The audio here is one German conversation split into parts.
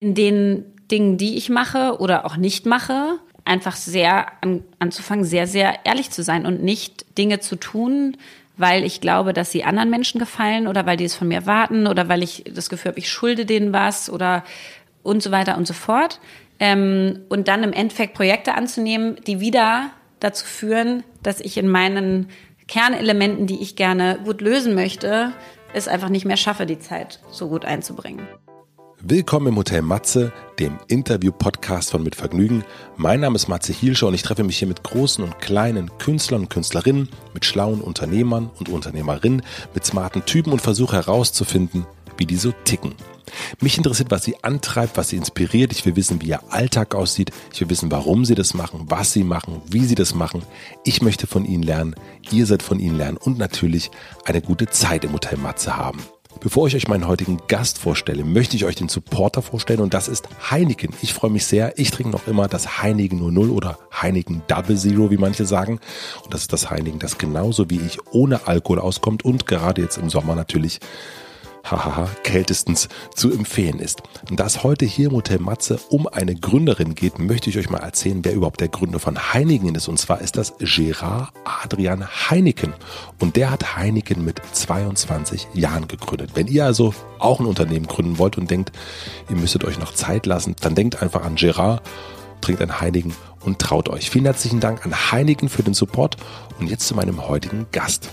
in den Dingen, die ich mache oder auch nicht mache, einfach sehr an, anzufangen, sehr, sehr ehrlich zu sein und nicht Dinge zu tun, weil ich glaube, dass sie anderen Menschen gefallen oder weil die es von mir warten oder weil ich das Gefühl habe, ich schulde denen was oder und so weiter und so fort. Ähm, und dann im Endeffekt Projekte anzunehmen, die wieder dazu führen, dass ich in meinen Kernelementen, die ich gerne gut lösen möchte, es einfach nicht mehr schaffe, die Zeit so gut einzubringen. Willkommen im Hotel Matze, dem Interview-Podcast von Mit Vergnügen. Mein Name ist Matze Hielscher und ich treffe mich hier mit großen und kleinen Künstlern und Künstlerinnen, mit schlauen Unternehmern und Unternehmerinnen, mit smarten Typen und versuche herauszufinden, wie die so ticken. Mich interessiert, was sie antreibt, was sie inspiriert. Ich will wissen, wie ihr Alltag aussieht. Ich will wissen, warum sie das machen, was sie machen, wie sie das machen. Ich möchte von ihnen lernen. Ihr seid von ihnen lernen und natürlich eine gute Zeit im Hotel Matze haben. Bevor ich euch meinen heutigen Gast vorstelle, möchte ich euch den Supporter vorstellen und das ist Heineken. Ich freue mich sehr. Ich trinke noch immer das Heineken 00 oder Heineken Double Zero, wie manche sagen. Und das ist das Heineken, das genauso wie ich ohne Alkohol auskommt und gerade jetzt im Sommer natürlich hahaha, kältestens zu empfehlen ist. Da es heute hier im Hotel Matze um eine Gründerin geht, möchte ich euch mal erzählen, wer überhaupt der Gründer von Heineken ist. Und zwar ist das Gerard Adrian Heineken. Und der hat Heineken mit 22 Jahren gegründet. Wenn ihr also auch ein Unternehmen gründen wollt und denkt, ihr müsstet euch noch Zeit lassen, dann denkt einfach an Gerard, trinkt ein Heineken und traut euch. Vielen herzlichen Dank an Heineken für den Support und jetzt zu meinem heutigen Gast.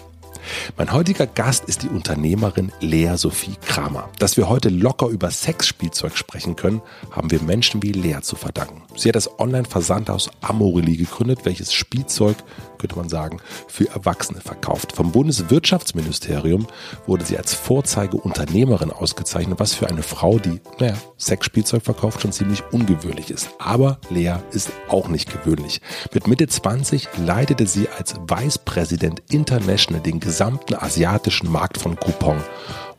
Mein heutiger Gast ist die Unternehmerin Lea Sophie Kramer. Dass wir heute locker über Sexspielzeug sprechen können, haben wir Menschen wie Lea zu verdanken. Sie hat das Online-Versandhaus Amorelie gegründet, welches Spielzeug, könnte man sagen, für Erwachsene verkauft. Vom Bundeswirtschaftsministerium wurde sie als Vorzeigeunternehmerin ausgezeichnet, was für eine Frau, die, naja, Sexspielzeug verkauft, schon ziemlich ungewöhnlich ist. Aber Lea ist auch nicht gewöhnlich. Mit Mitte 20 leitete sie als Vice President International den gesamten asiatischen Markt von Coupon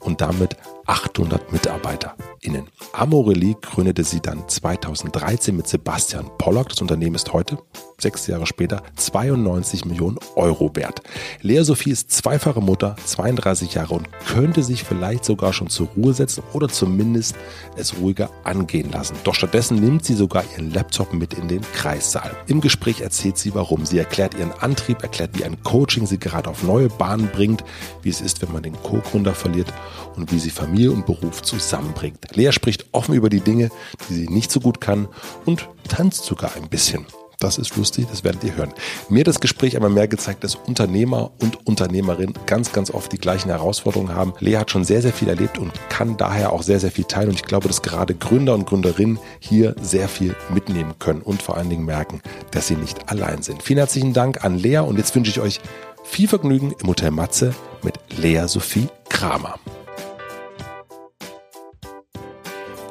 und damit 800 MitarbeiterInnen. Amorelie gründete sie dann 2013 mit Sebastian Pollock. Das Unternehmen ist heute, sechs Jahre später, 92 Millionen Euro wert. Lea Sophie ist zweifache Mutter, 32 Jahre und könnte sich vielleicht sogar schon zur Ruhe setzen oder zumindest es ruhiger angehen lassen. Doch stattdessen nimmt sie sogar ihren Laptop mit in den Kreissaal. Im Gespräch erzählt sie warum. Sie erklärt ihren Antrieb, erklärt, wie ein Coaching sie gerade auf neue Bahnen bringt, wie es ist, wenn man den Co-Gründer verliert und wie sie Familie und Beruf zusammenbringt. Lea spricht offen über die Dinge, die sie nicht so gut kann und tanzt sogar ein bisschen. Das ist lustig, das werdet ihr hören. Mir hat das Gespräch aber mehr gezeigt, dass Unternehmer und Unternehmerinnen ganz, ganz oft die gleichen Herausforderungen haben. Lea hat schon sehr, sehr viel erlebt und kann daher auch sehr, sehr viel teilen. Und ich glaube, dass gerade Gründer und Gründerinnen hier sehr viel mitnehmen können und vor allen Dingen merken, dass sie nicht allein sind. Vielen herzlichen Dank an Lea und jetzt wünsche ich euch viel Vergnügen im Hotel Matze mit Lea Sophie Kramer.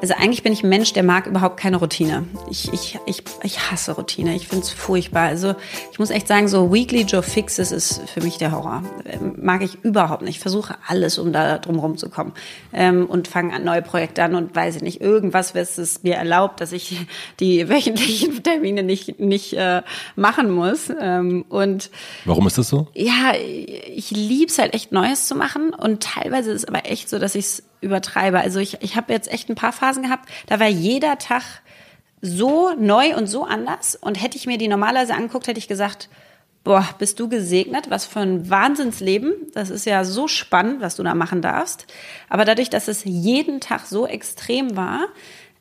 Also eigentlich bin ich ein Mensch, der mag überhaupt keine Routine. Ich, ich, ich, ich hasse Routine. Ich finde es furchtbar. Also ich muss echt sagen, so Weekly Joe Fixes ist für mich der Horror. Mag ich überhaupt nicht. Ich versuche alles, um da drum rumzukommen. Ähm, und fange an neue Projekte an und weiß ich nicht, irgendwas, was es mir erlaubt, dass ich die wöchentlichen Termine nicht, nicht äh, machen muss. Ähm, und Warum ist das so? Ja, ich liebe es halt echt Neues zu machen. Und teilweise ist es aber echt so, dass ich es übertreibe. Also ich, ich habe jetzt echt ein paar Phasen gehabt, da war jeder Tag so neu und so anders. Und hätte ich mir die normalerweise angeguckt, hätte ich gesagt, boah, bist du gesegnet, was für ein Wahnsinnsleben. Das ist ja so spannend, was du da machen darfst. Aber dadurch, dass es jeden Tag so extrem war,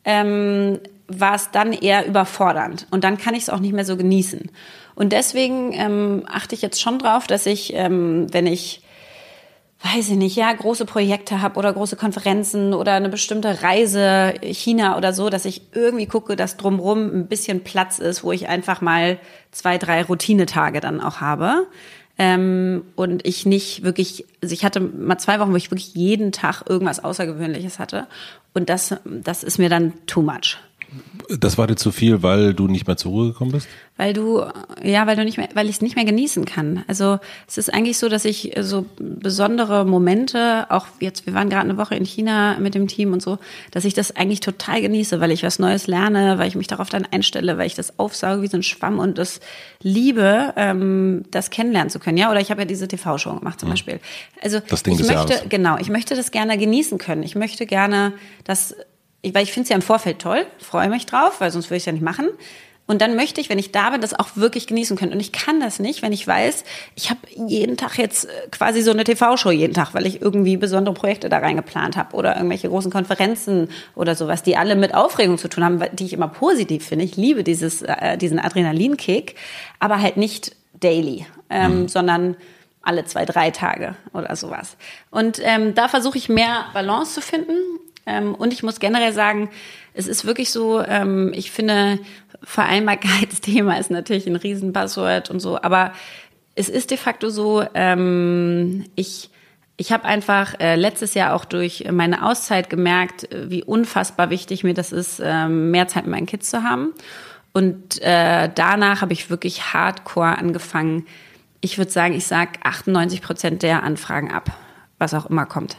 ähm, war es dann eher überfordernd. Und dann kann ich es auch nicht mehr so genießen. Und deswegen ähm, achte ich jetzt schon drauf, dass ich, ähm, wenn ich weiß ich nicht, ja, große Projekte habe oder große Konferenzen oder eine bestimmte Reise China oder so, dass ich irgendwie gucke, dass drumrum ein bisschen Platz ist, wo ich einfach mal zwei, drei Routinetage dann auch habe. Ähm, und ich nicht wirklich, also ich hatte mal zwei Wochen, wo ich wirklich jeden Tag irgendwas Außergewöhnliches hatte. Und das, das ist mir dann too much. Das war dir zu viel, weil du nicht mehr zur Ruhe gekommen bist? Weil du, ja, weil du nicht mehr, weil ich es nicht mehr genießen kann. Also es ist eigentlich so, dass ich so besondere Momente, auch jetzt, wir waren gerade eine Woche in China mit dem Team und so, dass ich das eigentlich total genieße, weil ich was Neues lerne, weil ich mich darauf dann einstelle, weil ich das aufsauge wie so ein Schwamm und das liebe, ähm, das kennenlernen zu können. Ja, oder ich habe ja diese TV-Show gemacht zum mhm. Beispiel. Also das Ding ich des möchte, Jahres. genau, ich möchte das gerne genießen können. Ich möchte gerne, dass weil ich finde es ja im Vorfeld toll, freue mich drauf, weil sonst würde ich es ja nicht machen. Und dann möchte ich, wenn ich da bin, das auch wirklich genießen können. Und ich kann das nicht, wenn ich weiß, ich habe jeden Tag jetzt äh, quasi so eine TV-Show jeden Tag, weil ich irgendwie besondere Projekte da reingeplant habe oder irgendwelche großen Konferenzen oder sowas, die alle mit Aufregung zu tun haben, die ich immer positiv finde. Ich liebe dieses, äh, diesen Adrenalinkick, aber halt nicht daily, ähm, mhm. sondern alle zwei, drei Tage oder sowas. Und ähm, da versuche ich mehr Balance zu finden. Ähm, und ich muss generell sagen, es ist wirklich so, ähm, ich finde, Vereinbarkeitsthema ist natürlich ein Riesenpasswort und so, aber es ist de facto so, ähm, ich, ich habe einfach äh, letztes Jahr auch durch meine Auszeit gemerkt, wie unfassbar wichtig mir das ist, äh, mehr Zeit mit meinen Kids zu haben. Und äh, danach habe ich wirklich hardcore angefangen. Ich würde sagen, ich sag 98 Prozent der Anfragen ab, was auch immer kommt.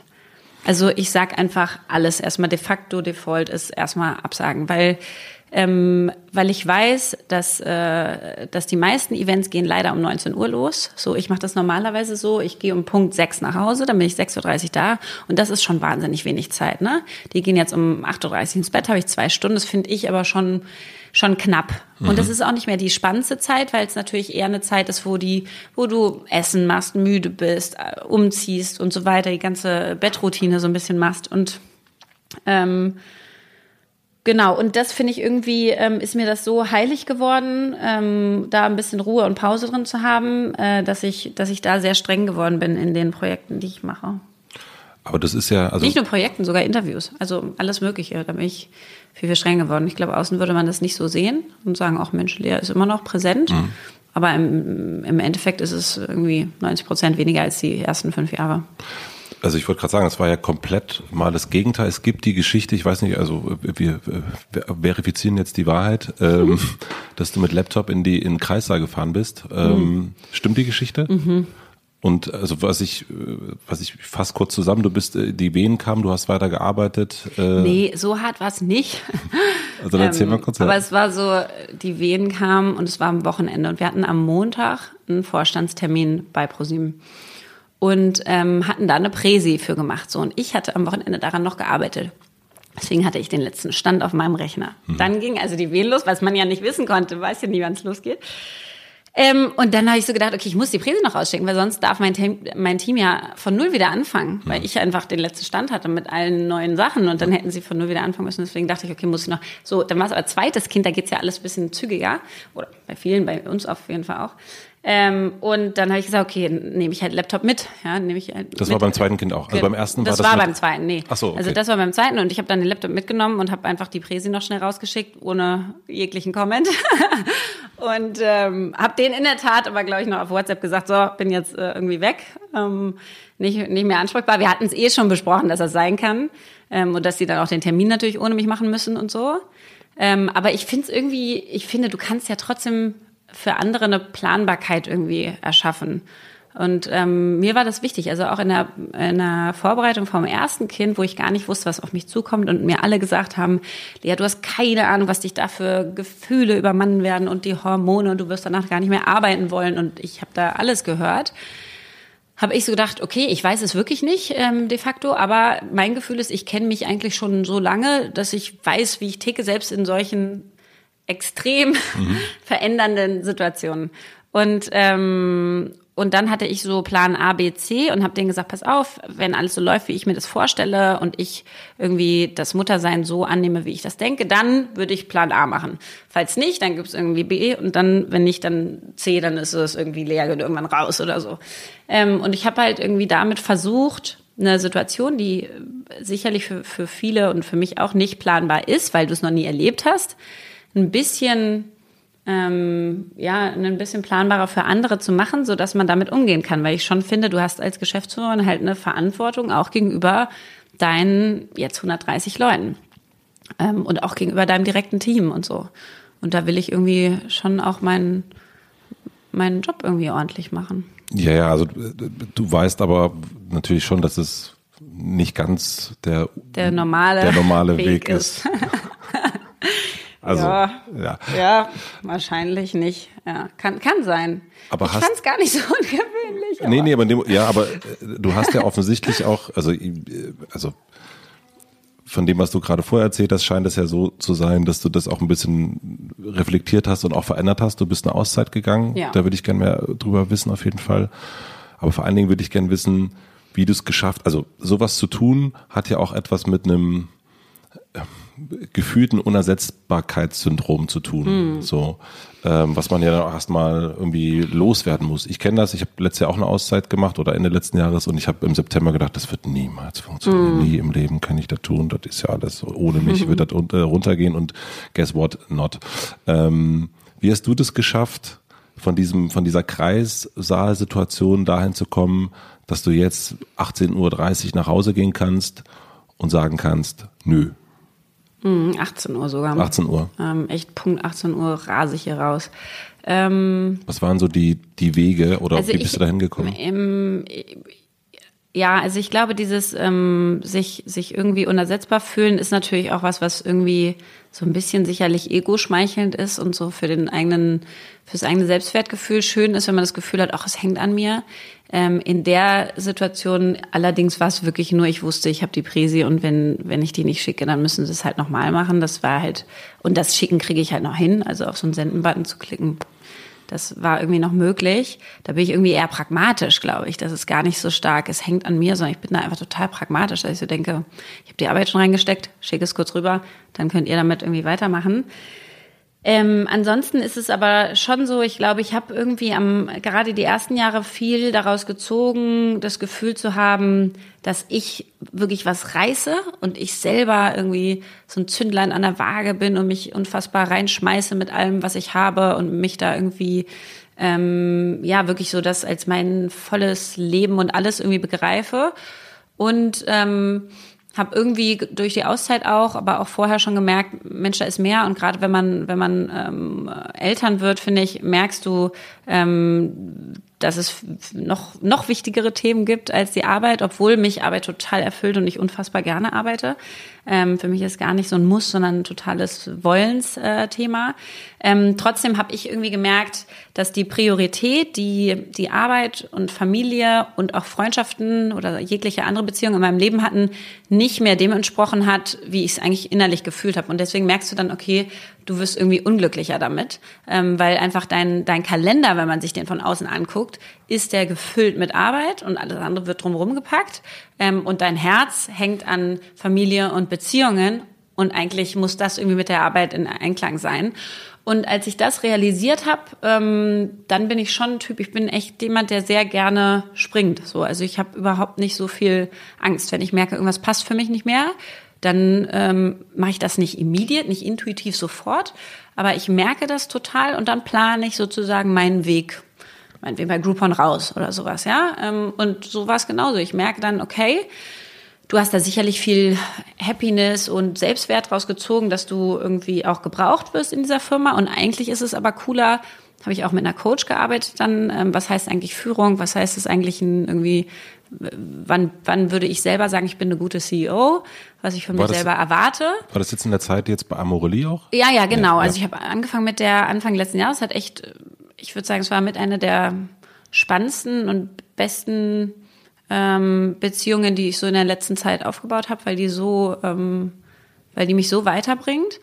Also ich sag einfach alles erstmal de facto, default ist erstmal absagen, weil ähm, weil ich weiß, dass, äh, dass die meisten Events gehen leider um 19 Uhr los. So, ich mache das normalerweise so, ich gehe um Punkt 6 nach Hause, dann bin ich 6.30 Uhr da und das ist schon wahnsinnig wenig Zeit. Ne? Die gehen jetzt um 8.30 Uhr ins Bett, habe ich zwei Stunden, das finde ich aber schon schon knapp. Mhm. Und das ist auch nicht mehr die spannendste Zeit, weil es natürlich eher eine Zeit ist, wo die, wo du Essen machst, müde bist, äh, umziehst und so weiter, die ganze Bettroutine so ein bisschen machst. Und ähm, Genau, und das finde ich irgendwie, ähm, ist mir das so heilig geworden, ähm, da ein bisschen Ruhe und Pause drin zu haben, äh, dass ich, dass ich da sehr streng geworden bin in den Projekten, die ich mache. Aber das ist ja, also. Nicht nur Projekten, sogar Interviews. Also alles Mögliche. Da bin ich viel, viel streng geworden. Ich glaube, außen würde man das nicht so sehen und sagen, auch Mensch, Lea ist immer noch präsent. Mhm. Aber im, im Endeffekt ist es irgendwie 90 Prozent weniger als die ersten fünf Jahre also ich wollte gerade sagen, es war ja komplett mal das Gegenteil. Es gibt die Geschichte, ich weiß nicht, also wir, wir verifizieren jetzt die Wahrheit, ähm, dass du mit Laptop in die in Kreissaal gefahren bist. Ähm, mhm. Stimmt die Geschichte? Mhm. Und also was ich, was ich fast kurz zusammen, du bist, äh, die Wehen kamen, du hast weiter gearbeitet. Äh nee, so hart war es nicht. Also dann erzähl mal kurz. Ähm, aber es war so, die Wehen kamen und es war am Wochenende und wir hatten am Montag einen Vorstandstermin bei ProSieben und ähm, hatten da eine Präsi für gemacht. So und ich hatte am Wochenende daran noch gearbeitet. Deswegen hatte ich den letzten Stand auf meinem Rechner. Mhm. Dann ging also die Wehen los, was man ja nicht wissen konnte, weiß ja nie, wann es losgeht. Ähm, und dann habe ich so gedacht, okay, ich muss die Präse noch rausschicken, weil sonst darf mein Team, mein Team ja von null wieder anfangen, weil ich einfach den letzten Stand hatte mit allen neuen Sachen und dann hätten sie von null wieder anfangen müssen. Deswegen dachte ich, okay, muss ich noch. So, dann war es aber zweites Kind, da geht's ja alles ein bisschen zügiger. Oder bei vielen, bei uns auf jeden Fall auch. Ähm, und dann habe ich gesagt, okay, nehme ich halt Laptop mit. Ja, nehme ich halt das mit. war beim zweiten Kind auch. Also beim ersten das war das. Das war beim zweiten, nee. Ach so, okay. Also das war beim zweiten und ich habe dann den Laptop mitgenommen und habe einfach die Präsi noch schnell rausgeschickt, ohne jeglichen Comment. und ähm, habe den in der Tat aber, glaube ich, noch auf WhatsApp gesagt, so, bin jetzt äh, irgendwie weg. Ähm, nicht, nicht mehr ansprechbar. Wir hatten es eh schon besprochen, dass das sein kann. Ähm, und dass sie dann auch den Termin natürlich ohne mich machen müssen und so. Ähm, aber ich finde es irgendwie, ich finde, du kannst ja trotzdem für andere eine Planbarkeit irgendwie erschaffen. Und ähm, mir war das wichtig, also auch in der, in der Vorbereitung vom ersten Kind, wo ich gar nicht wusste, was auf mich zukommt und mir alle gesagt haben, Lea, du hast keine Ahnung, was dich da für Gefühle übermannen werden und die Hormone und du wirst danach gar nicht mehr arbeiten wollen und ich habe da alles gehört. Habe ich so gedacht, okay, ich weiß es wirklich nicht ähm, de facto, aber mein Gefühl ist, ich kenne mich eigentlich schon so lange, dass ich weiß, wie ich ticke, selbst in solchen extrem mhm. verändernden Situationen. Und ähm, und dann hatte ich so Plan A, B, C und habe denen gesagt, pass auf, wenn alles so läuft, wie ich mir das vorstelle und ich irgendwie das Muttersein so annehme, wie ich das denke, dann würde ich Plan A machen. Falls nicht, dann gibt's irgendwie B und dann, wenn nicht, dann C, dann ist es irgendwie leer und irgendwann raus oder so. Ähm, und ich habe halt irgendwie damit versucht, eine Situation, die sicherlich für, für viele und für mich auch nicht planbar ist, weil du es noch nie erlebt hast, ein bisschen ähm, ja, ein bisschen planbarer für andere zu machen, so dass man damit umgehen kann. Weil ich schon finde, du hast als Geschäftsführerin halt eine Verantwortung auch gegenüber deinen jetzt 130 Leuten ähm, und auch gegenüber deinem direkten Team und so. Und da will ich irgendwie schon auch meinen meinen Job irgendwie ordentlich machen. Ja, ja, also du weißt aber natürlich schon, dass es nicht ganz der, der normale, der normale Weg, Weg ist. ist. Also, ja, ja. ja, wahrscheinlich nicht. Ja, kann, kann sein. Aber ich fand es gar nicht so ungewöhnlich. Nee, nee, aber dem, ja, aber äh, du hast ja offensichtlich auch, also, äh, also von dem, was du gerade vorher erzählt hast, scheint es ja so zu sein, dass du das auch ein bisschen reflektiert hast und auch verändert hast. Du bist eine Auszeit gegangen. Ja. Da würde ich gerne mehr drüber wissen, auf jeden Fall. Aber vor allen Dingen würde ich gerne wissen, wie du es geschafft, also sowas zu tun, hat ja auch etwas mit einem äh, gefühlten Unersetzbarkeitssyndrom zu tun. Mhm. So, ähm, was man ja dann auch erstmal irgendwie loswerden muss. Ich kenne das, ich habe letztes Jahr auch eine Auszeit gemacht oder Ende letzten Jahres und ich habe im September gedacht, das wird niemals funktionieren. Mm. Nie im Leben kann ich das tun. Das ist ja alles ohne mich wird das äh, runtergehen und guess what? Not. Ähm, wie hast du das geschafft, von diesem, von dieser Kreissaalsituation dahin zu kommen, dass du jetzt 18.30 Uhr nach Hause gehen kannst und sagen kannst, nö, 18 hm, Uhr sogar. 18 Uhr. Ähm, echt Punkt 18 Uhr rase ich hier raus. Ähm, Was waren so die, die Wege oder also wie bist ich, du da hingekommen? Ähm, ja, also ich glaube, dieses ähm, sich, sich irgendwie unersetzbar fühlen ist natürlich auch was, was irgendwie so ein bisschen sicherlich ego-schmeichelnd ist und so für den eigenen, fürs eigene Selbstwertgefühl schön ist, wenn man das Gefühl hat, ach, es hängt an mir. Ähm, in der Situation allerdings war es wirklich nur, ich wusste, ich habe die Präsi und wenn, wenn ich die nicht schicke, dann müssen sie es halt nochmal machen. Das war halt, und das Schicken kriege ich halt noch hin, also auf so einen Senden-Button zu klicken. Das war irgendwie noch möglich. Da bin ich irgendwie eher pragmatisch, glaube ich. Das ist gar nicht so stark, es hängt an mir, sondern ich bin da einfach total pragmatisch, dass ich so denke, ich habe die Arbeit schon reingesteckt, schicke es kurz rüber, dann könnt ihr damit irgendwie weitermachen. Ähm, ansonsten ist es aber schon so, ich glaube, ich habe irgendwie am gerade die ersten Jahre viel daraus gezogen, das Gefühl zu haben, dass ich wirklich was reiße und ich selber irgendwie so ein Zündlein an der Waage bin und mich unfassbar reinschmeiße mit allem, was ich habe und mich da irgendwie ähm, ja wirklich so das als mein volles Leben und alles irgendwie begreife. Und ähm, habe irgendwie durch die Auszeit auch, aber auch vorher schon gemerkt, Mensch, da ist mehr. Und gerade wenn man, wenn man ähm, Eltern wird, finde ich, merkst du, ähm, dass es noch, noch wichtigere Themen gibt als die Arbeit, obwohl mich Arbeit total erfüllt und ich unfassbar gerne arbeite. Ähm, für mich ist gar nicht so ein Muss, sondern ein totales Wollensthema. Ähm, trotzdem habe ich irgendwie gemerkt, dass die Priorität, die die Arbeit und Familie und auch Freundschaften oder jegliche andere Beziehungen in meinem Leben hatten, nicht mehr dem entsprochen hat, wie ich es eigentlich innerlich gefühlt habe. Und deswegen merkst du dann, okay, du wirst irgendwie unglücklicher damit, ähm, weil einfach dein, dein Kalender, wenn man sich den von außen anguckt, ist der gefüllt mit Arbeit und alles andere wird drumherum gepackt ähm, und dein Herz hängt an Familie und Beziehungen und eigentlich muss das irgendwie mit der Arbeit in Einklang sein. Und als ich das realisiert habe, ähm, dann bin ich schon ein Typ, ich bin echt jemand, der sehr gerne springt. So, also ich habe überhaupt nicht so viel Angst, wenn ich merke, irgendwas passt für mich nicht mehr dann ähm, mache ich das nicht immediate, nicht intuitiv sofort, aber ich merke das total und dann plane ich sozusagen meinen Weg, meinetwegen bei Groupon raus oder sowas, ja. Ähm, und so war es genauso. Ich merke dann, okay, du hast da sicherlich viel Happiness und Selbstwert rausgezogen, dass du irgendwie auch gebraucht wirst in dieser Firma. Und eigentlich ist es aber cooler, habe ich auch mit einer Coach gearbeitet dann. Ähm, was heißt eigentlich Führung? Was heißt es eigentlich ein irgendwie wann, wann würde ich selber sagen, ich bin eine gute CEO, was ich von war mir das, selber erwarte. War das jetzt in der Zeit jetzt bei Amorelie auch? Ja, ja, genau. Ja, also ich habe angefangen mit der Anfang letzten Jahres, hat echt, ich würde sagen, es war mit einer der spannendsten und besten ähm, Beziehungen, die ich so in der letzten Zeit aufgebaut habe, weil die so, ähm, weil die mich so weiterbringt.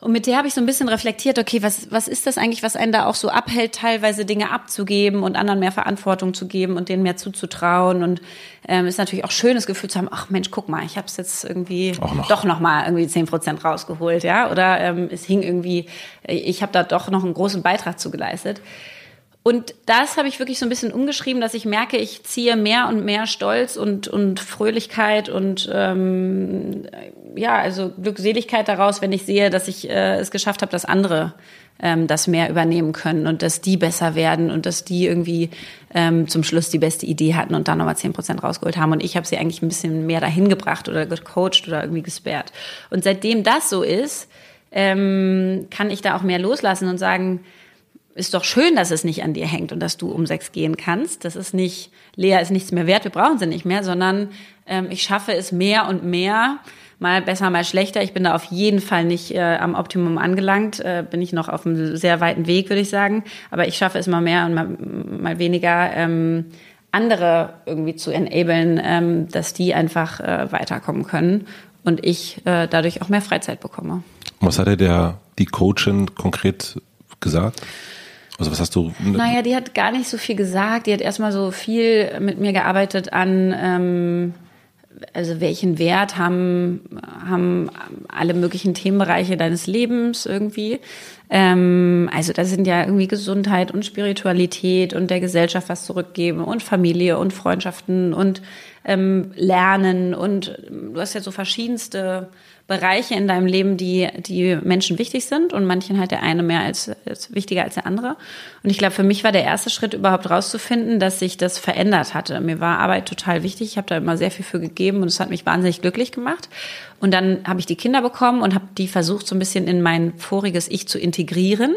Und mit der habe ich so ein bisschen reflektiert, okay, was, was ist das eigentlich, was einen da auch so abhält, teilweise Dinge abzugeben und anderen mehr Verantwortung zu geben und denen mehr zuzutrauen. Und ähm, ist natürlich auch schönes Gefühl zu haben, ach Mensch, guck mal, ich habe es jetzt irgendwie noch. doch noch mal irgendwie zehn Prozent rausgeholt, ja. Oder ähm, es hing irgendwie, ich habe da doch noch einen großen Beitrag zu geleistet. Und das habe ich wirklich so ein bisschen umgeschrieben, dass ich merke, ich ziehe mehr und mehr Stolz und, und Fröhlichkeit und ähm, ja, also Glückseligkeit daraus, wenn ich sehe, dass ich äh, es geschafft habe, dass andere ähm, das mehr übernehmen können und dass die besser werden und dass die irgendwie ähm, zum Schluss die beste Idee hatten und dann nochmal zehn Prozent rausgeholt haben. Und ich habe sie eigentlich ein bisschen mehr dahin gebracht oder gecoacht oder irgendwie gesperrt. Und seitdem das so ist, ähm, kann ich da auch mehr loslassen und sagen, ist doch schön, dass es nicht an dir hängt und dass du um sechs gehen kannst. Das ist nicht, Lea ist nichts mehr wert, wir brauchen sie nicht mehr, sondern ähm, ich schaffe es mehr und mehr, mal besser, mal schlechter. Ich bin da auf jeden Fall nicht äh, am Optimum angelangt, äh, bin ich noch auf einem sehr weiten Weg, würde ich sagen. Aber ich schaffe es mal mehr und mal, mal weniger. Ähm, andere irgendwie zu enablen, ähm, dass die einfach äh, weiterkommen können und ich äh, dadurch auch mehr Freizeit bekomme. Was hat der, der die Coachin konkret gesagt? Also was hast du? Naja, die hat gar nicht so viel gesagt. Die hat erstmal so viel mit mir gearbeitet an, ähm, also welchen Wert haben, haben alle möglichen Themenbereiche deines Lebens irgendwie. Ähm, also da sind ja irgendwie Gesundheit und Spiritualität und der Gesellschaft was zurückgeben und Familie und Freundschaften und ähm, Lernen und du hast ja so verschiedenste Bereiche in deinem Leben, die, die Menschen wichtig sind und manchen halt der eine mehr als, als wichtiger als der andere. Und ich glaube, für mich war der erste Schritt überhaupt rauszufinden, dass sich das verändert hatte. Mir war Arbeit total wichtig. Ich habe da immer sehr viel für gegeben und es hat mich wahnsinnig glücklich gemacht. Und dann habe ich die Kinder bekommen und habe die versucht, so ein bisschen in mein voriges Ich zu integrieren.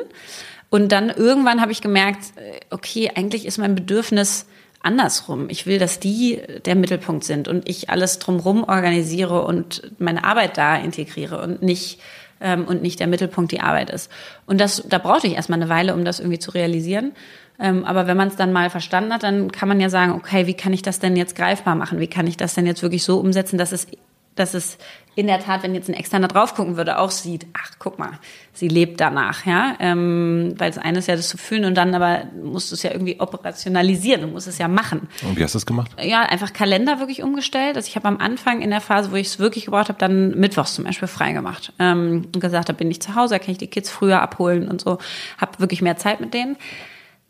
Und dann irgendwann habe ich gemerkt, äh, okay, eigentlich ist mein Bedürfnis andersrum. Ich will, dass die der Mittelpunkt sind und ich alles drumherum organisiere und meine Arbeit da integriere und nicht ähm, und nicht der Mittelpunkt die Arbeit ist. Und das, da brauchte ich erstmal eine Weile, um das irgendwie zu realisieren. Ähm, aber wenn man es dann mal verstanden hat, dann kann man ja sagen, okay, wie kann ich das denn jetzt greifbar machen? Wie kann ich das denn jetzt wirklich so umsetzen, dass es dass es in der Tat, wenn jetzt ein Externer drauf gucken würde, auch sieht, ach, guck mal, sie lebt danach, ja, ähm, weil das eine ist ja das zu fühlen und dann aber musst du es ja irgendwie operationalisieren, du musst es ja machen. Und wie hast du es gemacht? Ja, einfach Kalender wirklich umgestellt. Also ich habe am Anfang in der Phase, wo ich es wirklich gebraucht habe, dann mittwochs zum Beispiel frei gemacht ähm, und gesagt, da bin ich zu Hause, da kann ich die Kids früher abholen und so, habe wirklich mehr Zeit mit denen.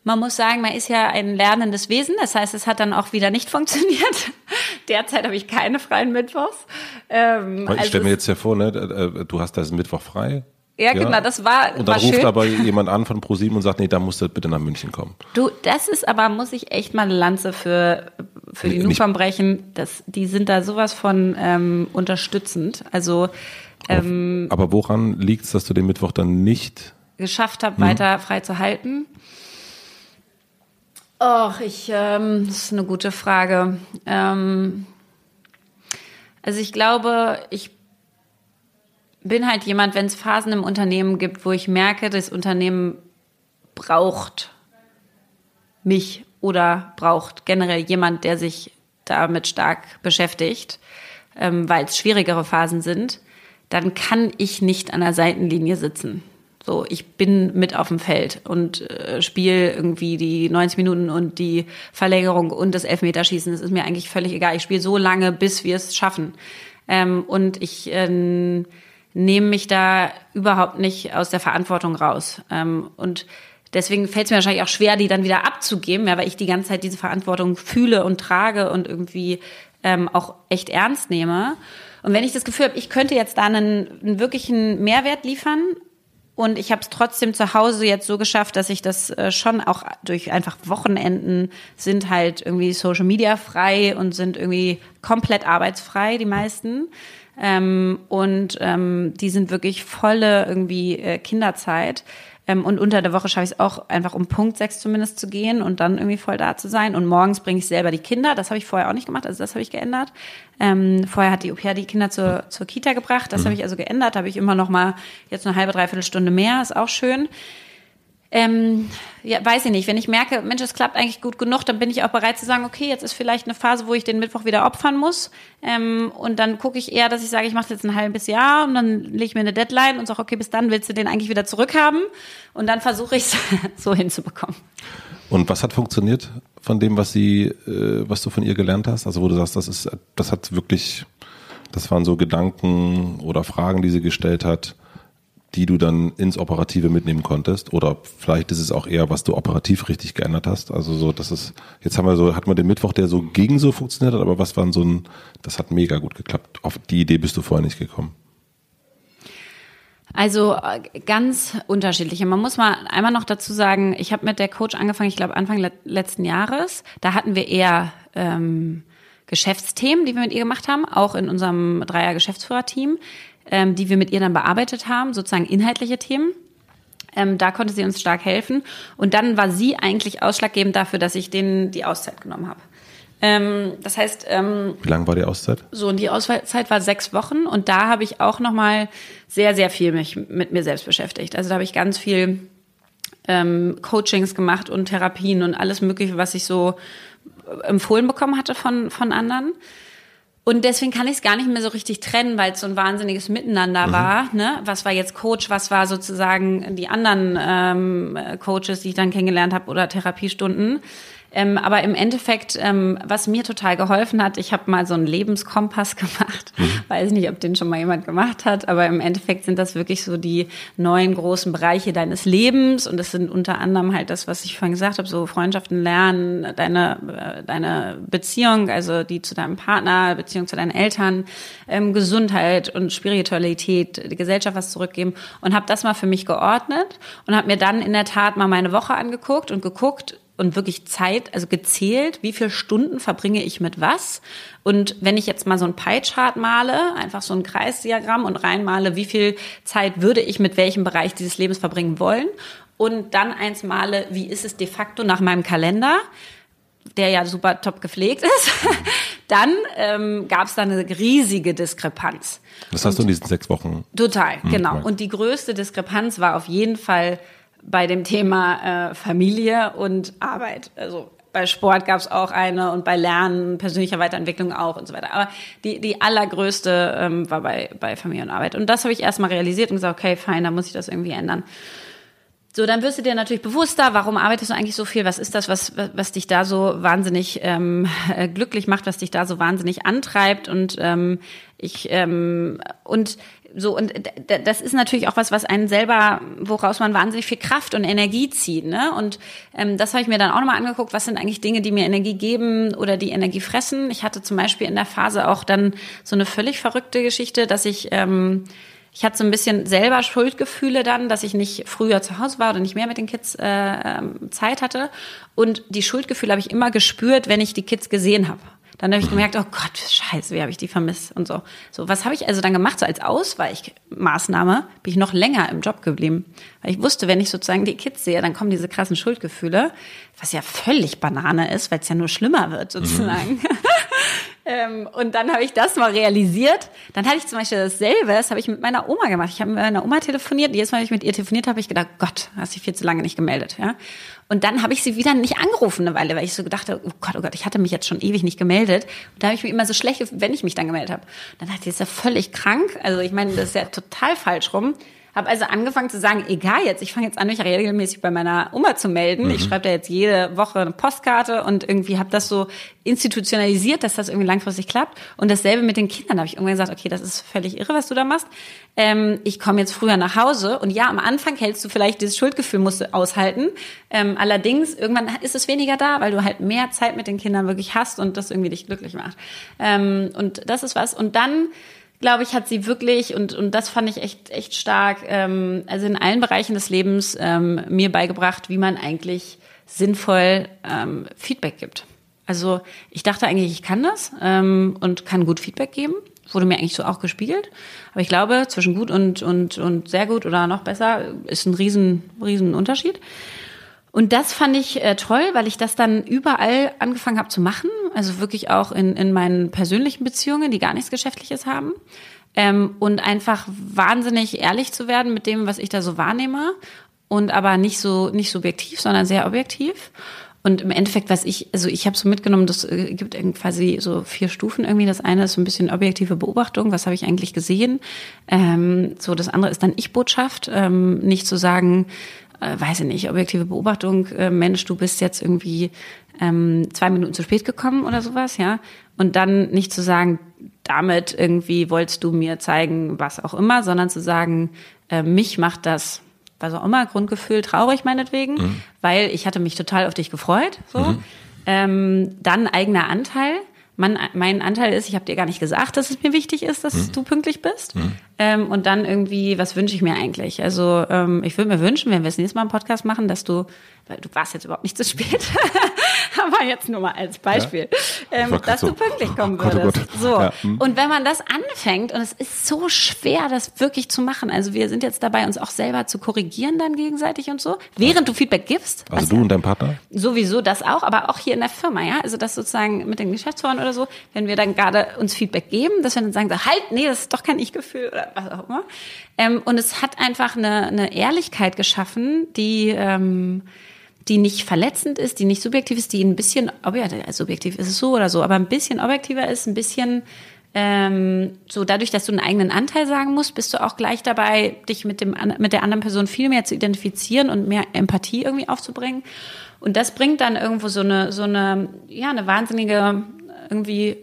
Man muss sagen, man ist ja ein lernendes Wesen. Das heißt, es hat dann auch wieder nicht funktioniert. Derzeit habe ich keine freien Mittwochs. Ähm, ich also stelle mir jetzt ja vor, ne, äh, du hast das Mittwoch frei. Ja, genau, das war. Und dann war ruft schön. aber jemand an von ProSieben und sagt, nee, da musst du bitte nach München kommen. Du, das ist aber, muss ich echt mal eine Lanze für, für die Nukam brechen. Das, die sind da sowas von ähm, unterstützend. Also ähm, Aber woran liegt es, dass du den Mittwoch dann nicht geschafft habe, hm. weiter frei zu halten? Och, ich, ähm, das ist eine gute Frage. Ähm, also ich glaube, ich bin halt jemand, wenn es Phasen im Unternehmen gibt, wo ich merke, das Unternehmen braucht mich oder braucht generell jemand, der sich damit stark beschäftigt, ähm, weil es schwierigere Phasen sind, dann kann ich nicht an der Seitenlinie sitzen. So, ich bin mit auf dem Feld und äh, spiele irgendwie die 90 Minuten und die Verlängerung und das Elfmeterschießen. Das ist mir eigentlich völlig egal. Ich spiele so lange, bis wir es schaffen. Ähm, und ich äh, nehme mich da überhaupt nicht aus der Verantwortung raus. Ähm, und deswegen fällt es mir wahrscheinlich auch schwer, die dann wieder abzugeben, ja, weil ich die ganze Zeit diese Verantwortung fühle und trage und irgendwie ähm, auch echt ernst nehme. Und wenn ich das Gefühl habe, ich könnte jetzt da einen, einen wirklichen Mehrwert liefern und ich habe es trotzdem zu Hause jetzt so geschafft, dass ich das äh, schon auch durch einfach Wochenenden sind halt irgendwie Social Media frei und sind irgendwie komplett arbeitsfrei, die meisten. Ähm, und ähm, die sind wirklich volle irgendwie äh, Kinderzeit. Ähm, und unter der Woche schaffe ich es auch einfach um Punkt sechs zumindest zu gehen und dann irgendwie voll da zu sein. Und morgens bringe ich selber die Kinder. Das habe ich vorher auch nicht gemacht, also das habe ich geändert. Ähm, vorher hat die Au die Kinder zur, zur Kita gebracht. Das mhm. habe ich also geändert. Da habe ich immer noch mal jetzt eine halbe, dreiviertel Stunde mehr. Ist auch schön. Ähm, ja, weiß ich nicht. Wenn ich merke, Mensch, es klappt eigentlich gut genug, dann bin ich auch bereit zu sagen, okay, jetzt ist vielleicht eine Phase, wo ich den Mittwoch wieder opfern muss. Ähm, und dann gucke ich eher, dass ich sage, ich mache jetzt ein halbes Jahr und dann lege ich mir eine Deadline und sage, okay, bis dann willst du den eigentlich wieder zurückhaben. Und dann versuche ich es so hinzubekommen. Und was hat funktioniert von dem, was sie, äh, was du von ihr gelernt hast? Also wo du sagst, das ist, das hat wirklich, das waren so Gedanken oder Fragen, die sie gestellt hat die du dann ins Operative mitnehmen konntest? Oder vielleicht ist es auch eher, was du operativ richtig geändert hast? Also so, das ist, jetzt haben wir so, hat man den Mittwoch, der so gegen so funktioniert hat, aber was war so ein, das hat mega gut geklappt. Auf die Idee bist du vorher nicht gekommen. Also äh, ganz unterschiedliche. Man muss mal einmal noch dazu sagen, ich habe mit der Coach angefangen, ich glaube Anfang letzten Jahres. Da hatten wir eher ähm, Geschäftsthemen, die wir mit ihr gemacht haben, auch in unserem Dreier-Geschäftsführerteam ähm, die wir mit ihr dann bearbeitet haben, sozusagen inhaltliche Themen. Ähm, da konnte sie uns stark helfen. Und dann war sie eigentlich ausschlaggebend dafür, dass ich denen die Auszeit genommen habe. Ähm, das heißt, ähm, wie lang war die Auszeit? So, und die Auszeit war sechs Wochen. Und da habe ich auch noch mal sehr, sehr viel mich mit mir selbst beschäftigt. Also da habe ich ganz viel ähm, Coachings gemacht und Therapien und alles Mögliche, was ich so empfohlen bekommen hatte von von anderen. Und deswegen kann ich es gar nicht mehr so richtig trennen, weil es so ein wahnsinniges Miteinander mhm. war. Ne? Was war jetzt Coach, was war sozusagen die anderen ähm, Coaches, die ich dann kennengelernt habe oder Therapiestunden. Ähm, aber im Endeffekt, ähm, was mir total geholfen hat, ich habe mal so einen Lebenskompass gemacht. Mhm. Weiß nicht, ob den schon mal jemand gemacht hat, aber im Endeffekt sind das wirklich so die neuen großen Bereiche deines Lebens. Und das sind unter anderem halt das, was ich vorhin gesagt habe, so Freundschaften lernen, deine, äh, deine Beziehung, also die zu deinem Partner, Beziehung zu deinen Eltern, ähm, Gesundheit und Spiritualität, die Gesellschaft was zurückgeben. Und habe das mal für mich geordnet und habe mir dann in der Tat mal meine Woche angeguckt und geguckt, und wirklich Zeit, also gezählt, wie viele Stunden verbringe ich mit was. Und wenn ich jetzt mal so ein Pie-Chart male, einfach so ein Kreisdiagramm und reinmale, wie viel Zeit würde ich mit welchem Bereich dieses Lebens verbringen wollen. Und dann eins male, wie ist es de facto nach meinem Kalender, der ja super top gepflegt ist, dann ähm, gab es da eine riesige Diskrepanz. Das hast du in diesen sechs Wochen? Total, hm, genau. Und die größte Diskrepanz war auf jeden Fall bei dem Thema äh, Familie und Arbeit. Also bei Sport gab es auch eine und bei Lernen, persönlicher Weiterentwicklung auch und so weiter. Aber die, die allergrößte ähm, war bei, bei Familie und Arbeit. Und das habe ich erstmal realisiert und gesagt, okay, fein, da muss ich das irgendwie ändern. So, dann wirst du dir natürlich bewusster, warum arbeitest du eigentlich so viel? Was ist das, was, was dich da so wahnsinnig ähm, äh, glücklich macht, was dich da so wahnsinnig antreibt? Und ähm, ich ähm, und so und das ist natürlich auch was, was einen selber, woraus man wahnsinnig viel Kraft und Energie zieht, ne? Und ähm, das habe ich mir dann auch nochmal angeguckt. Was sind eigentlich Dinge, die mir Energie geben oder die Energie fressen? Ich hatte zum Beispiel in der Phase auch dann so eine völlig verrückte Geschichte, dass ich ähm, ich hatte so ein bisschen selber Schuldgefühle dann, dass ich nicht früher zu Hause war oder nicht mehr mit den Kids äh, ähm, Zeit hatte. Und die Schuldgefühle habe ich immer gespürt, wenn ich die Kids gesehen habe. Dann habe ich gemerkt, oh Gott, scheiße, wie habe ich die vermisst und so. So, was habe ich also dann gemacht? So als Ausweichmaßnahme bin ich noch länger im Job geblieben. Weil ich wusste, wenn ich sozusagen die Kids sehe, dann kommen diese krassen Schuldgefühle, was ja völlig Banane ist, weil es ja nur schlimmer wird sozusagen. Mhm. Ähm, und dann habe ich das mal realisiert. Dann hatte ich zum Beispiel dasselbe, das habe ich mit meiner Oma gemacht. Ich habe mit meiner Oma telefoniert. Jedes Mal, wenn ich mit ihr telefoniert habe, habe ich gedacht, Gott, hast dich viel zu lange nicht gemeldet. Ja? Und dann habe ich sie wieder nicht angerufen eine Weile, weil ich so gedacht habe, oh Gott, oh Gott, ich hatte mich jetzt schon ewig nicht gemeldet. Und da habe ich mich immer so schlecht, wenn ich mich dann gemeldet habe. Dann dachte ich, das ist ja völlig krank. Also ich meine, das ist ja total falsch rum. Habe also angefangen zu sagen, egal jetzt, ich fange jetzt an, mich regelmäßig bei meiner Oma zu melden. Mhm. Ich schreibe da jetzt jede Woche eine Postkarte und irgendwie habe das so institutionalisiert, dass das irgendwie langfristig klappt. Und dasselbe mit den Kindern. Da habe ich irgendwann gesagt, okay, das ist völlig irre, was du da machst. Ähm, ich komme jetzt früher nach Hause und ja, am Anfang hältst du vielleicht dieses Schuldgefühl, musst du aushalten. Ähm, allerdings, irgendwann ist es weniger da, weil du halt mehr Zeit mit den Kindern wirklich hast und das irgendwie dich glücklich macht. Ähm, und das ist was. Und dann glaube ich, hat sie wirklich, und, und das fand ich echt, echt stark, ähm, also in allen Bereichen des Lebens ähm, mir beigebracht, wie man eigentlich sinnvoll ähm, Feedback gibt. Also ich dachte eigentlich, ich kann das ähm, und kann gut Feedback geben. Wurde mir eigentlich so auch gespiegelt. Aber ich glaube, zwischen gut und, und, und sehr gut oder noch besser ist ein riesen, riesen Unterschied. Und das fand ich äh, toll, weil ich das dann überall angefangen habe zu machen. Also wirklich auch in, in meinen persönlichen Beziehungen, die gar nichts Geschäftliches haben. Ähm, und einfach wahnsinnig ehrlich zu werden mit dem, was ich da so wahrnehme. Und aber nicht so, nicht subjektiv, sondern sehr objektiv. Und im Endeffekt, was ich, also ich habe so mitgenommen, das äh, gibt quasi so vier Stufen irgendwie. Das eine ist so ein bisschen objektive Beobachtung, was habe ich eigentlich gesehen. Ähm, so das andere ist dann Ich-Botschaft, ähm, nicht zu sagen, äh, weiß ich nicht, objektive Beobachtung, äh, Mensch, du bist jetzt irgendwie ähm, zwei Minuten zu spät gekommen oder sowas, ja. Und dann nicht zu sagen, damit irgendwie wolltest du mir zeigen, was auch immer, sondern zu sagen, äh, mich macht das, was auch immer, Grundgefühl traurig meinetwegen, mhm. weil ich hatte mich total auf dich gefreut. So. Mhm. Ähm, dann eigener Anteil mein, mein Anteil ist, ich habe dir gar nicht gesagt, dass es mir wichtig ist, dass mhm. du pünktlich bist. Mhm. Ähm, und dann irgendwie, was wünsche ich mir eigentlich? Also ähm, ich würde mir wünschen, wenn wir das nächste Mal einen Podcast machen, dass du, weil du warst jetzt überhaupt nicht zu spät, aber jetzt nur mal als Beispiel, ja? ähm, dass so. du pünktlich kommen oh würdest. Oh Gott, So. Ja. Mhm. Und wenn man das anfängt, und es ist so schwer, das wirklich zu machen, also wir sind jetzt dabei, uns auch selber zu korrigieren dann gegenseitig und so, während du Feedback gibst. Also du ja, und dein Partner? Sowieso das auch, aber auch hier in der Firma, ja. Also das sozusagen mit den Geschäftsführern oder so, wenn wir dann gerade uns Feedback geben, dass wir dann sagen, so, halt, nee, das ist doch kein Ich-Gefühl oder was auch immer. Ähm, und es hat einfach eine, eine Ehrlichkeit geschaffen, die ähm, die nicht verletzend ist, die nicht subjektiv ist, die ein bisschen, ob ja, subjektiv ist es so oder so, aber ein bisschen objektiver ist, ein bisschen ähm, so dadurch, dass du einen eigenen Anteil sagen musst, bist du auch gleich dabei, dich mit dem mit der anderen Person viel mehr zu identifizieren und mehr Empathie irgendwie aufzubringen. Und das bringt dann irgendwo so eine so eine ja eine wahnsinnige irgendwie äh,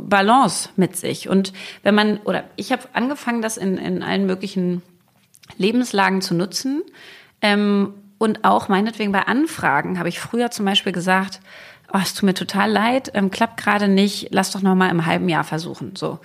Balance mit sich. Und wenn man oder ich habe angefangen, das in in allen möglichen Lebenslagen zu nutzen. Ähm, und auch meinetwegen bei Anfragen habe ich früher zum Beispiel gesagt, oh, es tut mir total leid, ähm, klappt gerade nicht, lass doch noch mal im halben Jahr versuchen. So.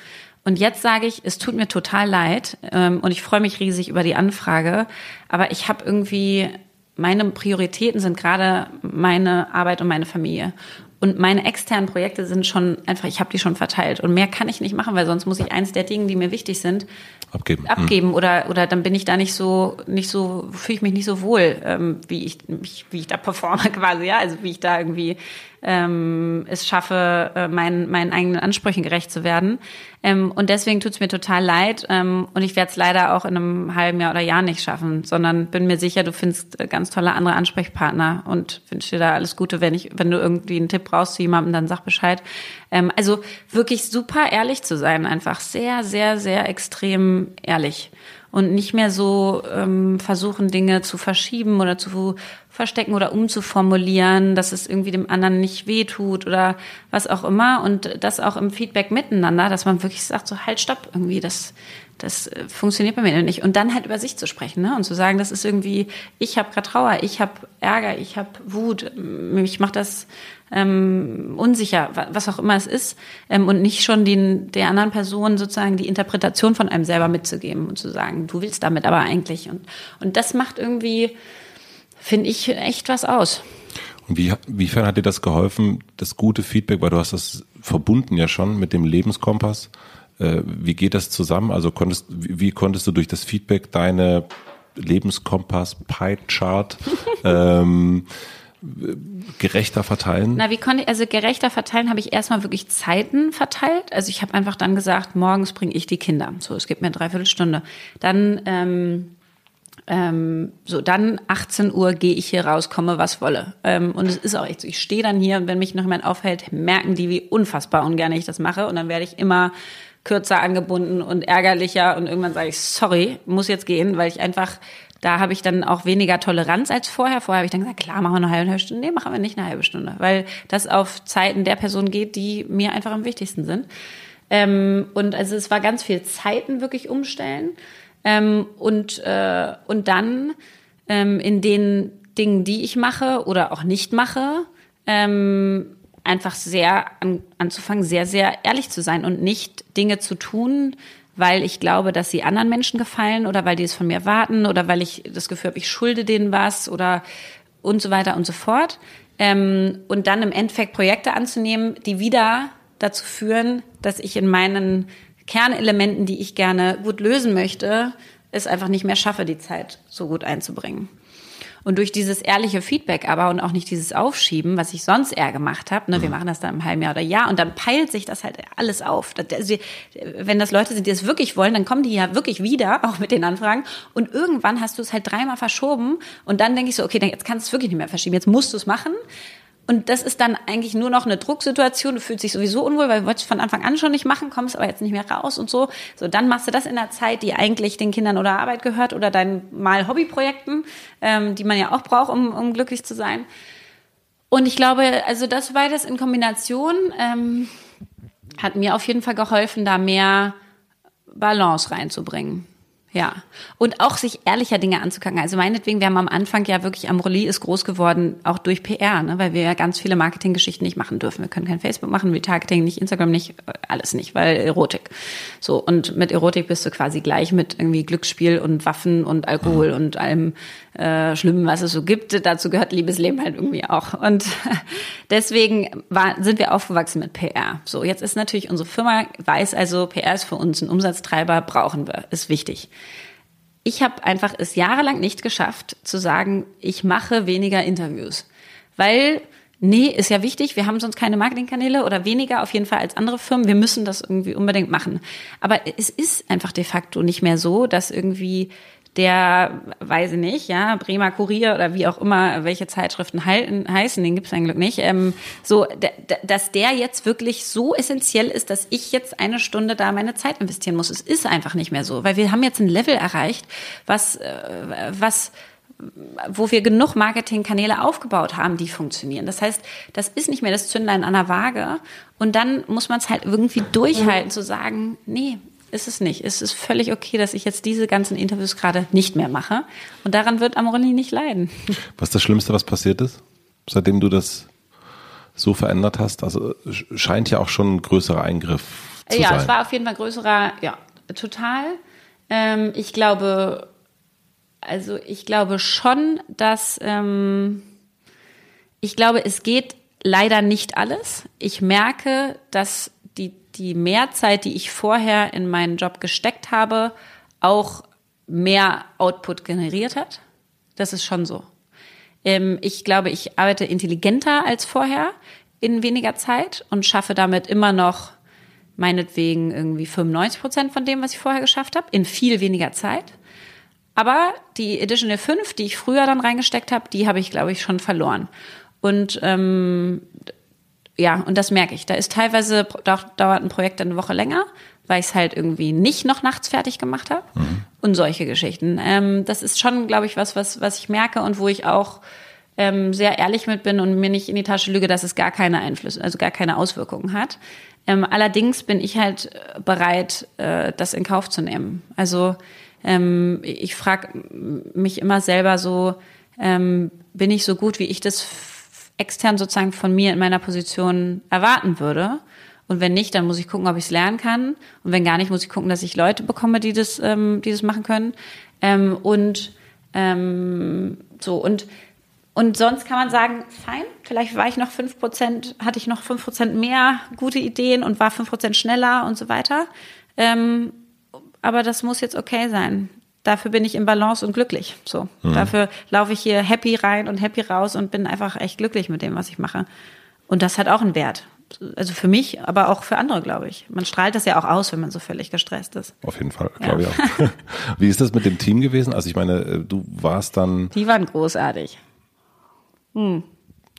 Und jetzt sage ich, es tut mir total leid ähm, und ich freue mich riesig über die Anfrage, aber ich habe irgendwie meine Prioritäten sind gerade meine Arbeit und meine Familie. Und meine externen Projekte sind schon einfach, ich habe die schon verteilt. Und mehr kann ich nicht machen, weil sonst muss ich eins der Dinge, die mir wichtig sind, abgeben. Abgeben. Mhm. Oder, oder dann bin ich da nicht so, nicht so, fühle ich mich nicht so wohl, ähm, wie ich, wie ich da performe quasi, ja. Also wie ich da irgendwie ähm, es schaffe, äh, meinen, meinen eigenen Ansprüchen gerecht zu werden. Ähm, und deswegen tut es mir total leid. Ähm, und ich werde es leider auch in einem halben Jahr oder Jahr nicht schaffen, sondern bin mir sicher, du findest äh, ganz tolle andere Ansprechpartner und wünsche dir da alles Gute. Wenn ich, wenn du irgendwie einen Tipp brauchst zu jemandem, dann sag Bescheid. Ähm, also wirklich super ehrlich zu sein, einfach sehr, sehr, sehr extrem ehrlich und nicht mehr so ähm, versuchen, Dinge zu verschieben oder zu verstecken oder umzuformulieren, dass es irgendwie dem anderen nicht wehtut oder was auch immer. Und das auch im Feedback miteinander, dass man wirklich sagt, so halt, stopp, irgendwie, das, das äh, funktioniert bei mir nicht. Und dann halt über sich zu sprechen ne? und zu sagen, das ist irgendwie, ich habe gerade Trauer, ich habe Ärger, ich habe Wut, mich macht das ähm, unsicher, was auch immer es ist, ähm, und nicht schon den, der anderen Person sozusagen die Interpretation von einem selber mitzugeben und zu sagen, du willst damit aber eigentlich. Und, und das macht irgendwie, finde ich, echt was aus. Und wie, wiefern hat dir das geholfen, das gute Feedback, weil du hast das verbunden ja schon mit dem Lebenskompass. Äh, wie geht das zusammen? Also konntest, wie, wie konntest du durch das Feedback deine Lebenskompass Pie Chart ähm, gerechter verteilen? Na, wie konnte ich, also gerechter verteilen habe ich erstmal wirklich Zeiten verteilt. Also ich habe einfach dann gesagt, morgens bringe ich die Kinder. So, es gibt mir eine Dreiviertelstunde. Dann, ähm, ähm, so, dann 18 Uhr gehe ich hier raus, komme was wolle. Ähm, und es ist auch echt so, ich stehe dann hier und wenn mich noch jemand aufhält, merken die, wie unfassbar ungern ich das mache. Und dann werde ich immer kürzer angebunden und ärgerlicher und irgendwann sage ich, sorry, muss jetzt gehen, weil ich einfach da habe ich dann auch weniger Toleranz als vorher. Vorher habe ich dann gesagt, klar, machen wir eine halbe Stunde. Nee, machen wir nicht eine halbe Stunde, weil das auf Zeiten der Person geht, die mir einfach am wichtigsten sind. Ähm, und also es war ganz viel Zeiten wirklich umstellen. Ähm, und, äh, und dann ähm, in den Dingen, die ich mache oder auch nicht mache, ähm, einfach sehr an, anzufangen, sehr, sehr ehrlich zu sein und nicht Dinge zu tun, weil ich glaube, dass sie anderen Menschen gefallen oder weil die es von mir warten oder weil ich das Gefühl habe, ich schulde denen was oder und so weiter und so fort. Ähm, und dann im Endeffekt Projekte anzunehmen, die wieder dazu führen, dass ich in meinen Kernelementen, die ich gerne gut lösen möchte, es einfach nicht mehr schaffe, die Zeit so gut einzubringen. Und durch dieses ehrliche Feedback aber und auch nicht dieses Aufschieben, was ich sonst eher gemacht habe, ne, wir mhm. machen das dann im halben Jahr oder Jahr und dann peilt sich das halt alles auf. Also, wenn das Leute sind, die es wirklich wollen, dann kommen die ja wirklich wieder, auch mit den Anfragen. Und irgendwann hast du es halt dreimal verschoben und dann denke ich so, okay, jetzt kannst du es wirklich nicht mehr verschieben, jetzt musst du es machen. Und das ist dann eigentlich nur noch eine Drucksituation. Du fühlst dich sowieso unwohl, weil du wolltest von Anfang an schon nicht machen, kommst aber jetzt nicht mehr raus und so. So, dann machst du das in der Zeit, die eigentlich den Kindern oder Arbeit gehört oder deinen mal Hobbyprojekten, ähm, die man ja auch braucht, um, um glücklich zu sein. Und ich glaube, also das beides in Kombination ähm, hat mir auf jeden Fall geholfen, da mehr Balance reinzubringen. Ja. Und auch sich ehrlicher Dinge anzugucken. Also meinetwegen, wir haben am Anfang ja wirklich, Amorelie ist groß geworden, auch durch PR, ne? weil wir ja ganz viele Marketinggeschichten nicht machen dürfen. Wir können kein Facebook machen, Retargeting nicht, Instagram nicht, alles nicht, weil Erotik. So. Und mit Erotik bist du quasi gleich mit irgendwie Glücksspiel und Waffen und Alkohol und allem äh, Schlimmen, was es so gibt. Dazu gehört Liebesleben halt irgendwie auch. Und deswegen war, sind wir aufgewachsen mit PR. So. Jetzt ist natürlich unsere Firma, weiß also, PR ist für uns ein Umsatztreiber, brauchen wir, ist wichtig ich habe einfach es jahrelang nicht geschafft zu sagen, ich mache weniger Interviews. Weil, nee, ist ja wichtig, wir haben sonst keine Marketingkanäle oder weniger auf jeden Fall als andere Firmen. Wir müssen das irgendwie unbedingt machen. Aber es ist einfach de facto nicht mehr so, dass irgendwie der, weiß ich nicht, ja, Bremer Kurier oder wie auch immer, welche Zeitschriften halten, heißen, den gibt's ein Glück nicht, ähm, so, dass der jetzt wirklich so essentiell ist, dass ich jetzt eine Stunde da meine Zeit investieren muss. Es ist einfach nicht mehr so, weil wir haben jetzt ein Level erreicht, was, äh, was wo wir genug Marketingkanäle aufgebaut haben, die funktionieren. Das heißt, das ist nicht mehr das Zündlein an der Waage. Und dann muss man es halt irgendwie durchhalten, zu sagen, nee, ist es nicht. Es ist völlig okay, dass ich jetzt diese ganzen Interviews gerade nicht mehr mache. Und daran wird Amorelli nicht leiden. Was ist das Schlimmste, was passiert ist, seitdem du das so verändert hast? Also scheint ja auch schon ein größerer Eingriff zu ja, sein. Ja, es war auf jeden Fall größerer, ja, total. Ähm, ich glaube, also ich glaube schon, dass ähm, ich glaube, es geht leider nicht alles. Ich merke, dass die, Mehrzeit, die ich vorher in meinen Job gesteckt habe, auch mehr Output generiert hat. Das ist schon so. Ähm, ich glaube, ich arbeite intelligenter als vorher in weniger Zeit und schaffe damit immer noch meinetwegen irgendwie 95 Prozent von dem, was ich vorher geschafft habe, in viel weniger Zeit. Aber die Edition 5, die ich früher dann reingesteckt habe, die habe ich, glaube ich, schon verloren. Und ähm, ja, und das merke ich. Da ist teilweise dauert ein Projekt eine Woche länger, weil ich es halt irgendwie nicht noch nachts fertig gemacht habe. Mhm. Und solche Geschichten. Ähm, das ist schon, glaube ich, was, was, was ich merke und wo ich auch ähm, sehr ehrlich mit bin und mir nicht in die Tasche lüge, dass es gar keine Einflüsse, also gar keine Auswirkungen hat. Ähm, allerdings bin ich halt bereit, äh, das in Kauf zu nehmen. Also ähm, ich frage mich immer selber so, ähm, bin ich so gut, wie ich das extern sozusagen von mir in meiner Position erwarten würde? Und wenn nicht, dann muss ich gucken, ob ich es lernen kann. Und wenn gar nicht, muss ich gucken, dass ich Leute bekomme, die das, ähm, die das machen können. Ähm, und ähm, so und und sonst kann man sagen, fein, vielleicht war ich noch fünf Prozent, hatte ich noch fünf Prozent mehr gute Ideen und war fünf Prozent schneller und so weiter. Ähm, aber das muss jetzt okay sein. Dafür bin ich im Balance und glücklich. So. Mhm. Dafür laufe ich hier happy rein und happy raus und bin einfach echt glücklich mit dem, was ich mache. Und das hat auch einen Wert. Also für mich, aber auch für andere, glaube ich. Man strahlt das ja auch aus, wenn man so völlig gestresst ist. Auf jeden Fall, glaube ja. ich auch. Wie ist das mit dem Team gewesen? Also ich meine, äh, du warst dann. Die waren großartig. Hm.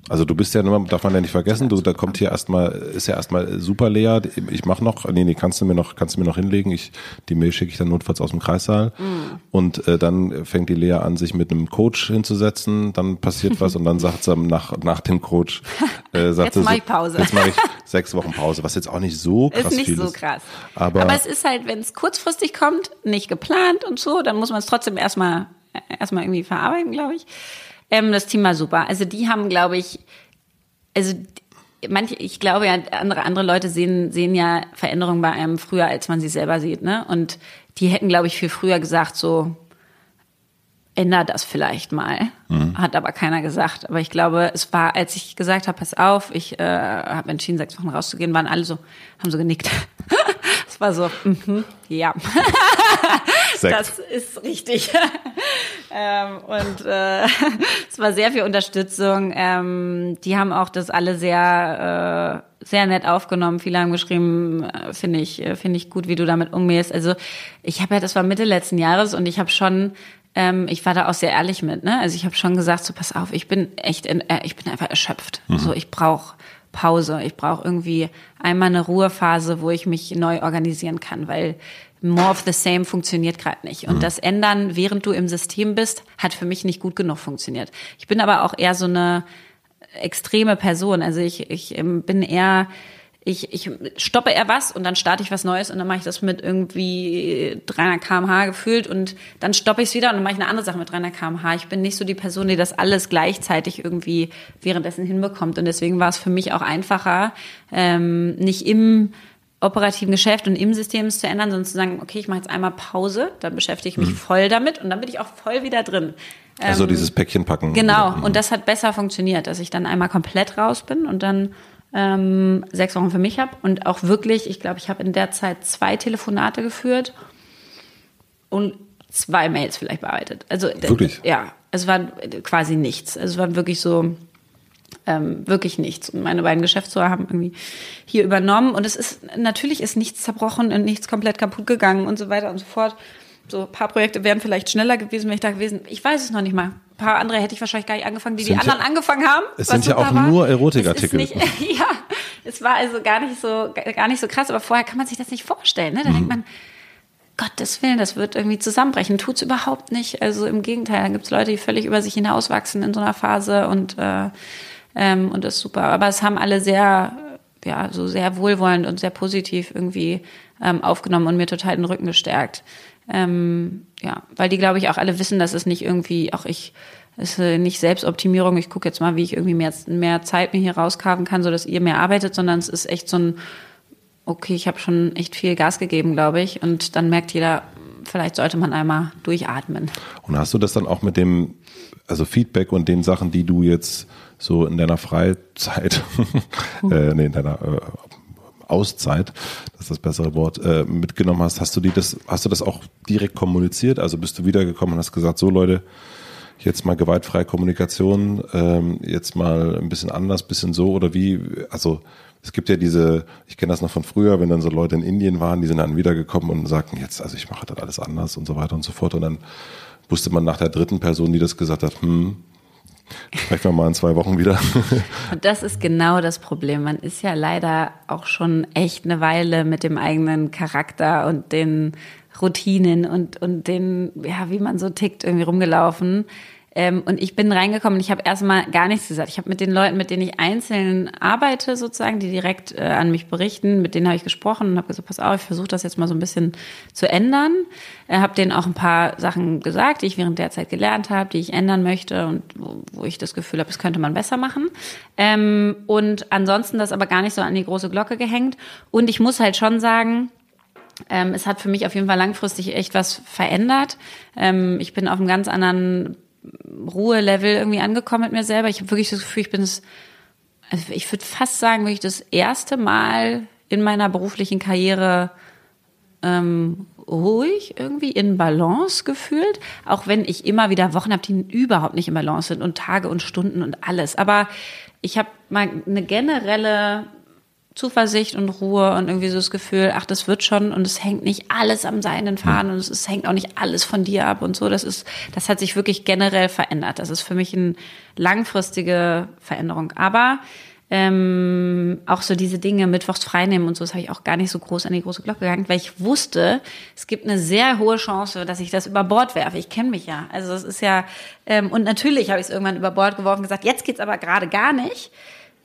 Also du bist ja nur, darf man ja nicht vergessen, du, da kommt hier erstmal, ist ja erstmal super Lea. Ich mach noch, nee, nee, kannst du mir noch, kannst du mir noch hinlegen. Ich, die Mail schicke ich dann notfalls aus dem Kreissaal. Mm. Und äh, dann fängt die Lea an, sich mit einem Coach hinzusetzen, dann passiert was und dann sagt sie nach, nach dem Coach, äh, sagt jetzt mache ich Pause. Jetzt mache ich sechs Wochen Pause, was jetzt auch nicht so krass ist. Nicht viel so krass. Aber, Aber es ist halt, wenn es kurzfristig kommt, nicht geplant und so, dann muss man es trotzdem erstmal erstmal irgendwie verarbeiten, glaube ich. Ähm, das Team war super. Also die haben, glaube ich, also manche, ich glaube ja, andere, andere Leute sehen, sehen ja Veränderungen bei einem früher, als man sie selber sieht, ne? Und die hätten, glaube ich, viel früher gesagt, so, änder das vielleicht mal. Mhm. Hat aber keiner gesagt. Aber ich glaube, es war, als ich gesagt habe, pass auf, ich äh, habe entschieden, sechs Wochen rauszugehen, waren alle so, haben so genickt. es war so, mhm, ja. das ist richtig. ähm, und äh, es war sehr viel Unterstützung. Ähm, die haben auch das alle sehr, äh, sehr nett aufgenommen. Viele haben geschrieben, äh, finde ich, äh, finde ich gut, wie du damit umgehst. Also ich habe ja, das war Mitte letzten Jahres und ich habe schon ähm, ich war da auch sehr ehrlich mit, ne? Also ich habe schon gesagt, so pass auf, ich bin echt, in, äh, ich bin einfach erschöpft. Mhm. So, ich brauche Pause. Ich brauche irgendwie einmal eine Ruhephase, wo ich mich neu organisieren kann, weil more of the same funktioniert gerade nicht. Und mhm. das Ändern, während du im System bist, hat für mich nicht gut genug funktioniert. Ich bin aber auch eher so eine extreme Person. Also ich, ich ähm, bin eher, ich, ich stoppe eher was und dann starte ich was Neues und dann mache ich das mit irgendwie 300 kmh gefühlt und dann stoppe ich es wieder und dann mache ich eine andere Sache mit 300 kmh. Ich bin nicht so die Person, die das alles gleichzeitig irgendwie währenddessen hinbekommt und deswegen war es für mich auch einfacher, ähm, nicht im operativen Geschäft und im System zu ändern, sondern zu sagen, okay, ich mache jetzt einmal Pause, dann beschäftige ich mich mhm. voll damit und dann bin ich auch voll wieder drin. Also ähm, dieses Päckchen packen. Genau, mhm. und das hat besser funktioniert, dass ich dann einmal komplett raus bin und dann ähm, sechs Wochen für mich habe und auch wirklich, ich glaube, ich habe in der Zeit zwei Telefonate geführt und zwei Mails vielleicht bearbeitet. Also wirklich? Ja, es war quasi nichts. Also es war wirklich so ähm, wirklich nichts. Und meine beiden Geschäftsführer haben irgendwie hier übernommen. Und es ist, natürlich ist nichts zerbrochen und nichts komplett kaputt gegangen und so weiter und so fort. so ein paar Projekte wären vielleicht schneller gewesen, wäre ich da gewesen. Ich weiß es noch nicht mal. Ein paar andere hätte ich wahrscheinlich gar nicht angefangen, die die anderen ja, angefangen haben. Es sind ja auch war. nur Erotikartikel. ja, es war also gar nicht so gar nicht so krass, aber vorher kann man sich das nicht vorstellen. Ne? Da mhm. denkt man, Gottes Willen, das wird irgendwie zusammenbrechen. Tut's überhaupt nicht. Also im Gegenteil, da gibt's Leute, die völlig über sich hinauswachsen in so einer Phase und äh, ähm, und ist super. Aber es haben alle sehr ja so sehr wohlwollend und sehr positiv irgendwie ähm, aufgenommen und mir total den Rücken gestärkt. Ähm, ja, weil die, glaube ich, auch alle wissen, dass es nicht irgendwie, auch ich, es ist nicht Selbstoptimierung, ich gucke jetzt mal, wie ich irgendwie mehr, mehr Zeit mir hier rauskaven kann, so dass ihr mehr arbeitet, sondern es ist echt so ein, okay, ich habe schon echt viel Gas gegeben, glaube ich. Und dann merkt jeder, vielleicht sollte man einmal durchatmen. Und hast du das dann auch mit dem, also Feedback und den Sachen, die du jetzt so in deiner Freizeit, äh, nee, in deiner äh, Auszeit, das ist das bessere Wort, äh, mitgenommen hast, hast du die das, hast du das auch direkt kommuniziert? Also bist du wiedergekommen und hast gesagt, so Leute, jetzt mal gewaltfreie Kommunikation, ähm, jetzt mal ein bisschen anders, bisschen so oder wie? Also es gibt ja diese, ich kenne das noch von früher, wenn dann so Leute in Indien waren, die sind dann wiedergekommen und sagten jetzt, also ich mache das alles anders und so weiter und so fort. Und dann wusste man nach der dritten Person, die das gesagt hat, hm, Wir mal in zwei Wochen wieder. Und das ist genau das Problem. Man ist ja leider auch schon echt eine Weile mit dem eigenen Charakter und den Routinen und, und den, ja, wie man so tickt, irgendwie rumgelaufen. Ähm, und ich bin reingekommen und ich habe erstmal gar nichts gesagt. Ich habe mit den Leuten, mit denen ich einzeln arbeite, sozusagen, die direkt äh, an mich berichten, mit denen habe ich gesprochen und habe gesagt, pass auf, ich versuche das jetzt mal so ein bisschen zu ändern. Äh, habe denen auch ein paar Sachen gesagt, die ich während der Zeit gelernt habe, die ich ändern möchte und wo, wo ich das Gefühl habe, das könnte man besser machen. Ähm, und ansonsten das aber gar nicht so an die große Glocke gehängt. Und ich muss halt schon sagen, ähm, es hat für mich auf jeden Fall langfristig echt was verändert. Ähm, ich bin auf einem ganz anderen Ruhelevel irgendwie angekommen mit mir selber. Ich habe wirklich das Gefühl, ich bin es, also ich würde fast sagen, wirklich das erste Mal in meiner beruflichen Karriere ähm, ruhig irgendwie in Balance gefühlt, auch wenn ich immer wieder Wochen habe, die überhaupt nicht in Balance sind und Tage und Stunden und alles. Aber ich habe mal eine generelle Zuversicht und Ruhe und irgendwie so das Gefühl, ach, das wird schon und es hängt nicht alles am seinen Faden und es, es hängt auch nicht alles von dir ab und so. Das ist, das hat sich wirklich generell verändert. Das ist für mich eine langfristige Veränderung. Aber ähm, auch so diese Dinge mittwochs freinehmen und so, das habe ich auch gar nicht so groß an die große Glocke gegangen, weil ich wusste, es gibt eine sehr hohe Chance, dass ich das über Bord werfe. Ich kenne mich ja. Also es ist ja, ähm, und natürlich habe ich es irgendwann über Bord geworfen und gesagt, jetzt geht's aber gerade gar nicht.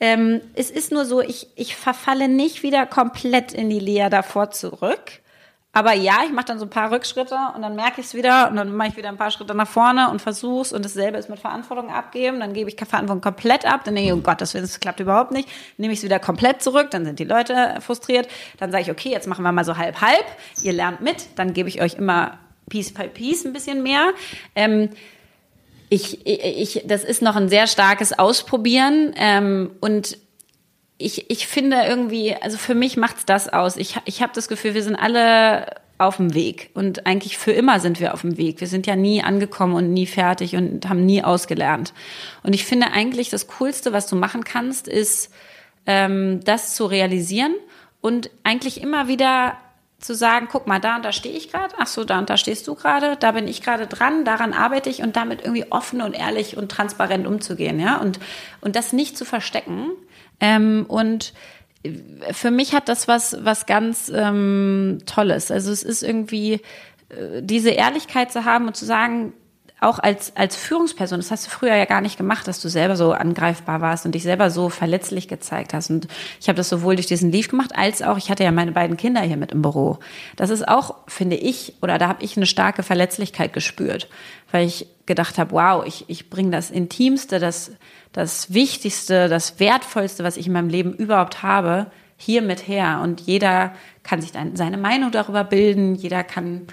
Ähm, es ist nur so, ich, ich verfalle nicht wieder komplett in die Lea davor zurück. Aber ja, ich mache dann so ein paar Rückschritte und dann merke ich es wieder und dann mache ich wieder ein paar Schritte nach vorne und versuch's und dasselbe ist mit Verantwortung abgeben. Dann gebe ich Verantwortung komplett ab. Dann denke ich, oh Gott, das, das klappt überhaupt nicht. Nehme ich es wieder komplett zurück, dann sind die Leute frustriert. Dann sage ich, okay, jetzt machen wir mal so halb halb. Ihr lernt mit, dann gebe ich euch immer Piece by Piece ein bisschen mehr. Ähm, ich, ich, das ist noch ein sehr starkes Ausprobieren ähm, und ich, ich finde irgendwie, also für mich macht's das aus. Ich, ich habe das Gefühl, wir sind alle auf dem Weg und eigentlich für immer sind wir auf dem Weg. Wir sind ja nie angekommen und nie fertig und haben nie ausgelernt. Und ich finde eigentlich das Coolste, was du machen kannst, ist ähm, das zu realisieren und eigentlich immer wieder zu sagen, guck mal, da und da stehe ich gerade, ach so, da und da stehst du gerade, da bin ich gerade dran, daran arbeite ich und damit irgendwie offen und ehrlich und transparent umzugehen, ja, und, und das nicht zu verstecken. Ähm, und für mich hat das was, was ganz ähm, Tolles. Also es ist irgendwie äh, diese Ehrlichkeit zu haben und zu sagen, auch als, als Führungsperson, das hast du früher ja gar nicht gemacht, dass du selber so angreifbar warst und dich selber so verletzlich gezeigt hast. Und ich habe das sowohl durch diesen Leaf gemacht, als auch, ich hatte ja meine beiden Kinder hier mit im Büro. Das ist auch, finde ich, oder da habe ich eine starke Verletzlichkeit gespürt, weil ich gedacht habe, wow, ich, ich bringe das Intimste, das, das Wichtigste, das Wertvollste, was ich in meinem Leben überhaupt habe, hier mit her. Und jeder kann sich dann seine Meinung darüber bilden, jeder kann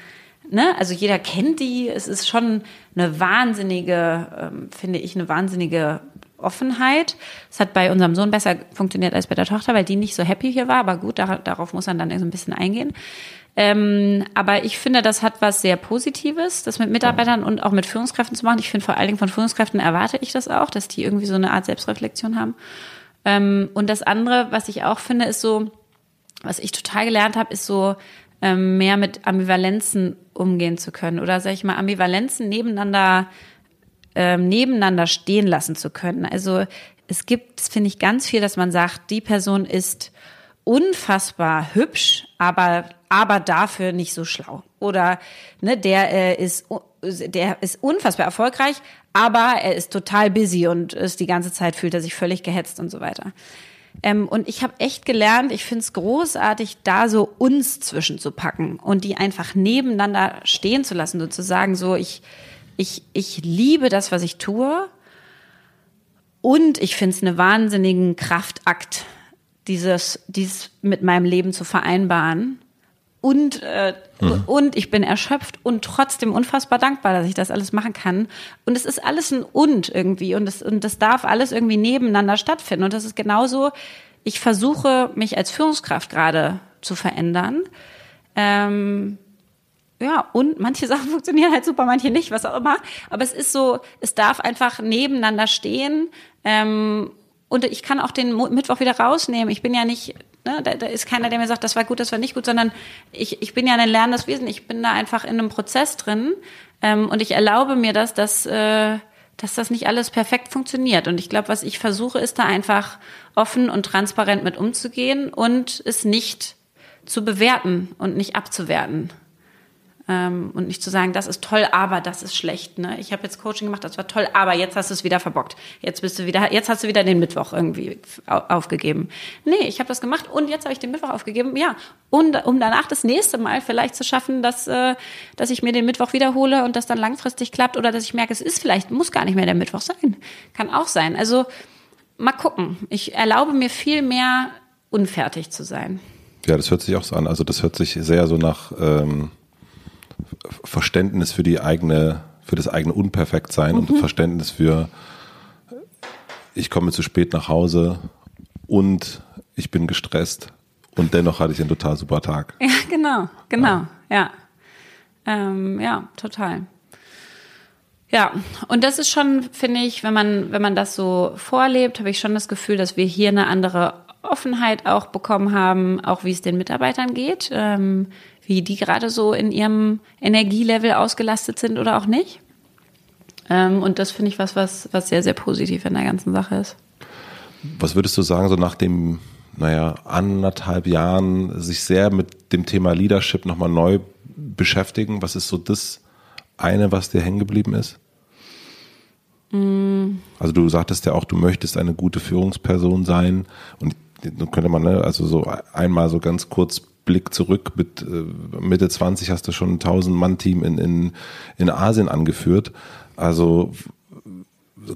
ne, also jeder kennt die. Es ist schon eine wahnsinnige, ähm, finde ich, eine wahnsinnige Offenheit. Es hat bei unserem Sohn besser funktioniert als bei der Tochter, weil die nicht so happy hier war. Aber gut, darauf muss man dann so ein bisschen eingehen. Ähm, aber ich finde, das hat was sehr Positives, das mit Mitarbeitern und auch mit Führungskräften zu machen. Ich finde vor allen Dingen von Führungskräften erwarte ich das auch, dass die irgendwie so eine Art Selbstreflexion haben. Ähm, und das andere, was ich auch finde, ist so, was ich total gelernt habe, ist so ähm, mehr mit Ambivalenzen umgehen zu können oder sag ich mal Ambivalenzen nebeneinander ähm, nebeneinander stehen lassen zu können. Also es gibt, finde ich, ganz viel, dass man sagt, die Person ist unfassbar hübsch, aber aber dafür nicht so schlau. Oder ne, der äh, ist der ist unfassbar erfolgreich, aber er ist total busy und ist die ganze Zeit fühlt er sich völlig gehetzt und so weiter. Ähm, und ich habe echt gelernt, ich finde es großartig, da so uns zwischenzupacken und die einfach nebeneinander stehen zu lassen, sozusagen so, ich, ich, ich liebe das, was ich tue. Und ich finde es einen wahnsinnigen Kraftakt, dieses, dieses mit meinem Leben zu vereinbaren und, äh, mhm. und ich bin erschöpft und trotzdem unfassbar dankbar, dass ich das alles machen kann. Und es ist alles ein Und irgendwie und das, und das darf alles irgendwie nebeneinander stattfinden. Und das ist genauso, ich versuche mich als Führungskraft gerade zu verändern. Ähm, ja, und manche Sachen funktionieren halt super, manche nicht, was auch immer. Aber es ist so, es darf einfach nebeneinander stehen. Ähm, und ich kann auch den Mittwoch wieder rausnehmen. Ich bin ja nicht Ne, da, da ist keiner, der mir sagt, das war gut, das war nicht gut, sondern ich, ich bin ja ein lernendes Wesen. Ich bin da einfach in einem Prozess drin ähm, und ich erlaube mir das, dass, äh, dass das nicht alles perfekt funktioniert. Und ich glaube, was ich versuche, ist da einfach offen und transparent mit umzugehen und es nicht zu bewerten und nicht abzuwerten. Ähm, und nicht zu sagen, das ist toll, aber das ist schlecht. Ne? Ich habe jetzt Coaching gemacht, das war toll, aber jetzt hast du es wieder verbockt. Jetzt bist du wieder, jetzt hast du wieder den Mittwoch irgendwie aufgegeben. Nee, ich habe das gemacht und jetzt habe ich den Mittwoch aufgegeben. Ja, und um danach das nächste Mal vielleicht zu schaffen, dass, äh, dass ich mir den Mittwoch wiederhole und das dann langfristig klappt oder dass ich merke, es ist vielleicht, muss gar nicht mehr der Mittwoch sein. Kann auch sein. Also mal gucken. Ich erlaube mir viel mehr unfertig zu sein. Ja, das hört sich auch so an. Also das hört sich sehr so nach ähm Verständnis für die eigene, für das eigene Unperfektsein mhm. und Verständnis für ich komme zu spät nach Hause und ich bin gestresst und dennoch hatte ich einen total super Tag. Ja, genau, genau, ja. Ja, ähm, ja total. Ja, und das ist schon, finde ich, wenn man, wenn man das so vorlebt, habe ich schon das Gefühl, dass wir hier eine andere Offenheit auch bekommen haben, auch wie es den Mitarbeitern geht. Ähm, wie die gerade so in ihrem Energielevel ausgelastet sind oder auch nicht. Ähm, und das finde ich was, was, was sehr, sehr positiv in der ganzen Sache ist. Was würdest du sagen, so nach dem, naja, anderthalb Jahren sich sehr mit dem Thema Leadership nochmal neu beschäftigen? Was ist so das eine, was dir hängen geblieben ist? Mm. Also du sagtest ja auch, du möchtest eine gute Führungsperson sein und könnte man, ne, also so einmal so ganz kurz Blick zurück mit äh, Mitte 20 hast du schon ein 1000 Mann Team in, in, in Asien angeführt. Also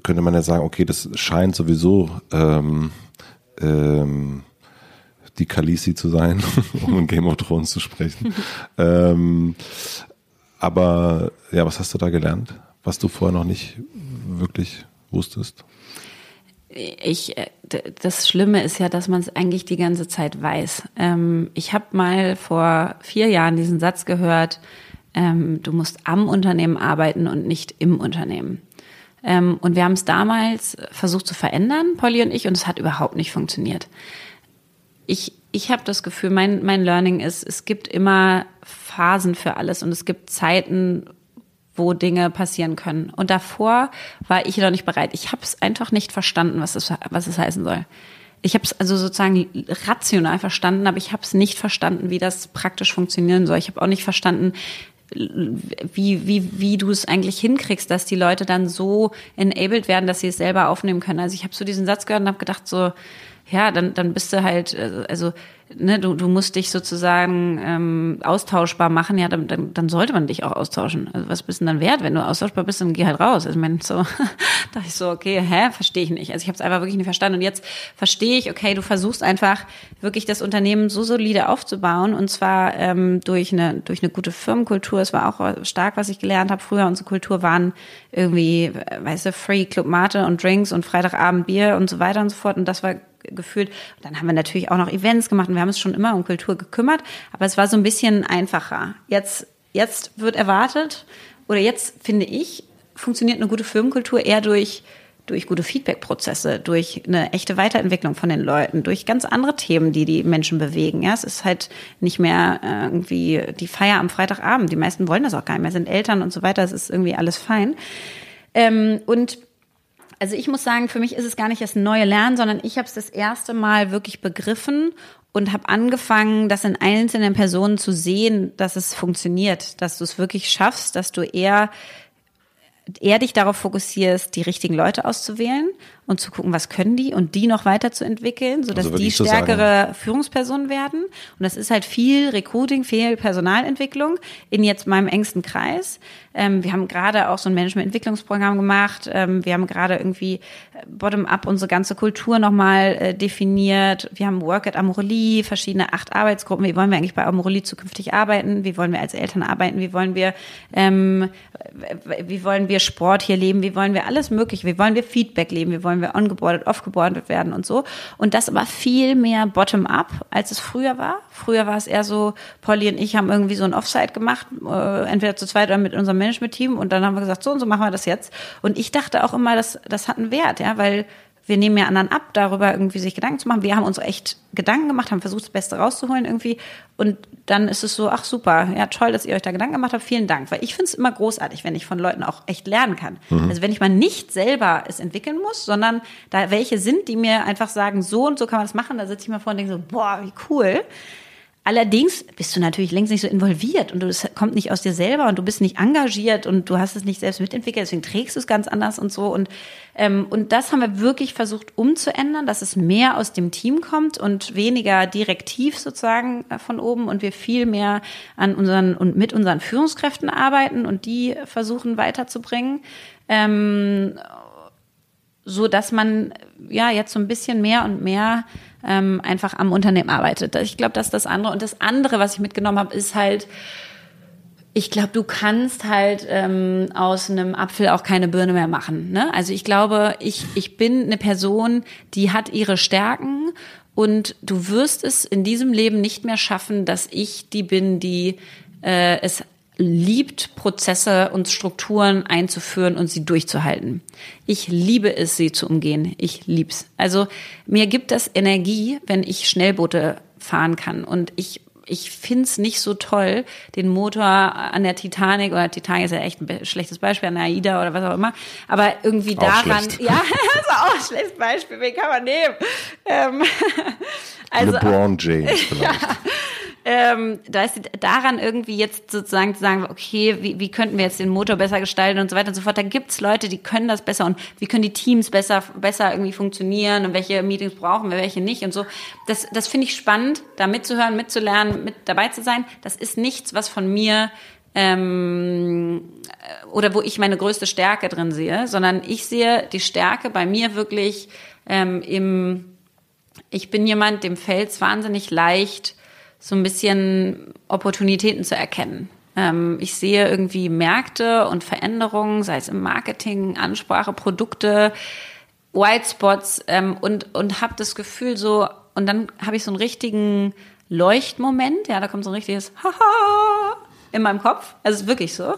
könnte man ja sagen, okay, das scheint sowieso ähm, ähm, die Kalisi zu sein, um in Game of Thrones zu sprechen. ähm, aber ja, was hast du da gelernt, was du vorher noch nicht wirklich wusstest? Ich, äh, das Schlimme ist ja, dass man es eigentlich die ganze Zeit weiß. Ähm, ich habe mal vor vier Jahren diesen Satz gehört, ähm, du musst am Unternehmen arbeiten und nicht im Unternehmen. Ähm, und wir haben es damals versucht zu verändern, Polly und ich, und es hat überhaupt nicht funktioniert. Ich, ich habe das Gefühl, mein, mein Learning ist, es gibt immer Phasen für alles und es gibt Zeiten, wo Dinge passieren können. Und davor war ich noch nicht bereit. Ich habe es einfach nicht verstanden, was es, was es heißen soll. Ich habe es also sozusagen rational verstanden, aber ich habe es nicht verstanden, wie das praktisch funktionieren soll. Ich habe auch nicht verstanden, wie, wie, wie du es eigentlich hinkriegst, dass die Leute dann so enabled werden, dass sie es selber aufnehmen können. Also ich habe so diesen Satz gehört und habe gedacht so, ja, dann, dann bist du halt, äh, also ne, du, du musst dich sozusagen ähm, austauschbar machen, ja, dann, dann, dann sollte man dich auch austauschen. Also was bist du denn dann wert, wenn du austauschbar bist, dann geh halt raus. Also ich meine, so dachte ich so, okay, hä, verstehe ich nicht. Also ich habe es einfach wirklich nicht verstanden. Und jetzt verstehe ich, okay, du versuchst einfach wirklich das Unternehmen so solide aufzubauen und zwar ähm, durch eine durch eine gute Firmenkultur. Es war auch stark, was ich gelernt habe früher. Unsere Kultur waren irgendwie, weißt du, Free Club Mate und Drinks und Freitagabend Bier und so weiter und so fort. Und das war gefühlt. Dann haben wir natürlich auch noch Events gemacht und wir haben uns schon immer um Kultur gekümmert, aber es war so ein bisschen einfacher. Jetzt, jetzt wird erwartet, oder jetzt finde ich, funktioniert eine gute Firmenkultur eher durch durch gute Feedback-Prozesse, durch eine echte Weiterentwicklung von den Leuten, durch ganz andere Themen, die die Menschen bewegen. Ja, es ist halt nicht mehr äh, irgendwie die Feier am Freitagabend. Die meisten wollen das auch gar nicht mehr, sind Eltern und so weiter. Es ist irgendwie alles fein. Ähm, und also ich muss sagen, für mich ist es gar nicht das neue Lernen, sondern ich habe es das erste Mal wirklich begriffen und habe angefangen, das in einzelnen Personen zu sehen, dass es funktioniert, dass du es wirklich schaffst, dass du eher eher dich darauf fokussierst, die richtigen Leute auszuwählen und zu gucken, was können die und die noch weiterzuentwickeln, sodass also die stärkere Führungspersonen werden. Und das ist halt viel Recruiting, viel Personalentwicklung in jetzt meinem engsten Kreis. Ähm, wir haben gerade auch so ein Management-Entwicklungsprogramm gemacht. Ähm, wir haben gerade irgendwie äh, bottom-up unsere ganze Kultur nochmal äh, definiert. Wir haben Work at Amorelie, verschiedene acht Arbeitsgruppen. Wie wollen wir eigentlich bei Amorelie zukünftig arbeiten? Wie wollen wir als Eltern arbeiten? Wie wollen wir, ähm, wie wollen wir Sport hier leben? Wie wollen wir alles mögliche? Wie wollen wir Feedback leben? Wie wollen wollen wir ongeboardet, offgeboardet werden und so. Und das aber viel mehr bottom-up, als es früher war. Früher war es eher so, Polly und ich haben irgendwie so ein Offsite gemacht, äh, entweder zu zweit oder mit unserem Management-Team und dann haben wir gesagt, so und so machen wir das jetzt. Und ich dachte auch immer, das, das hat einen Wert, ja, weil wir nehmen ja anderen ab, darüber irgendwie sich Gedanken zu machen. Wir haben uns echt Gedanken gemacht, haben versucht, das Beste rauszuholen irgendwie. Und dann ist es so, ach super, ja toll, dass ihr euch da Gedanken gemacht habt, vielen Dank. Weil ich finde es immer großartig, wenn ich von Leuten auch echt lernen kann. Mhm. Also wenn ich mal nicht selber es entwickeln muss, sondern da welche sind, die mir einfach sagen, so und so kann man das machen, da sitze ich mal vor und denke so, boah, wie cool. Allerdings bist du natürlich längst nicht so involviert und es kommt nicht aus dir selber und du bist nicht engagiert und du hast es nicht selbst mitentwickelt, deswegen trägst du es ganz anders und so. Und, ähm, und das haben wir wirklich versucht umzuändern, dass es mehr aus dem Team kommt und weniger direktiv sozusagen äh, von oben und wir viel mehr an unseren und mit unseren Führungskräften arbeiten und die versuchen weiterzubringen. Ähm, so dass man ja jetzt so ein bisschen mehr und mehr ähm, einfach am Unternehmen arbeitet. Ich glaube, das ist das andere. Und das andere, was ich mitgenommen habe, ist halt, ich glaube, du kannst halt ähm, aus einem Apfel auch keine Birne mehr machen. Ne? Also ich glaube, ich, ich bin eine Person, die hat ihre Stärken und du wirst es in diesem Leben nicht mehr schaffen, dass ich die bin, die äh, es liebt, Prozesse und Strukturen einzuführen und sie durchzuhalten. Ich liebe es, sie zu umgehen. Ich lieb's. Also mir gibt das Energie, wenn ich Schnellboote fahren kann. Und ich ich find's nicht so toll, den Motor an der Titanic oder Titanic ist ja echt ein schlechtes Beispiel, an der AIDA oder was auch immer, aber irgendwie auch daran, schlecht. ja, das ist auch ein schlechtes Beispiel, wen kann man nehmen? Ähm, also, LeBron James vielleicht. Ja, ähm, da ist daran irgendwie jetzt sozusagen zu sagen, okay, wie, wie könnten wir jetzt den Motor besser gestalten und so weiter und so fort. Da gibt's Leute, die können das besser und wie können die Teams besser, besser irgendwie funktionieren und welche Meetings brauchen wir, welche nicht und so. Das, das finde ich spannend, da mitzuhören, mitzulernen, mit dabei zu sein. Das ist nichts, was von mir ähm, oder wo ich meine größte Stärke drin sehe, sondern ich sehe die Stärke bei mir wirklich ähm, im, ich bin jemand, dem fällt es wahnsinnig leicht, so ein bisschen Opportunitäten zu erkennen. Ähm, ich sehe irgendwie Märkte und Veränderungen, sei es im Marketing, Ansprache, Produkte, White Spots ähm, und, und habe das Gefühl so, und dann habe ich so einen richtigen Leuchtmoment, ja, da kommt so ein richtiges Haha in meinem Kopf. Also es ist wirklich so.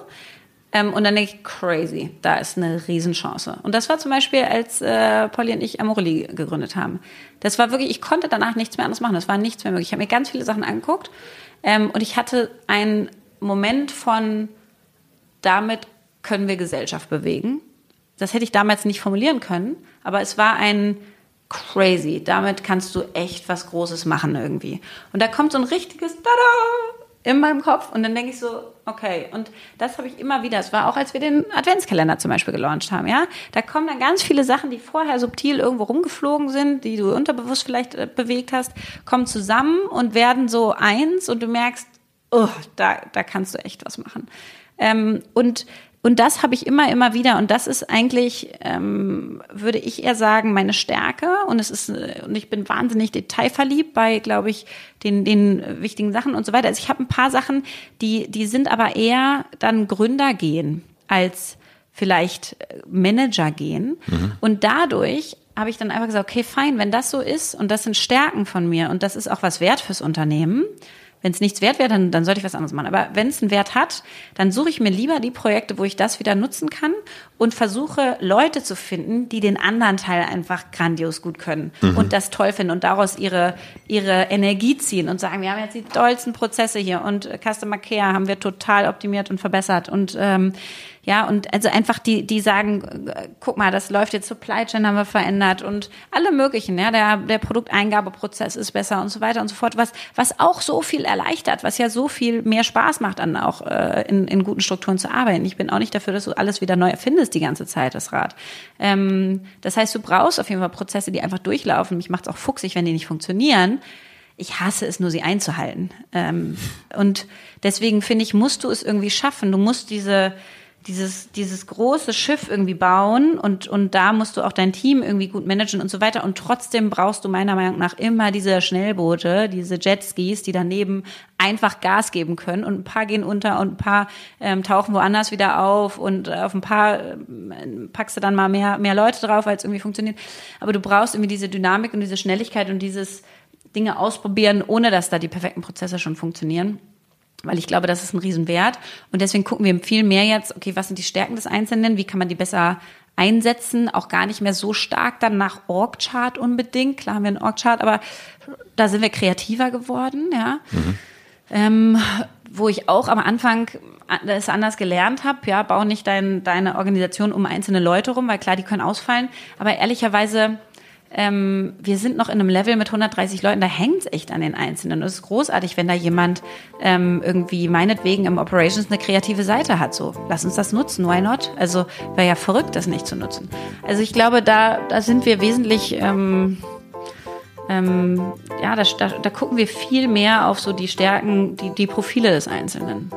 Ähm, und dann denke ich, crazy, da ist eine Riesenchance. Und das war zum Beispiel, als äh, Polly und ich Amorelli gegründet haben. Das war wirklich, ich konnte danach nichts mehr anderes machen. Das war nichts mehr möglich. Ich habe mir ganz viele Sachen angeguckt ähm, und ich hatte einen Moment von, damit können wir Gesellschaft bewegen. Das hätte ich damals nicht formulieren können, aber es war ein crazy. Damit kannst du echt was Großes machen irgendwie. Und da kommt so ein richtiges Tada! In meinem Kopf und dann denke ich so, okay, und das habe ich immer wieder. Es war auch, als wir den Adventskalender zum Beispiel gelauncht haben, ja. Da kommen dann ganz viele Sachen, die vorher subtil irgendwo rumgeflogen sind, die du unterbewusst vielleicht äh, bewegt hast, kommen zusammen und werden so eins und du merkst, oh, da, da kannst du echt was machen. Ähm, und und das habe ich immer, immer wieder. Und das ist eigentlich, ähm, würde ich eher sagen, meine Stärke. Und es ist, und ich bin wahnsinnig detailverliebt bei, glaube ich, den, den wichtigen Sachen und so weiter. Also ich habe ein paar Sachen, die, die sind aber eher dann Gründer gehen als vielleicht Manager gehen. Mhm. Und dadurch habe ich dann einfach gesagt, okay, fein, wenn das so ist und das sind Stärken von mir und das ist auch was wert fürs Unternehmen, Wenn es nichts wert wäre, dann, dann sollte ich was anderes machen. Aber wenn es einen Wert hat, dann suche ich mir lieber die Projekte, wo ich das wieder nutzen kann und versuche Leute zu finden, die den anderen Teil einfach grandios gut können mhm. und das toll finden und daraus ihre, ihre Energie ziehen und sagen, wir haben jetzt die tollsten Prozesse hier und Customer Care haben wir total optimiert und verbessert und ähm, ja, und also einfach die, die sagen, guck mal, das läuft jetzt Supply Chain haben wir verändert und alle möglichen, ja, der, der Produkteingabeprozess ist besser und so weiter und so fort, was, was auch so viel erleichtert, was ja so viel mehr Spaß macht, dann auch äh, in, in guten Strukturen zu arbeiten. Ich bin auch nicht dafür, dass du alles wieder neu erfindest die ganze Zeit, das Rad. Ähm, das heißt, du brauchst auf jeden Fall Prozesse, die einfach durchlaufen. Mich macht es auch fuchsig, wenn die nicht funktionieren ich hasse es nur, sie einzuhalten. Ähm, und deswegen finde ich, musst du es irgendwie schaffen. Du musst diese, dieses, dieses große Schiff irgendwie bauen und, und da musst du auch dein Team irgendwie gut managen und so weiter. Und trotzdem brauchst du meiner Meinung nach immer diese Schnellboote, diese Jetskis, die daneben einfach Gas geben können und ein paar gehen unter und ein paar ähm, tauchen woanders wieder auf und auf ein paar ähm, packst du dann mal mehr, mehr Leute drauf, weil es irgendwie funktioniert. Aber du brauchst irgendwie diese Dynamik und diese Schnelligkeit und dieses Dinge ausprobieren, ohne dass da die perfekten Prozesse schon funktionieren weil ich glaube, das ist ein Riesenwert. Und deswegen gucken wir viel mehr jetzt, okay, was sind die Stärken des Einzelnen, wie kann man die besser einsetzen, auch gar nicht mehr so stark dann nach Org-Chart unbedingt. Klar haben wir einen Org-Chart, aber da sind wir kreativer geworden, ja. Mhm. Ähm, wo ich auch am Anfang das anders gelernt habe, ja, bau nicht dein, deine Organisation um einzelne Leute rum, weil klar, die können ausfallen. Aber ehrlicherweise ähm, wir sind noch in einem Level mit 130 Leuten, da hängt es echt an den Einzelnen. Und es ist großartig, wenn da jemand ähm, irgendwie meinetwegen im Operations eine kreative Seite hat. So, lass uns das nutzen, why not? Also wäre ja verrückt, das nicht zu nutzen. Also ich glaube, da, da sind wir wesentlich, ähm, ähm, ja, da, da, da gucken wir viel mehr auf so die Stärken, die, die Profile des Einzelnen.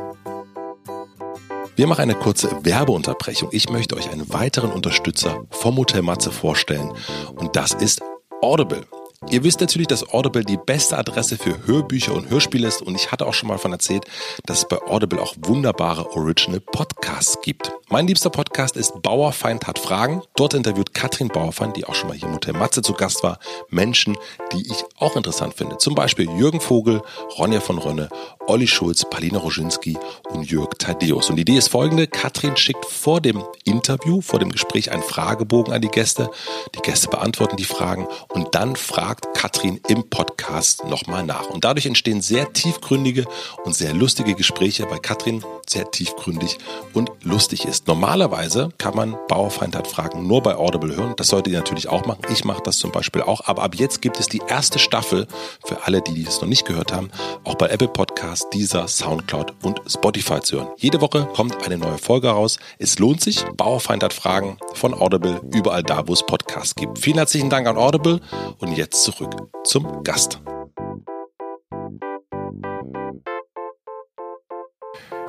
Wir machen eine kurze Werbeunterbrechung. Ich möchte euch einen weiteren Unterstützer vom Hotel Matze vorstellen und das ist Audible. Ihr wisst natürlich, dass Audible die beste Adresse für Hörbücher und Hörspiele ist und ich hatte auch schon mal von erzählt, dass es bei Audible auch wunderbare Original Podcasts gibt. Mein liebster Podcast ist Bauerfeind hat Fragen. Dort interviewt Katrin Bauerfeind, die auch schon mal hier im Hotel Matze zu Gast war, Menschen, die ich auch interessant finde. Zum Beispiel Jürgen Vogel, Ronja von Rönne, Olli Schulz, Palina Roginski und Jörg Tadeus. Und die Idee ist folgende. Katrin schickt vor dem Interview, vor dem Gespräch einen Fragebogen an die Gäste. Die Gäste beantworten die Fragen und dann fragt fragt Katrin im Podcast nochmal nach. Und dadurch entstehen sehr tiefgründige und sehr lustige Gespräche, weil Katrin sehr tiefgründig und lustig ist. Normalerweise kann man Bauerfeind hat Fragen nur bei Audible hören. Das solltet ihr natürlich auch machen. Ich mache das zum Beispiel auch. Aber ab jetzt gibt es die erste Staffel für alle, die es noch nicht gehört haben, auch bei Apple Podcasts, dieser Soundcloud und Spotify zu hören. Jede Woche kommt eine neue Folge raus. Es lohnt sich. Bauerfeind hat Fragen von Audible überall da, wo es Podcasts gibt. Vielen herzlichen Dank an Audible und jetzt zurück zum Gast.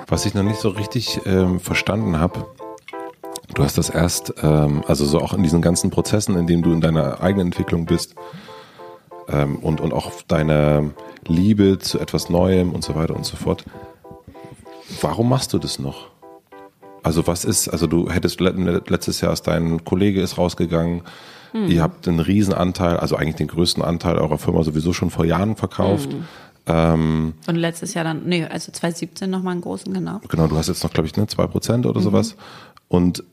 Was ich noch nicht so richtig ähm, verstanden habe, du hast das erst, ähm, also so auch in diesen ganzen Prozessen, in denen du in deiner eigenen Entwicklung bist ähm, und, und auch deine Liebe zu etwas Neuem und so weiter und so fort. Warum machst du das noch? Also was ist, also du hättest letztes Jahr ist dein Kollege ist rausgegangen, Mhm. Ihr habt einen riesen Anteil, also eigentlich den größten Anteil eurer Firma sowieso schon vor Jahren verkauft. Mhm. Ähm, und letztes Jahr dann, nee, also 2017 nochmal einen großen, genau. Genau, du hast jetzt noch, glaube ich, ne, zwei Prozent oder mhm. sowas. Und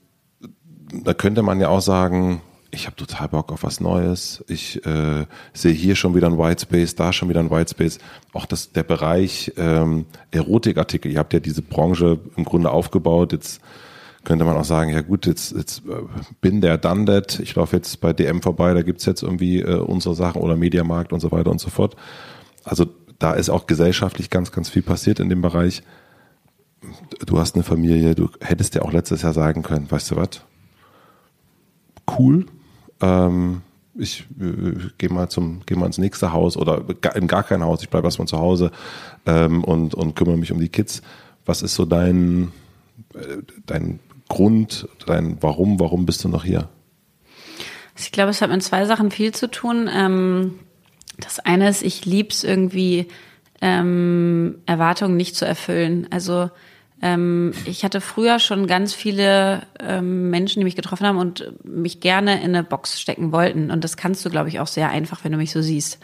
da könnte man ja auch sagen, ich habe total Bock auf was Neues. Ich äh, sehe hier schon wieder ein Whitespace, da schon wieder ein Whitespace. Auch das, der Bereich ähm, Erotikartikel. Ihr habt ja diese Branche im Grunde aufgebaut. Jetzt könnte man auch sagen, ja gut, jetzt, jetzt äh, bin der done that. Ich laufe jetzt bei DM vorbei, da gibt's jetzt irgendwie äh, unsere Sachen oder Mediamarkt und so weiter und so fort. Also da ist auch gesellschaftlich ganz, ganz viel passiert in dem Bereich. Du hast eine Familie, du hättest ja auch letztes Jahr sagen können, weißt du was? Cool. Ähm, ich äh, gehe mal zum, gehe mal ins nächste Haus oder in gar kein Haus, ich bleibe erstmal zu Hause ähm, und, und kümmere mich um die Kids. Was ist so dein, äh, dein Grund, dein Warum, warum bist du noch hier? Ich glaube, es hat mit zwei Sachen viel zu tun. Ähm, das eine ist, ich liebe es irgendwie, ähm, Erwartungen nicht zu erfüllen. Also ähm, ich hatte früher schon ganz viele Menschen, die mich getroffen haben und mich gerne in eine Box stecken wollten. Und das kannst du, glaube ich, auch sehr einfach, wenn du mich so siehst.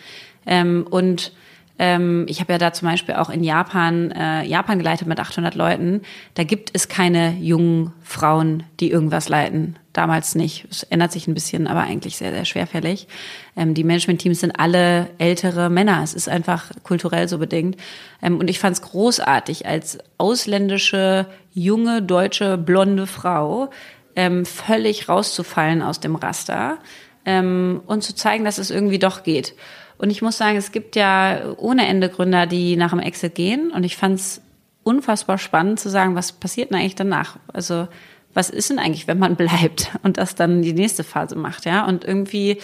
und Ähm, ich habe ja da zum Beispiel auch in Japan, äh, Japan geleitet mit 800 Leuten. Da gibt es keine jungen Frauen, die irgendwas leiten. Damals nicht. Es ändert sich ein bisschen, aber eigentlich sehr, sehr schwerfällig. Ähm, die Management-Teams sind alle ältere Männer. Es ist einfach kulturell so bedingt. Ähm, und ich fand es großartig, als ausländische, junge, deutsche, blonde Frau ähm, völlig rauszufallen aus dem Raster ähm, und zu zeigen, dass es irgendwie doch geht. Und ich muss sagen, es gibt ja ohne Ende Gründer, die nach dem Exit gehen. Und ich fand es unfassbar spannend zu sagen, was passiert denn eigentlich danach? Also was ist denn eigentlich, wenn man bleibt und das dann die nächste Phase macht, ja? Und irgendwie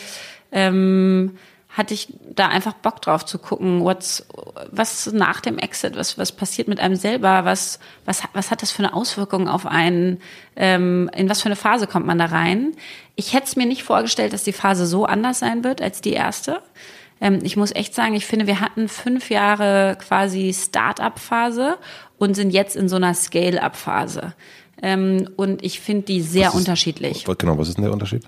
ähm, hatte ich da einfach Bock drauf zu gucken, what's, was nach dem Exit, was, was passiert mit einem selber, was, was, was hat das für eine Auswirkung auf einen, ähm, in was für eine Phase kommt man da rein. Ich hätte es mir nicht vorgestellt, dass die Phase so anders sein wird als die erste. Ähm, ich muss echt sagen, ich finde, wir hatten fünf Jahre quasi Start-up-Phase und sind jetzt in so einer Scale-up-Phase. Ähm, und ich finde die sehr ist- unterschiedlich. Genau, was ist denn der Unterschied?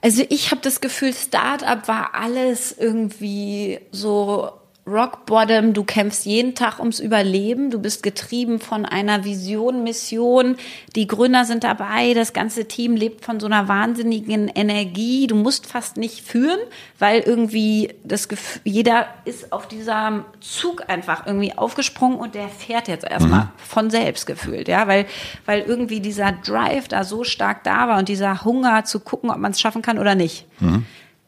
Also ich habe das Gefühl, Startup war alles irgendwie so Rock Bottom. Du kämpfst jeden Tag ums Überleben. Du bist getrieben von einer Vision, Mission. Die Gründer sind dabei. Das ganze Team lebt von so einer wahnsinnigen Energie. Du musst fast nicht führen, weil irgendwie das Gefühl, jeder ist auf dieser Zug einfach irgendwie aufgesprungen und der fährt jetzt erstmal von selbst gefühlt, ja, weil, weil irgendwie dieser Drive da so stark da war und dieser Hunger zu gucken, ob man es schaffen kann oder nicht.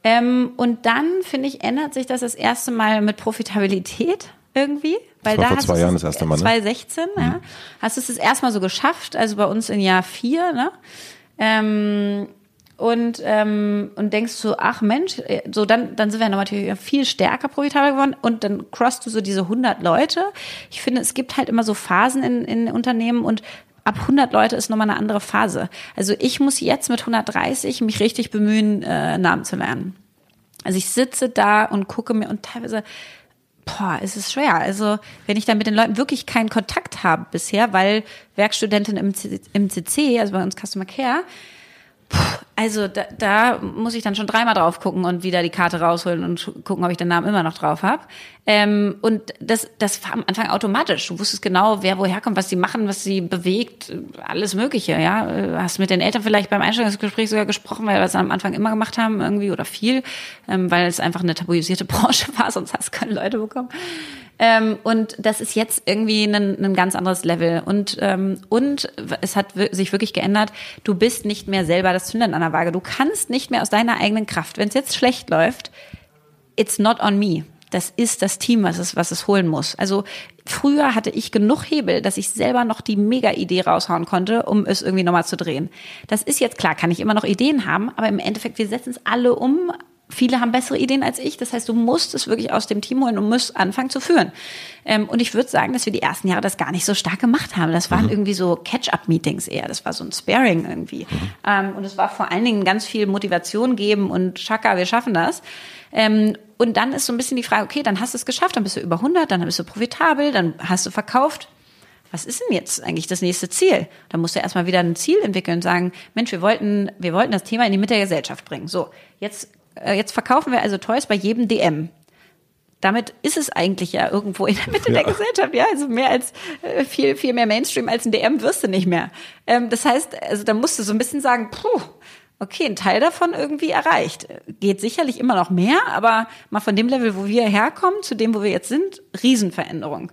Ähm, und dann, finde ich, ändert sich das das erste Mal mit Profitabilität irgendwie. Weil war da vor zwei Jahren das erste Mal, ne? 2016, ja. Hast du es das erste Mal so geschafft, also bei uns in Jahr vier, ne? Ähm, und, ähm, und denkst so, ach Mensch, äh, so dann, dann sind wir natürlich viel stärker profitabel geworden und dann crossst du so diese 100 Leute. Ich finde, es gibt halt immer so Phasen in, in Unternehmen und ab 100 Leute ist nochmal eine andere Phase. Also ich muss jetzt mit 130 mich richtig bemühen, äh, Namen zu lernen. Also ich sitze da und gucke mir und teilweise, boah, es ist schwer. Also wenn ich da mit den Leuten wirklich keinen Kontakt habe bisher, weil Werkstudentin im, im CC, also bei uns Customer Care, also da, da muss ich dann schon dreimal drauf gucken und wieder die Karte rausholen und gucken, ob ich den Namen immer noch drauf habe. Ähm, und das, das war am Anfang automatisch. Du wusstest genau, wer woher kommt, was sie machen, was sie bewegt, alles Mögliche. Ja, hast mit den Eltern vielleicht beim Einstellungsgespräch sogar gesprochen, weil wir es am Anfang immer gemacht haben irgendwie oder viel, ähm, weil es einfach eine tabuisierte Branche war, sonst hast du keine Leute bekommen. Ähm, und das ist jetzt irgendwie ein, ein ganz anderes Level. Und, ähm, und es hat sich wirklich geändert. Du bist nicht mehr selber das Zündern an der Waage. Du kannst nicht mehr aus deiner eigenen Kraft. Wenn es jetzt schlecht läuft, it's not on me. Das ist das Team, was es, was es holen muss. Also früher hatte ich genug Hebel, dass ich selber noch die Mega-Idee raushauen konnte, um es irgendwie nochmal zu drehen. Das ist jetzt klar, kann ich immer noch Ideen haben, aber im Endeffekt, wir setzen es alle um. Viele haben bessere Ideen als ich. Das heißt, du musst es wirklich aus dem Team holen und musst anfangen zu führen. Ähm, und ich würde sagen, dass wir die ersten Jahre das gar nicht so stark gemacht haben. Das waren irgendwie so Catch-up-Meetings eher. Das war so ein Sparing irgendwie. Ähm, und es war vor allen Dingen ganz viel Motivation geben und Chaka, wir schaffen das. Ähm, und dann ist so ein bisschen die Frage, okay, dann hast du es geschafft, dann bist du über 100, dann bist du profitabel, dann hast du verkauft. Was ist denn jetzt eigentlich das nächste Ziel? Da musst du erstmal wieder ein Ziel entwickeln und sagen, Mensch, wir wollten, wir wollten das Thema in die Mitte der Gesellschaft bringen. So, jetzt, jetzt verkaufen wir also Toys bei jedem DM. Damit ist es eigentlich ja irgendwo in der Mitte der Gesellschaft, ja. Also mehr als äh, viel, viel mehr Mainstream als ein DM wirst du nicht mehr. Ähm, das heißt, also da musst du so ein bisschen sagen, puh, okay, ein Teil davon irgendwie erreicht. Geht sicherlich immer noch mehr, aber mal von dem Level, wo wir herkommen, zu dem, wo wir jetzt sind, Riesenveränderung.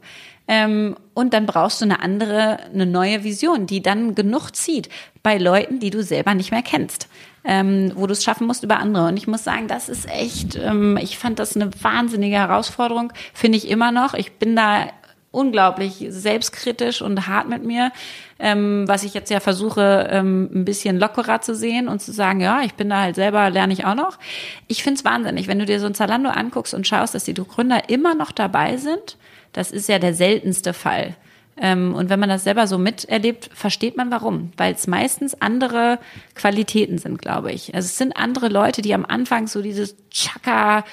Ähm, und dann brauchst du eine andere, eine neue Vision, die dann genug zieht bei Leuten, die du selber nicht mehr kennst, ähm, wo du es schaffen musst über andere. Und ich muss sagen, das ist echt, ähm, ich fand das eine wahnsinnige Herausforderung, finde ich immer noch. Ich bin da unglaublich selbstkritisch und hart mit mir, ähm, was ich jetzt ja versuche, ähm, ein bisschen lockerer zu sehen und zu sagen, ja, ich bin da halt selber, lerne ich auch noch. Ich find's wahnsinnig, wenn du dir so ein Zalando anguckst und schaust, dass die Gründer immer noch dabei sind, das ist ja der seltenste Fall. Ähm, und wenn man das selber so miterlebt, versteht man warum. Weil es meistens andere Qualitäten sind, glaube ich. Also es sind andere Leute, die am Anfang so dieses Chaka,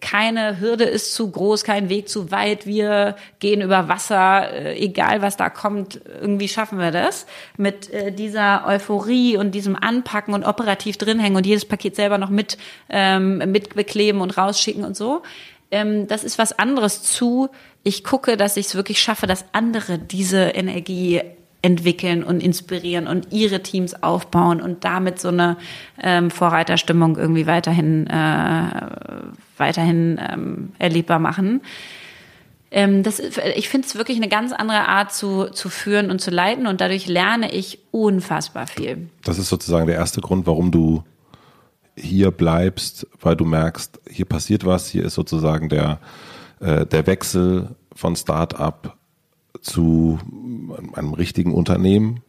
keine Hürde ist zu groß, kein Weg zu weit, wir gehen über Wasser, äh, egal was da kommt, irgendwie schaffen wir das. Mit äh, dieser Euphorie und diesem Anpacken und operativ drinhängen und jedes Paket selber noch mit, ähm, mit bekleben und rausschicken und so. ähm, das ist was anderes zu, ich gucke, dass ich es wirklich schaffe, dass andere diese Energie entwickeln und inspirieren und ihre Teams aufbauen und damit so eine ähm, Vorreiterstimmung irgendwie weiterhin, äh, weiterhin ähm, erlebbar machen. Ähm, das, ich finde es wirklich eine ganz andere Art zu, zu führen und zu leiten und dadurch lerne ich unfassbar viel. Das ist sozusagen der erste Grund, warum du hier bleibst, weil du merkst, hier passiert was, hier ist sozusagen der, äh, der Wechsel von Start-up zu einem richtigen Unternehmen?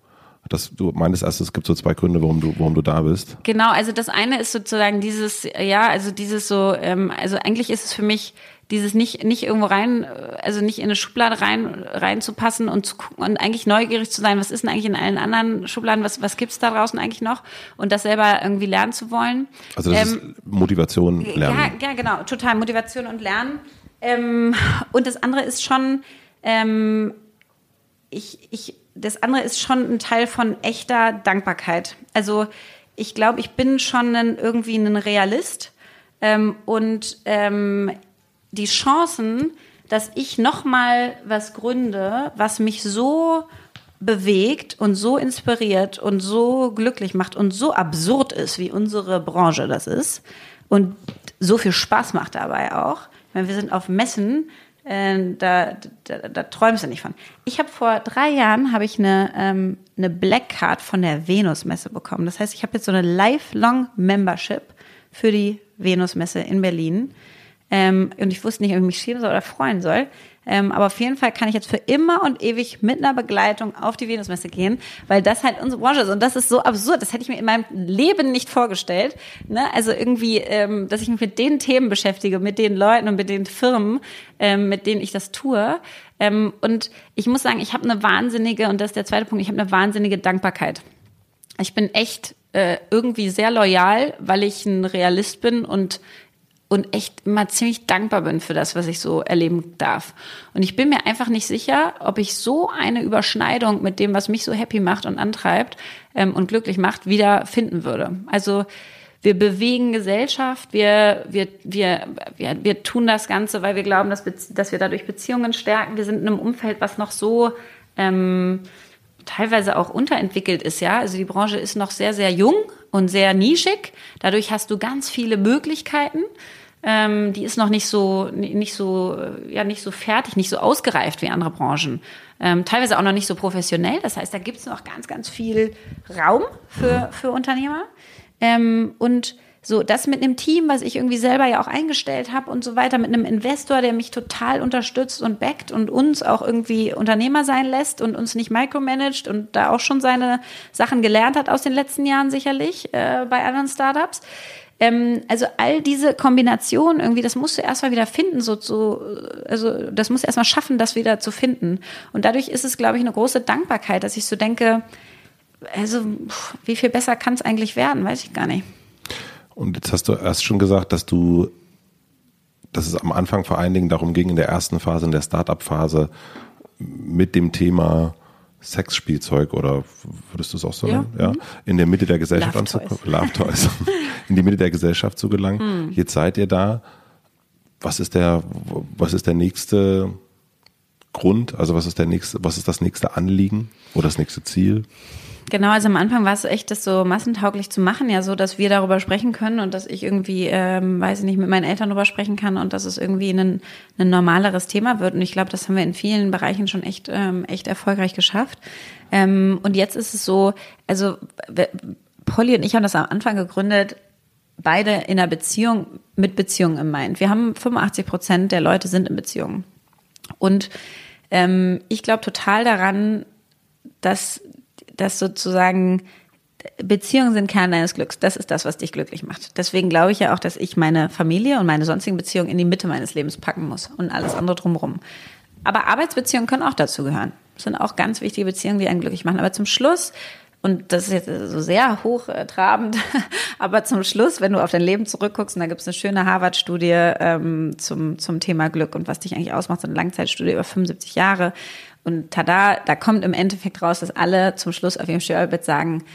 Das, du meintest erst, es gibt so zwei Gründe, warum du, warum du da bist. Genau, also das eine ist sozusagen dieses, ja, also dieses so, ähm, also eigentlich ist es für mich dieses nicht nicht irgendwo rein, also nicht in eine Schublade rein reinzupassen und zu gucken und eigentlich neugierig zu sein, was ist denn eigentlich in allen anderen Schubladen, was was gibt's da draußen eigentlich noch und das selber irgendwie lernen zu wollen. Also das ähm, ist Motivation lernen. Ja, ja, genau, total Motivation und Lernen. Ähm, und das andere ist schon ähm, ich, ich, das andere ist schon ein Teil von echter Dankbarkeit. Also ich glaube, ich bin schon ein, irgendwie ein Realist ähm, und ähm, die Chancen, dass ich noch mal was gründe, was mich so bewegt und so inspiriert und so glücklich macht und so absurd ist, wie unsere Branche das ist und so viel Spaß macht dabei auch. Meine, wir sind auf Messen, äh, da, da, da träumst du nicht von. Ich habe vor drei Jahren habe ich eine, ähm, eine Black Card von der Venus-Messe bekommen. Das heißt, ich habe jetzt so eine Lifelong Membership für die Venus-Messe in Berlin. Ähm, und ich wusste nicht, ob ich mich schämen soll oder freuen soll. Ähm, aber auf jeden Fall kann ich jetzt für immer und ewig mit einer Begleitung auf die Venusmesse gehen, weil das halt unsere Branche ist. Und das ist so absurd. Das hätte ich mir in meinem Leben nicht vorgestellt. Ne? Also irgendwie, ähm, dass ich mich mit den Themen beschäftige, mit den Leuten und mit den Firmen, ähm, mit denen ich das tue. Ähm, und ich muss sagen, ich habe eine wahnsinnige, und das ist der zweite Punkt, ich habe eine wahnsinnige Dankbarkeit. Ich bin echt äh, irgendwie sehr loyal, weil ich ein Realist bin und und echt immer ziemlich dankbar bin für das, was ich so erleben darf. Und ich bin mir einfach nicht sicher, ob ich so eine Überschneidung mit dem, was mich so happy macht und antreibt ähm, und glücklich macht, wieder finden würde. Also wir bewegen Gesellschaft, wir, wir, wir, wir, wir tun das Ganze, weil wir glauben, dass, dass wir dadurch Beziehungen stärken. Wir sind in einem Umfeld, was noch so ähm, teilweise auch unterentwickelt ist, ja. Also die Branche ist noch sehr, sehr jung und sehr nischig. Dadurch hast du ganz viele Möglichkeiten. Ähm, die ist noch nicht so, nicht so, ja, nicht so fertig, nicht so ausgereift wie andere Branchen. Ähm, teilweise auch noch nicht so professionell. Das heißt, da gibt es noch ganz, ganz viel Raum für, für Unternehmer. Ähm, und so, das mit einem Team, was ich irgendwie selber ja auch eingestellt habe und so weiter, mit einem Investor, der mich total unterstützt und backt und uns auch irgendwie Unternehmer sein lässt und uns nicht micromanagt und da auch schon seine Sachen gelernt hat aus den letzten Jahren sicherlich äh, bei anderen Startups. Ähm, also all diese Kombinationen irgendwie, das musst du erstmal wieder finden, so, so, also das musst du erstmal schaffen, das wieder zu finden. Und dadurch ist es, glaube ich, eine große Dankbarkeit, dass ich so denke, also wie viel besser kann es eigentlich werden, weiß ich gar nicht. Und jetzt hast du erst schon gesagt, dass du, dass es am Anfang vor allen Dingen darum ging, in der ersten Phase, in der Startup-Phase, mit dem Thema Sexspielzeug oder würdest du es auch so nennen? Ja. ja. Mhm. In der Mitte der Gesellschaft anzukommen. Love Toys. in die Mitte der Gesellschaft zu gelangen. Mhm. Jetzt seid ihr da. Was ist der, was ist der nächste Grund? Also was ist der nächste, was ist das nächste Anliegen oder das nächste Ziel? Genau, also am Anfang war es echt, das so massentauglich zu machen, ja, so, dass wir darüber sprechen können und dass ich irgendwie, ähm, weiß ich nicht, mit meinen Eltern darüber sprechen kann und dass es irgendwie ein, ein normaleres Thema wird. Und ich glaube, das haben wir in vielen Bereichen schon echt, ähm, echt erfolgreich geschafft. Ähm, und jetzt ist es so, also Polly und ich haben das am Anfang gegründet, beide in einer Beziehung mit Beziehungen im Mind. Wir haben 85 Prozent der Leute sind in Beziehungen. Und ähm, ich glaube total daran, dass dass sozusagen Beziehungen sind Kern deines Glücks. Das ist das, was dich glücklich macht. Deswegen glaube ich ja auch, dass ich meine Familie und meine sonstigen Beziehungen in die Mitte meines Lebens packen muss und alles andere drumherum. Aber Arbeitsbeziehungen können auch dazu gehören. Das sind auch ganz wichtige Beziehungen, die einen glücklich machen. Aber zum Schluss, und das ist jetzt so sehr hochtrabend, aber zum Schluss, wenn du auf dein Leben zurückguckst, und da gibt es eine schöne Harvard-Studie ähm, zum, zum Thema Glück und was dich eigentlich ausmacht, so eine Langzeitstudie über 75 Jahre, und tada, da kommt im Endeffekt raus, dass alle zum Schluss auf ihrem Sterbebett sagen,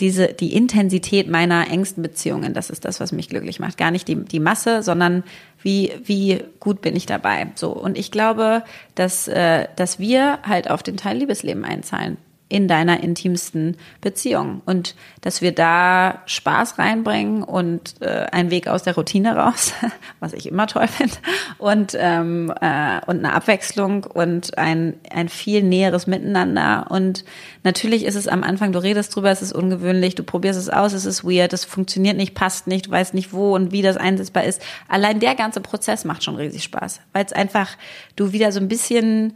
diese, die Intensität meiner engsten Beziehungen, das ist das, was mich glücklich macht. Gar nicht die, die Masse, sondern wie, wie gut bin ich dabei. So. Und ich glaube, dass, äh, dass wir halt auf den Teil Liebesleben einzahlen in deiner intimsten Beziehung. Und dass wir da Spaß reinbringen und äh, einen Weg aus der Routine raus, was ich immer toll finde und ähm, äh, und eine Abwechslung und ein ein viel näheres Miteinander. Und natürlich ist es am Anfang du redest drüber es ist ungewöhnlich du probierst es aus es ist weird es funktioniert nicht passt nicht du weißt nicht wo und wie das einsetzbar ist. Allein der ganze Prozess macht schon riesig Spaß weil es einfach du wieder so ein bisschen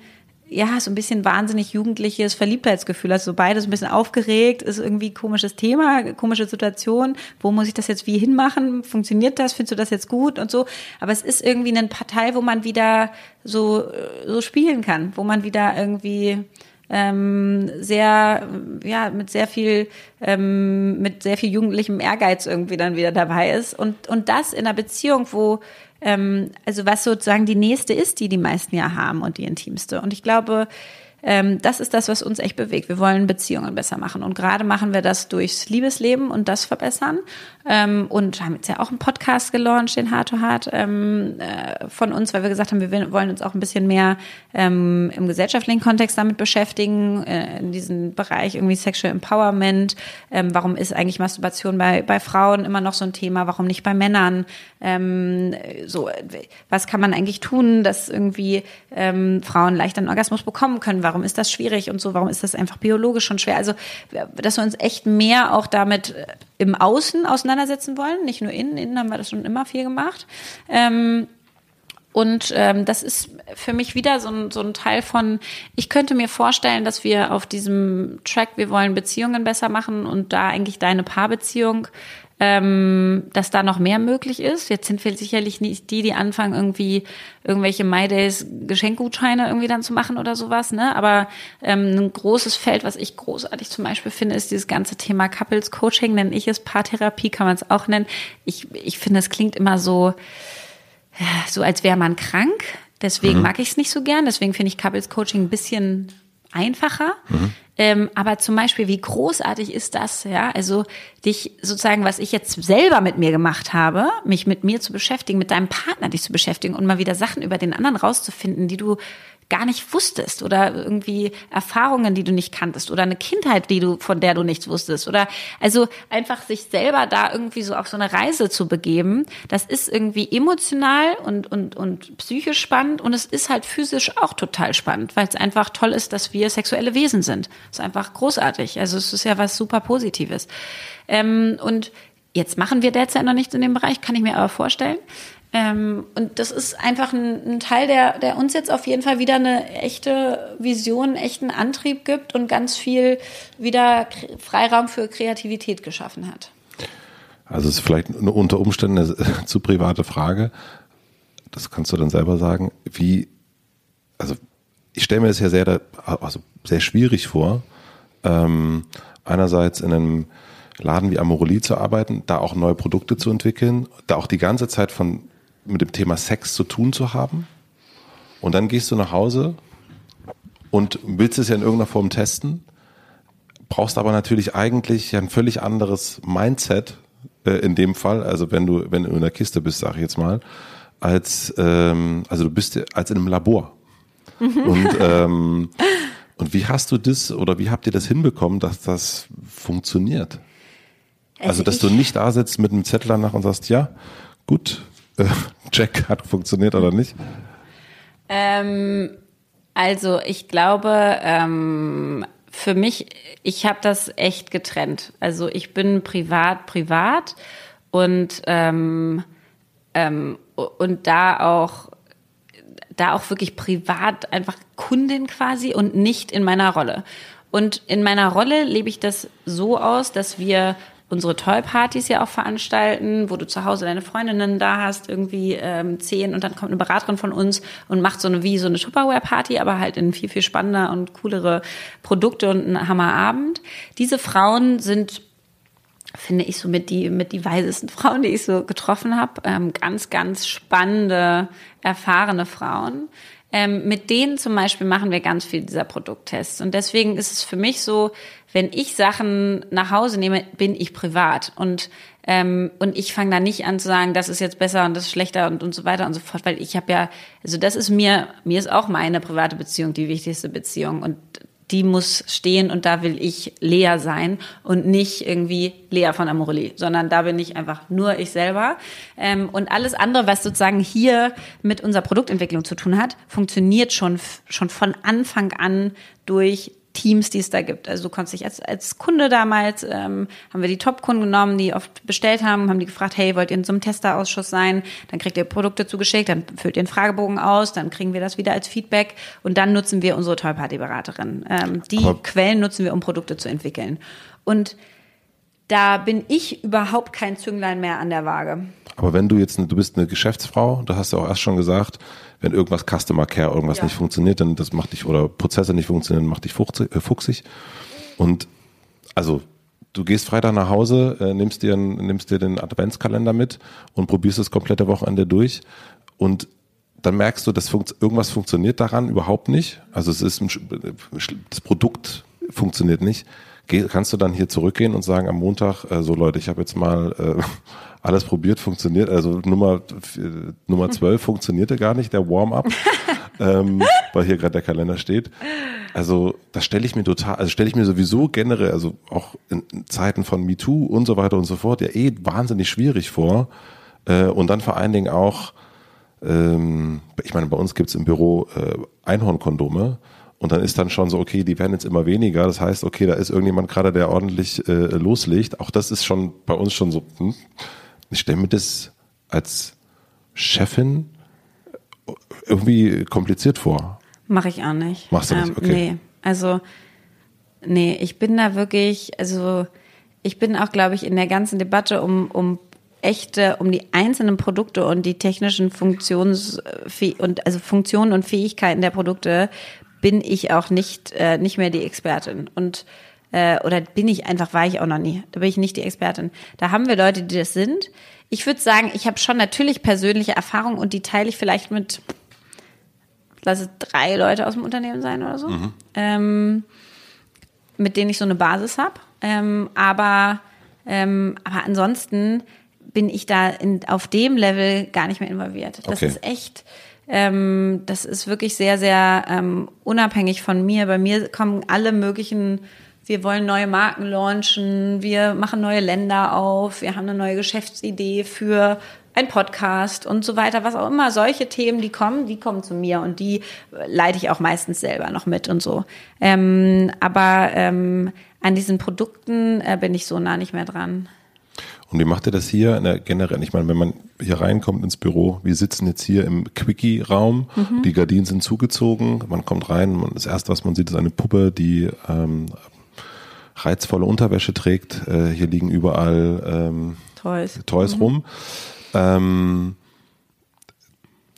ja, so ein bisschen wahnsinnig jugendliches Verliebtheitsgefühl. Also so beides ein bisschen aufgeregt, ist irgendwie komisches Thema, komische Situation. Wo muss ich das jetzt wie hinmachen? Funktioniert das? Findest du das jetzt gut und so? Aber es ist irgendwie eine Partei, wo man wieder so, so spielen kann, wo man wieder irgendwie ähm, sehr, ja, mit sehr viel, ähm, mit sehr viel jugendlichem Ehrgeiz irgendwie dann wieder dabei ist. Und, und das in einer Beziehung, wo ähm, also was sozusagen die nächste ist, die die meisten ja haben und die intimste. Und ich glaube, ähm, das ist das, was uns echt bewegt. Wir wollen Beziehungen besser machen. Und gerade machen wir das durchs Liebesleben und das verbessern. Ähm, und haben jetzt ja auch einen Podcast gelauncht, den Hard to Hard ähm, äh, von uns, weil wir gesagt haben, wir wollen uns auch ein bisschen mehr ähm, im gesellschaftlichen Kontext damit beschäftigen, äh, in diesem Bereich irgendwie Sexual Empowerment. Ähm, warum ist eigentlich Masturbation bei, bei Frauen immer noch so ein Thema? Warum nicht bei Männern? Ähm, so, was kann man eigentlich tun, dass irgendwie ähm, Frauen leichter einen Orgasmus bekommen können? Warum ist das schwierig und so? Warum ist das einfach biologisch schon schwer? Also, dass wir uns echt mehr auch damit äh, im Außen auseinandersetzen wollen, nicht nur innen. Innen haben wir das schon immer viel gemacht. Ähm, und ähm, das ist für mich wieder so ein, so ein Teil von, ich könnte mir vorstellen, dass wir auf diesem Track, wir wollen Beziehungen besser machen und da eigentlich deine Paarbeziehung ähm, dass da noch mehr möglich ist. Jetzt sind wir sicherlich nicht die, die anfangen, irgendwie irgendwelche My Days Geschenkgutscheine irgendwie dann zu machen oder sowas, ne? Aber ähm, ein großes Feld, was ich großartig zum Beispiel finde, ist dieses ganze Thema Couples Coaching, nenne ich es, Paartherapie kann man es auch nennen. Ich, ich finde, es klingt immer so, so als wäre man krank. Deswegen mhm. mag ich es nicht so gern. Deswegen finde ich Couples Coaching ein bisschen einfacher. Mhm. Ähm, aber zum Beispiel, wie großartig ist das, ja? Also dich sozusagen, was ich jetzt selber mit mir gemacht habe, mich mit mir zu beschäftigen, mit deinem Partner dich zu beschäftigen und mal wieder Sachen über den anderen rauszufinden, die du gar nicht wusstest oder irgendwie Erfahrungen, die du nicht kanntest oder eine Kindheit, die du von der du nichts wusstest oder also einfach sich selber da irgendwie so auf so eine Reise zu begeben, das ist irgendwie emotional und und und psychisch spannend und es ist halt physisch auch total spannend, weil es einfach toll ist, dass wir sexuelle Wesen sind. Das ist einfach großartig. Also es ist ja was super Positives. Ähm, und Jetzt machen wir derzeit noch nichts in dem Bereich, kann ich mir aber vorstellen. Ähm, und das ist einfach ein, ein, Teil, der, der uns jetzt auf jeden Fall wieder eine echte Vision, einen echten Antrieb gibt und ganz viel wieder Freiraum für Kreativität geschaffen hat. Also es ist vielleicht unter Umständen eine zu private Frage. Das kannst du dann selber sagen. Wie, also ich stelle mir das ja sehr, also sehr schwierig vor, ähm, einerseits in einem Laden wie Amoroli zu arbeiten, da auch neue Produkte zu entwickeln, da auch die ganze Zeit von mit dem Thema Sex zu tun zu haben. Und dann gehst du nach Hause und willst es ja in irgendeiner Form testen, brauchst aber natürlich eigentlich ein völlig anderes Mindset äh, in dem Fall, also wenn du, wenn du in der Kiste bist, sag ich jetzt mal, als, ähm, also du bist als in einem Labor. Mhm. Und, ähm, und wie hast du das oder wie habt ihr das hinbekommen, dass das funktioniert? Also, also dass du nicht da sitzt mit einem Zettel danach und sagst, ja, gut, äh, Check hat funktioniert oder nicht? Ähm, also ich glaube, ähm, für mich, ich habe das echt getrennt. Also ich bin privat, privat und ähm, ähm, und da auch da auch wirklich privat einfach Kundin quasi und nicht in meiner Rolle. Und in meiner Rolle lebe ich das so aus, dass wir unsere Toy-Partys ja auch veranstalten, wo du zu Hause deine Freundinnen da hast, irgendwie ähm, zehn und dann kommt eine Beraterin von uns und macht so eine wie so eine Tupperware-Party, aber halt in viel, viel spannender und coolere Produkte und ein Hammerabend. Diese Frauen sind finde ich so mit die mit die weisesten Frauen, die ich so getroffen habe. Ähm, ganz, ganz spannende, erfahrene Frauen ähm, mit denen zum Beispiel machen wir ganz viel dieser Produkttests. Und deswegen ist es für mich so, wenn ich Sachen nach Hause nehme, bin ich privat. Und ähm, und ich fange da nicht an zu sagen, das ist jetzt besser und das ist schlechter und, und so weiter und so fort, weil ich habe ja, also das ist mir, mir ist auch meine private Beziehung die wichtigste Beziehung und die muss stehen und da will ich Lea sein und nicht irgendwie Lea von Amorelli, sondern da bin ich einfach nur ich selber. Ähm, und alles andere, was sozusagen hier mit unserer Produktentwicklung zu tun hat, funktioniert schon, schon von Anfang an durch Teams, die es da gibt. Also du konntest dich als, als Kunde damals, ähm, haben wir die Top-Kunden genommen, die oft bestellt haben, haben die gefragt, hey, wollt ihr in so einem Testerausschuss sein? Dann kriegt ihr Produkte zugeschickt, dann füllt ihr einen Fragebogen aus, dann kriegen wir das wieder als Feedback und dann nutzen wir unsere Tollparty-Beraterin. Ähm, die Aber Quellen nutzen wir, um Produkte zu entwickeln. Und da bin ich überhaupt kein Zünglein mehr an der Waage. Aber wenn du jetzt, du bist eine Geschäftsfrau, da hast du auch erst schon gesagt, wenn irgendwas Customer Care, irgendwas ja. nicht funktioniert, dann das macht dich, oder Prozesse nicht funktionieren, macht dich äh, fuchsig. Und also du gehst Freitag nach Hause, äh, nimmst, dir, nimmst dir den Adventskalender mit und probierst das komplette Wochenende durch und dann merkst du, dass funkt, irgendwas funktioniert daran überhaupt nicht. Also es ist ein, das Produkt funktioniert nicht. Geh, kannst du dann hier zurückgehen und sagen am Montag, äh, so Leute, ich habe jetzt mal äh, alles probiert, funktioniert. Also Nummer, Nummer 12 funktionierte gar nicht, der Warm-up, ähm, weil hier gerade der Kalender steht. Also das stelle ich mir total, also stelle ich mir sowieso generell, also auch in Zeiten von MeToo und so weiter und so fort, ja eh wahnsinnig schwierig vor. Äh, und dann vor allen Dingen auch, ähm, ich meine, bei uns gibt's im Büro äh, Einhornkondome. Und dann ist dann schon so, okay, die werden jetzt immer weniger. Das heißt, okay, da ist irgendjemand gerade, der ordentlich äh, loslegt. Auch das ist schon bei uns schon so, hm, ich stelle mir das als Chefin irgendwie kompliziert vor. Mache ich auch nicht. Machst du nicht? Ähm, okay. Nee, also nee, ich bin da wirklich, also ich bin auch, glaube ich, in der ganzen Debatte um, um echte, um die einzelnen Produkte und die technischen Funktions und also Funktionen und Fähigkeiten der Produkte bin ich auch nicht äh, nicht mehr die Expertin und äh, oder bin ich einfach, war ich auch noch nie. Da bin ich nicht die Expertin. Da haben wir Leute, die das sind. Ich würde sagen, ich habe schon natürlich persönliche Erfahrungen und die teile ich vielleicht mit, lass es drei Leute aus dem Unternehmen sein oder so, mhm. ähm, mit denen ich so eine Basis habe. Ähm, aber, ähm, aber ansonsten bin ich da in, auf dem Level gar nicht mehr involviert. Das okay. ist echt, ähm, das ist wirklich sehr, sehr ähm, unabhängig von mir. Bei mir kommen alle möglichen wir wollen neue Marken launchen, wir machen neue Länder auf, wir haben eine neue Geschäftsidee für ein Podcast und so weiter, was auch immer, solche Themen, die kommen, die kommen zu mir und die leite ich auch meistens selber noch mit und so. Ähm, aber ähm, an diesen Produkten äh, bin ich so nah nicht mehr dran. Und wie macht ihr das hier der generell? Ich meine, wenn man hier reinkommt ins Büro, wir sitzen jetzt hier im Quickie-Raum, mhm. die Gardinen sind zugezogen, man kommt rein, das erste, was man sieht, ist eine Puppe, die ähm, reizvolle Unterwäsche trägt. Äh, hier liegen überall ähm, Toys, Toys mhm. rum. Ähm,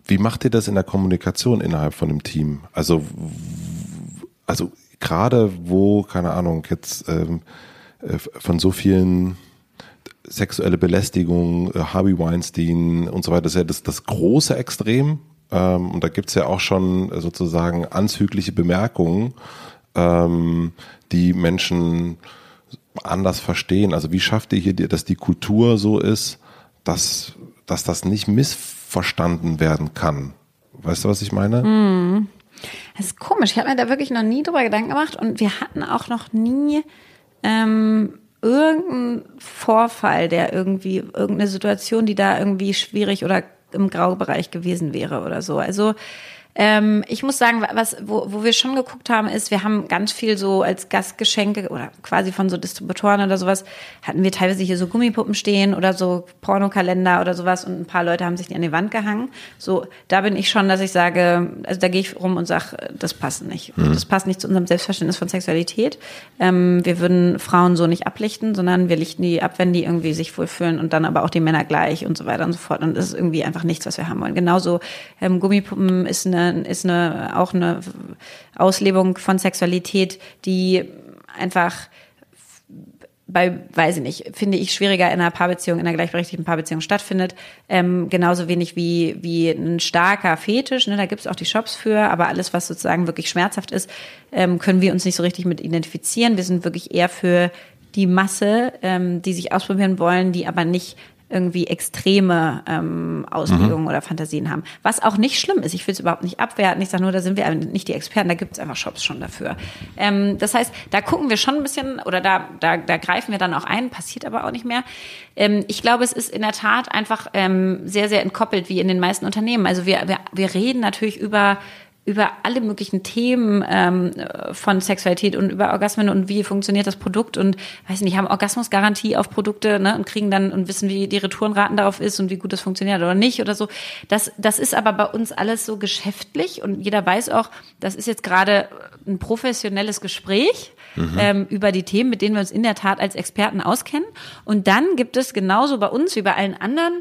wie macht ihr das in der Kommunikation innerhalb von dem Team? Also, also gerade wo, keine Ahnung, jetzt ähm, äh, von so vielen sexuelle Belästigung, äh, Harvey Weinstein und so weiter, das ist ja das, das große Extrem. Ähm, und da gibt's ja auch schon sozusagen anzügliche Bemerkungen ähm, die Menschen anders verstehen? Also wie schafft ihr hier, dass die Kultur so ist, dass, dass das nicht missverstanden werden kann? Weißt du, was ich meine? Mm. Das ist komisch. Ich habe mir da wirklich noch nie drüber Gedanken gemacht und wir hatten auch noch nie ähm, irgendeinen Vorfall, der irgendwie, irgendeine Situation, die da irgendwie schwierig oder im Graubereich gewesen wäre oder so. Also ähm, ich muss sagen, was, wo, wo wir schon geguckt haben, ist, wir haben ganz viel so als Gastgeschenke oder quasi von so Distributoren oder sowas, hatten wir teilweise hier so Gummipuppen stehen oder so Pornokalender oder sowas und ein paar Leute haben sich die an die Wand gehangen. So, da bin ich schon, dass ich sage, also da gehe ich rum und sage, das passt nicht. Mhm. Das passt nicht zu unserem Selbstverständnis von Sexualität. Ähm, wir würden Frauen so nicht ablichten, sondern wir lichten die ab, wenn die irgendwie sich wohlfühlen und dann aber auch die Männer gleich und so weiter und so fort. Und das ist irgendwie einfach nichts, was wir haben wollen. Genauso ähm, Gummipuppen ist eine ist eine, auch eine Auslebung von Sexualität, die einfach bei, weiß ich nicht, finde ich schwieriger in einer Paarbeziehung, in einer gleichberechtigten Paarbeziehung stattfindet. Ähm, genauso wenig wie, wie ein starker Fetisch, ne, da gibt's auch die Shops für, aber alles, was sozusagen wirklich schmerzhaft ist, ähm, können wir uns nicht so richtig mit identifizieren. Wir sind wirklich eher für die Masse, ähm, die sich ausprobieren wollen, die aber nicht irgendwie extreme ähm, Auslegungen mhm. oder Fantasien haben. Was auch nicht schlimm ist. Ich will es überhaupt nicht abwerten. Ich sage nur, da sind wir nicht die Experten, da gibt es einfach Shops schon dafür. Ähm, das heißt, da gucken wir schon ein bisschen oder da, da, da greifen wir dann auch ein, passiert aber auch nicht mehr. Ähm, ich glaube, es ist in der Tat einfach ähm, sehr, sehr entkoppelt wie in den meisten Unternehmen. Also wir, wir, wir reden natürlich über über alle möglichen Themen ähm, von Sexualität und über Orgasmen und wie funktioniert das Produkt und weiß nicht, haben Orgasmusgarantie auf Produkte ne, und kriegen dann und wissen, wie die Retourenraten darauf ist und wie gut das funktioniert oder nicht oder so. Das, das ist aber bei uns alles so geschäftlich und jeder weiß auch, das ist jetzt gerade ein professionelles Gespräch. Mhm. Ähm, über die Themen, mit denen wir uns in der Tat als Experten auskennen. Und dann gibt es genauso bei uns wie bei allen anderen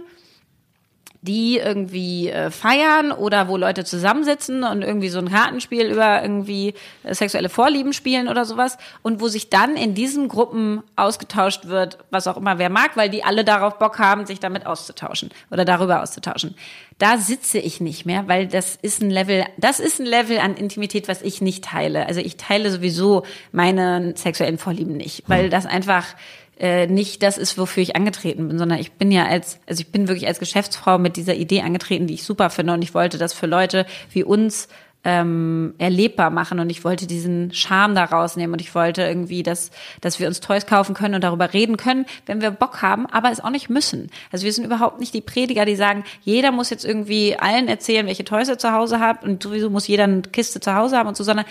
die irgendwie äh, feiern oder wo Leute zusammensitzen und irgendwie so ein Kartenspiel über irgendwie äh, sexuelle Vorlieben spielen oder sowas und wo sich dann in diesen Gruppen ausgetauscht wird, was auch immer wer mag, weil die alle darauf Bock haben, sich damit auszutauschen oder darüber auszutauschen. Da sitze ich nicht mehr, weil das ist ein Level, das ist ein Level an Intimität, was ich nicht teile. Also ich teile sowieso meine sexuellen Vorlieben nicht, weil hm. das einfach äh, nicht das ist, wofür ich angetreten bin, sondern ich bin ja als, also ich bin wirklich als Geschäftsfrau mit dieser Idee angetreten, die ich super finde. Und ich wollte das für Leute wie uns ähm, erlebbar machen. Und ich wollte diesen Charme da rausnehmen. Und ich wollte irgendwie, dass, dass wir uns Toys kaufen können und darüber reden können, wenn wir Bock haben, aber es auch nicht müssen. Also wir sind überhaupt nicht die Prediger, die sagen, jeder muss jetzt irgendwie allen erzählen, welche Toys er zu Hause hat und sowieso muss jeder eine Kiste zu Hause haben und so, sondern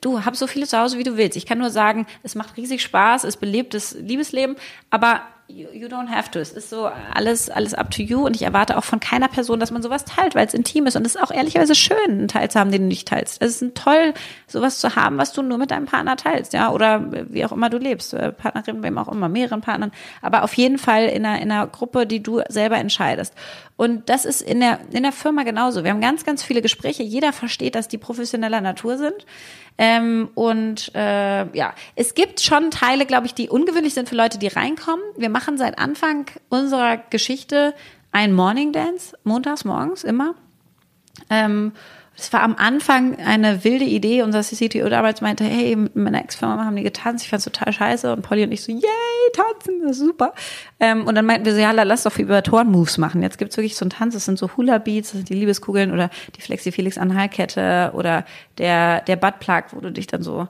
du hab so viele zu Hause, wie du willst. Ich kann nur sagen, es macht riesig Spaß, es belebt das Liebesleben, aber you, you don't have to. Es ist so alles, alles up to you und ich erwarte auch von keiner Person, dass man sowas teilt, weil es intim ist und es ist auch ehrlicherweise schön, einen Teil zu haben, den du nicht teilst. Es ist toll, sowas zu haben, was du nur mit deinem Partner teilst, ja, oder wie auch immer du lebst, äh, Partnerin, wem auch immer, mehreren Partnern, aber auf jeden Fall in einer, in einer Gruppe, die du selber entscheidest. Und das ist in der, in der Firma genauso. Wir haben ganz, ganz viele Gespräche. Jeder versteht, dass die professioneller Natur sind. Ähm, und äh, ja, es gibt schon Teile, glaube ich, die ungewöhnlich sind für Leute, die reinkommen. Wir machen seit Anfang unserer Geschichte ein Morning Dance, montags morgens immer. Ähm, es war am Anfang eine wilde Idee. Unser CTO damals meinte, hey, mit meiner Ex-Firma haben die getanzt. Ich fand's total scheiße. Und Polly und ich so, yay, tanzen, das ist super. Ähm, und dann meinten wir so, ja, lass doch Vibratoren-Moves machen. Jetzt gibt's wirklich so einen Tanz, das sind so Hula-Beats, das sind die Liebeskugeln oder die Flexi-Felix-Anhalkette oder der, der Buttplug, wo du dich dann so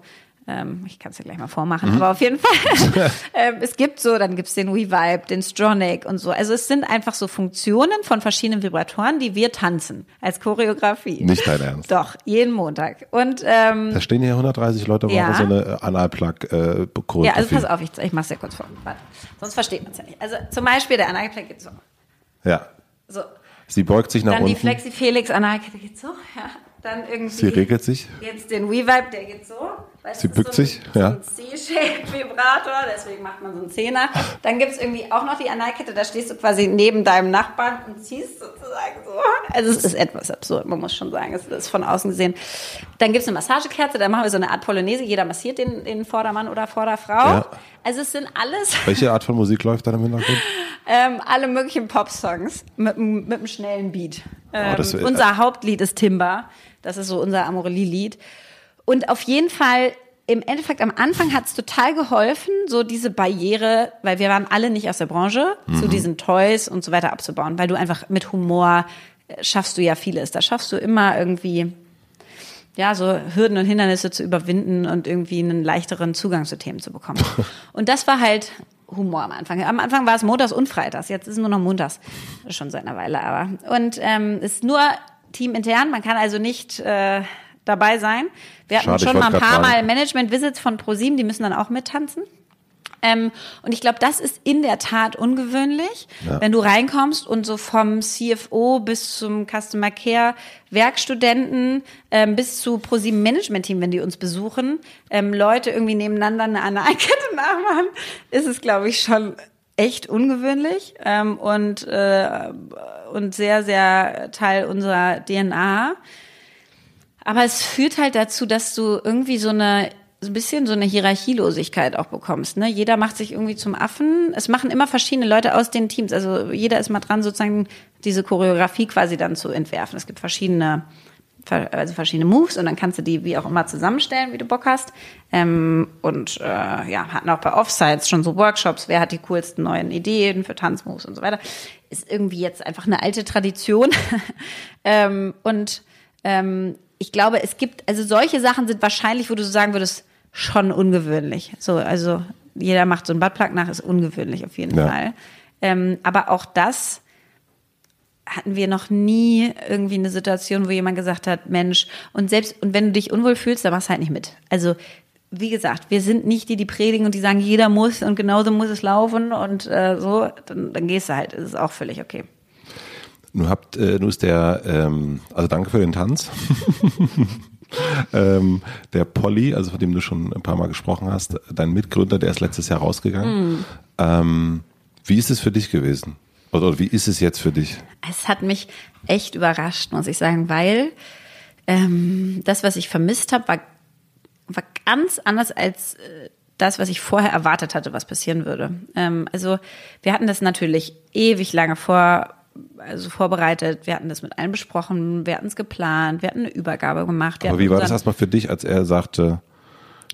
ähm, ich kann es ja gleich mal vormachen, mhm. aber auf jeden Fall. ähm, es gibt so, dann gibt's den WeVibe, den Stronic und so. Also es sind einfach so Funktionen von verschiedenen Vibratoren, die wir tanzen als Choreografie. Nicht dein Ernst. Doch, jeden Montag. Und ähm, da stehen hier 130 Leute, ja. so eine Analplug äh, Choreografie. Ja, also pass auf, ich, ich mach's dir kurz vor. Warte. Sonst versteht man es ja nicht. Also zum Beispiel der Analplug geht so. Ja. So. Sie beugt sich nach Dann unten. Dann die Flexi-Felix Analkette geht so, ja. Dann irgendwie. Sie regelt sich. Jetzt den WeVibe, der geht so. Weißt, Sie bückt so sich, ja. So ein C-Shape-Vibrator, deswegen macht man so einen Zehner. Dann gibt's irgendwie auch noch die Analkette, da stehst du quasi neben deinem Nachbarn und ziehst sozusagen so. Also es ist etwas absurd, man muss schon sagen, es ist von außen gesehen. Dann gibt's eine Massagekerze, da machen wir so eine Art Polonaise, jeder massiert den, den Vordermann oder Vorderfrau. Ja. Also es sind alles... Welche Art von Musik läuft da im Hintergrund? ähm, alle möglichen Pop-Songs mit, mit einem schnellen Beat. Ähm, oh, unser Hauptlied ist Timber, das ist so unser Amorelie-Lied. Und auf jeden Fall, im Endeffekt am Anfang hat es total geholfen, so diese Barriere, weil wir waren alle nicht aus der Branche, mhm. zu diesen Toys und so weiter abzubauen, weil du einfach mit Humor äh, schaffst du ja vieles. Da schaffst du immer irgendwie ja, so Hürden und Hindernisse zu überwinden und irgendwie einen leichteren Zugang zu Themen zu bekommen. Und das war halt Humor am Anfang. Am Anfang war es montags und freitags, jetzt ist es nur noch montags. Schon seit einer Weile aber. Und ähm, ist nur teamintern, man kann also nicht äh, dabei sein. Wir hatten Schade, schon mal ein paar Mal Management-Visits von ProSieben, die müssen dann auch mittanzen. Ähm, und ich glaube, das ist in der Tat ungewöhnlich, ja. wenn du reinkommst und so vom CFO bis zum Customer Care Werkstudenten ähm, bis zu ProSieben Management Team, wenn die uns besuchen, ähm, Leute irgendwie nebeneinander eine Analkette nachmachen, ist es, glaube ich, schon echt ungewöhnlich ähm, und, äh, und sehr, sehr Teil unserer DNA. Aber es führt halt dazu, dass du irgendwie so eine so ein bisschen so eine Hierarchielosigkeit auch bekommst. Ne? Jeder macht sich irgendwie zum Affen. Es machen immer verschiedene Leute aus den Teams. Also jeder ist mal dran, sozusagen diese Choreografie quasi dann zu entwerfen. Es gibt verschiedene, also verschiedene Moves und dann kannst du die wie auch immer zusammenstellen, wie du Bock hast. Ähm, und äh, ja, hatten auch bei Offsites schon so Workshops, wer hat die coolsten neuen Ideen für Tanzmoves und so weiter. Ist irgendwie jetzt einfach eine alte Tradition. ähm, und ähm, ich glaube, es gibt, also solche Sachen sind wahrscheinlich, wo du so sagen würdest, schon ungewöhnlich. So, also jeder macht so ein Buttplug nach, ist ungewöhnlich auf jeden ja. Fall. Ähm, aber auch das hatten wir noch nie irgendwie eine Situation, wo jemand gesagt hat, Mensch, und selbst, und wenn du dich unwohl fühlst, dann machst du halt nicht mit. Also, wie gesagt, wir sind nicht die, die predigen und die sagen, jeder muss und genauso muss es laufen und äh, so, dann, dann gehst du halt, das ist auch völlig okay. Nun habt, äh, nun ist der, ähm, also danke für den Tanz. ähm, der Polly, also von dem du schon ein paar Mal gesprochen hast, dein Mitgründer, der ist letztes Jahr rausgegangen. Mm. Ähm, wie ist es für dich gewesen? Oder wie ist es jetzt für dich? Es hat mich echt überrascht, muss ich sagen, weil ähm, das, was ich vermisst habe, war, war ganz anders als äh, das, was ich vorher erwartet hatte, was passieren würde. Ähm, also wir hatten das natürlich ewig lange vor also vorbereitet, wir hatten das mit allen besprochen, wir hatten es geplant, wir hatten eine Übergabe gemacht. Aber wie war das erstmal für dich, als er sagte,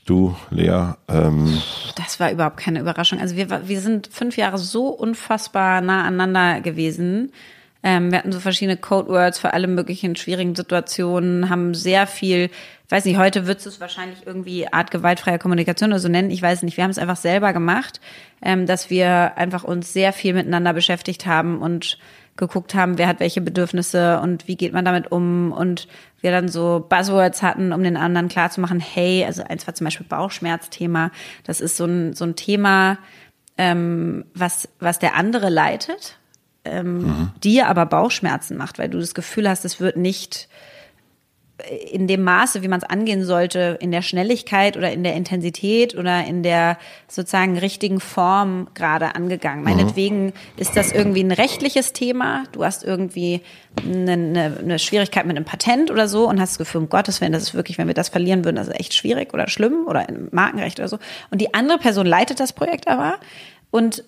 du, Lea? Ähm das war überhaupt keine Überraschung. Also wir, wir sind fünf Jahre so unfassbar nah aneinander gewesen. Ähm, wir hatten so verschiedene Codewords für alle möglichen schwierigen Situationen, haben sehr viel, ich weiß nicht, heute würdest du es wahrscheinlich irgendwie Art gewaltfreier Kommunikation oder so nennen, ich weiß nicht. Wir haben es einfach selber gemacht, ähm, dass wir einfach uns sehr viel miteinander beschäftigt haben und geguckt haben, wer hat welche Bedürfnisse und wie geht man damit um und wir dann so Buzzwords hatten, um den anderen klarzumachen, hey, also eins war zum Beispiel Bauchschmerzthema, das ist so ein, so ein Thema, ähm, was, was der andere leitet, ähm, mhm. dir aber Bauchschmerzen macht, weil du das Gefühl hast, es wird nicht in dem Maße, wie man es angehen sollte, in der Schnelligkeit oder in der Intensität oder in der sozusagen richtigen Form gerade angegangen. Mhm. Meinetwegen ist das irgendwie ein rechtliches Thema. Du hast irgendwie eine, eine, eine, Schwierigkeit mit einem Patent oder so und hast das Gefühl, um Gottes Willen, das ist wirklich, wenn wir das verlieren würden, das ist echt schwierig oder schlimm oder im Markenrecht oder so. Und die andere Person leitet das Projekt aber und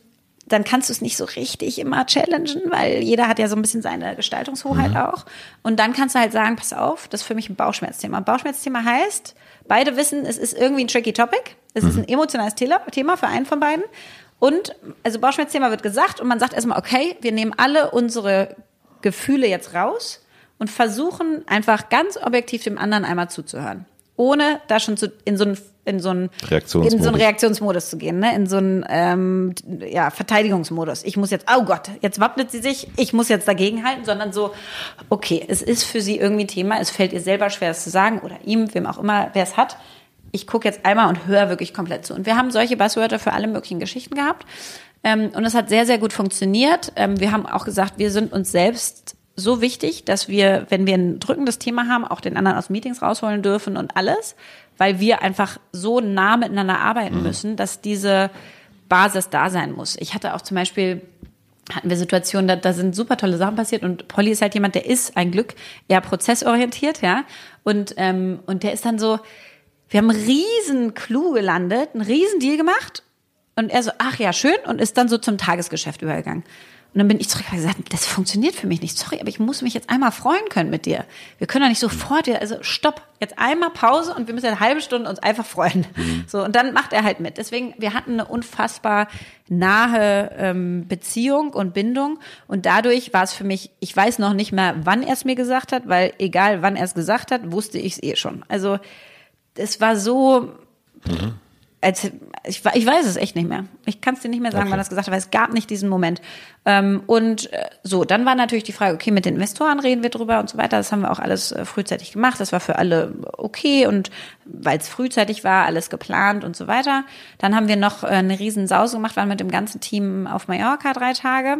dann kannst du es nicht so richtig immer challengen, weil jeder hat ja so ein bisschen seine Gestaltungshoheit mhm. auch. Und dann kannst du halt sagen, pass auf, das ist für mich ein Bauchschmerzthema. Ein Bauchschmerzthema heißt, beide wissen, es ist irgendwie ein tricky Topic. Es mhm. ist ein emotionales Thema für einen von beiden. Und, also Bauchschmerzthema wird gesagt und man sagt erstmal, okay, wir nehmen alle unsere Gefühle jetzt raus und versuchen einfach ganz objektiv dem anderen einmal zuzuhören. Ohne da schon zu, in so einen in so einen Reaktionsmodus, in so einen Reaktionsmodus zu gehen, ne? in so einen ähm, ja, Verteidigungsmodus. Ich muss jetzt, oh Gott, jetzt wappnet sie sich, ich muss jetzt dagegenhalten, sondern so, okay, es ist für sie irgendwie Thema, es fällt ihr selber schwer, es zu sagen oder ihm, wem auch immer, wer es hat. Ich gucke jetzt einmal und höre wirklich komplett zu. Und wir haben solche Buzzwörter für alle möglichen Geschichten gehabt. Ähm, und es hat sehr, sehr gut funktioniert. Ähm, wir haben auch gesagt, wir sind uns selbst so wichtig, dass wir, wenn wir ein drückendes Thema haben, auch den anderen aus Meetings rausholen dürfen und alles weil wir einfach so nah miteinander arbeiten mhm. müssen, dass diese Basis da sein muss. Ich hatte auch zum Beispiel hatten wir Situationen, da, da sind super tolle Sachen passiert und Polly ist halt jemand, der ist ein Glück eher prozessorientiert, ja. Und, ähm, und der ist dann so, wir haben einen riesen Clou gelandet, einen riesen Deal gemacht und er so, ach ja, schön und ist dann so zum Tagesgeschäft übergegangen. Und dann bin ich zurück und gesagt, das funktioniert für mich nicht. Sorry, aber ich muss mich jetzt einmal freuen können mit dir. Wir können doch nicht sofort, also stopp, jetzt einmal Pause und wir müssen eine halbe Stunde uns einfach freuen. Mhm. So, und dann macht er halt mit. Deswegen, wir hatten eine unfassbar nahe ähm, Beziehung und Bindung. Und dadurch war es für mich, ich weiß noch nicht mehr, wann er es mir gesagt hat, weil egal wann er es gesagt hat, wusste ich es eh schon. Also es war so. Mhm als, ich, ich weiß es echt nicht mehr. Ich kann es dir nicht mehr sagen, okay. wann das gesagt hat, weil es gab nicht diesen Moment. Ähm, und äh, so, dann war natürlich die Frage, okay, mit den Investoren reden wir drüber und so weiter. Das haben wir auch alles äh, frühzeitig gemacht. Das war für alle okay und weil es frühzeitig war, alles geplant und so weiter. Dann haben wir noch äh, eine riesen Sause gemacht, waren mit dem ganzen Team auf Mallorca drei Tage.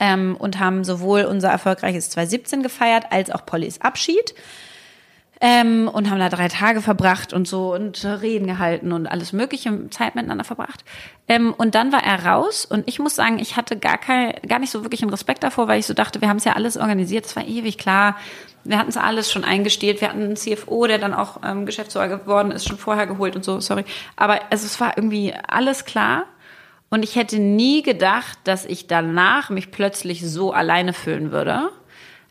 Ähm, und haben sowohl unser erfolgreiches 2017 gefeiert, als auch Pollys Abschied. Ähm, und haben da drei Tage verbracht und so und Reden gehalten und alles mögliche Zeit miteinander verbracht. Ähm, und dann war er raus und ich muss sagen, ich hatte gar kein, gar nicht so wirklich einen Respekt davor, weil ich so dachte, wir haben es ja alles organisiert, es war ewig klar. Wir hatten es alles schon eingestellt. Wir hatten einen CFO, der dann auch ähm, Geschäftsführer geworden ist, schon vorher geholt und so, sorry. Aber also es war irgendwie alles klar. Und ich hätte nie gedacht, dass ich danach mich plötzlich so alleine fühlen würde.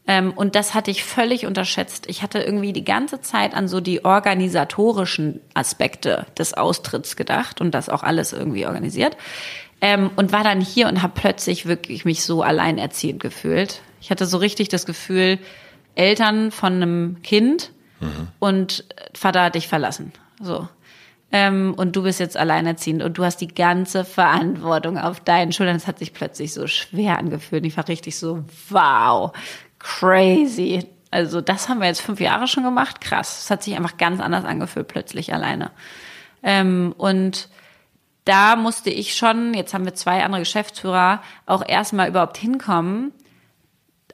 Ähm, und das hatte ich völlig unterschätzt. Ich hatte irgendwie die ganze Zeit an so die organisatorischen Aspekte des Austritts gedacht und das auch alles irgendwie organisiert. Ähm, und war dann hier und habe plötzlich wirklich mich so alleinerziehend gefühlt. Ich hatte so richtig das Gefühl, Eltern von einem Kind mhm. und Vater hat dich verlassen. So. Ähm, und du bist jetzt alleinerziehend und du hast die ganze Verantwortung auf deinen Schultern. Es hat sich plötzlich so schwer angefühlt. Ich war richtig so, wow, crazy. Also das haben wir jetzt fünf Jahre schon gemacht. Krass. Es hat sich einfach ganz anders angefühlt, plötzlich alleine. Ähm, und da musste ich schon, jetzt haben wir zwei andere Geschäftsführer, auch erstmal überhaupt hinkommen,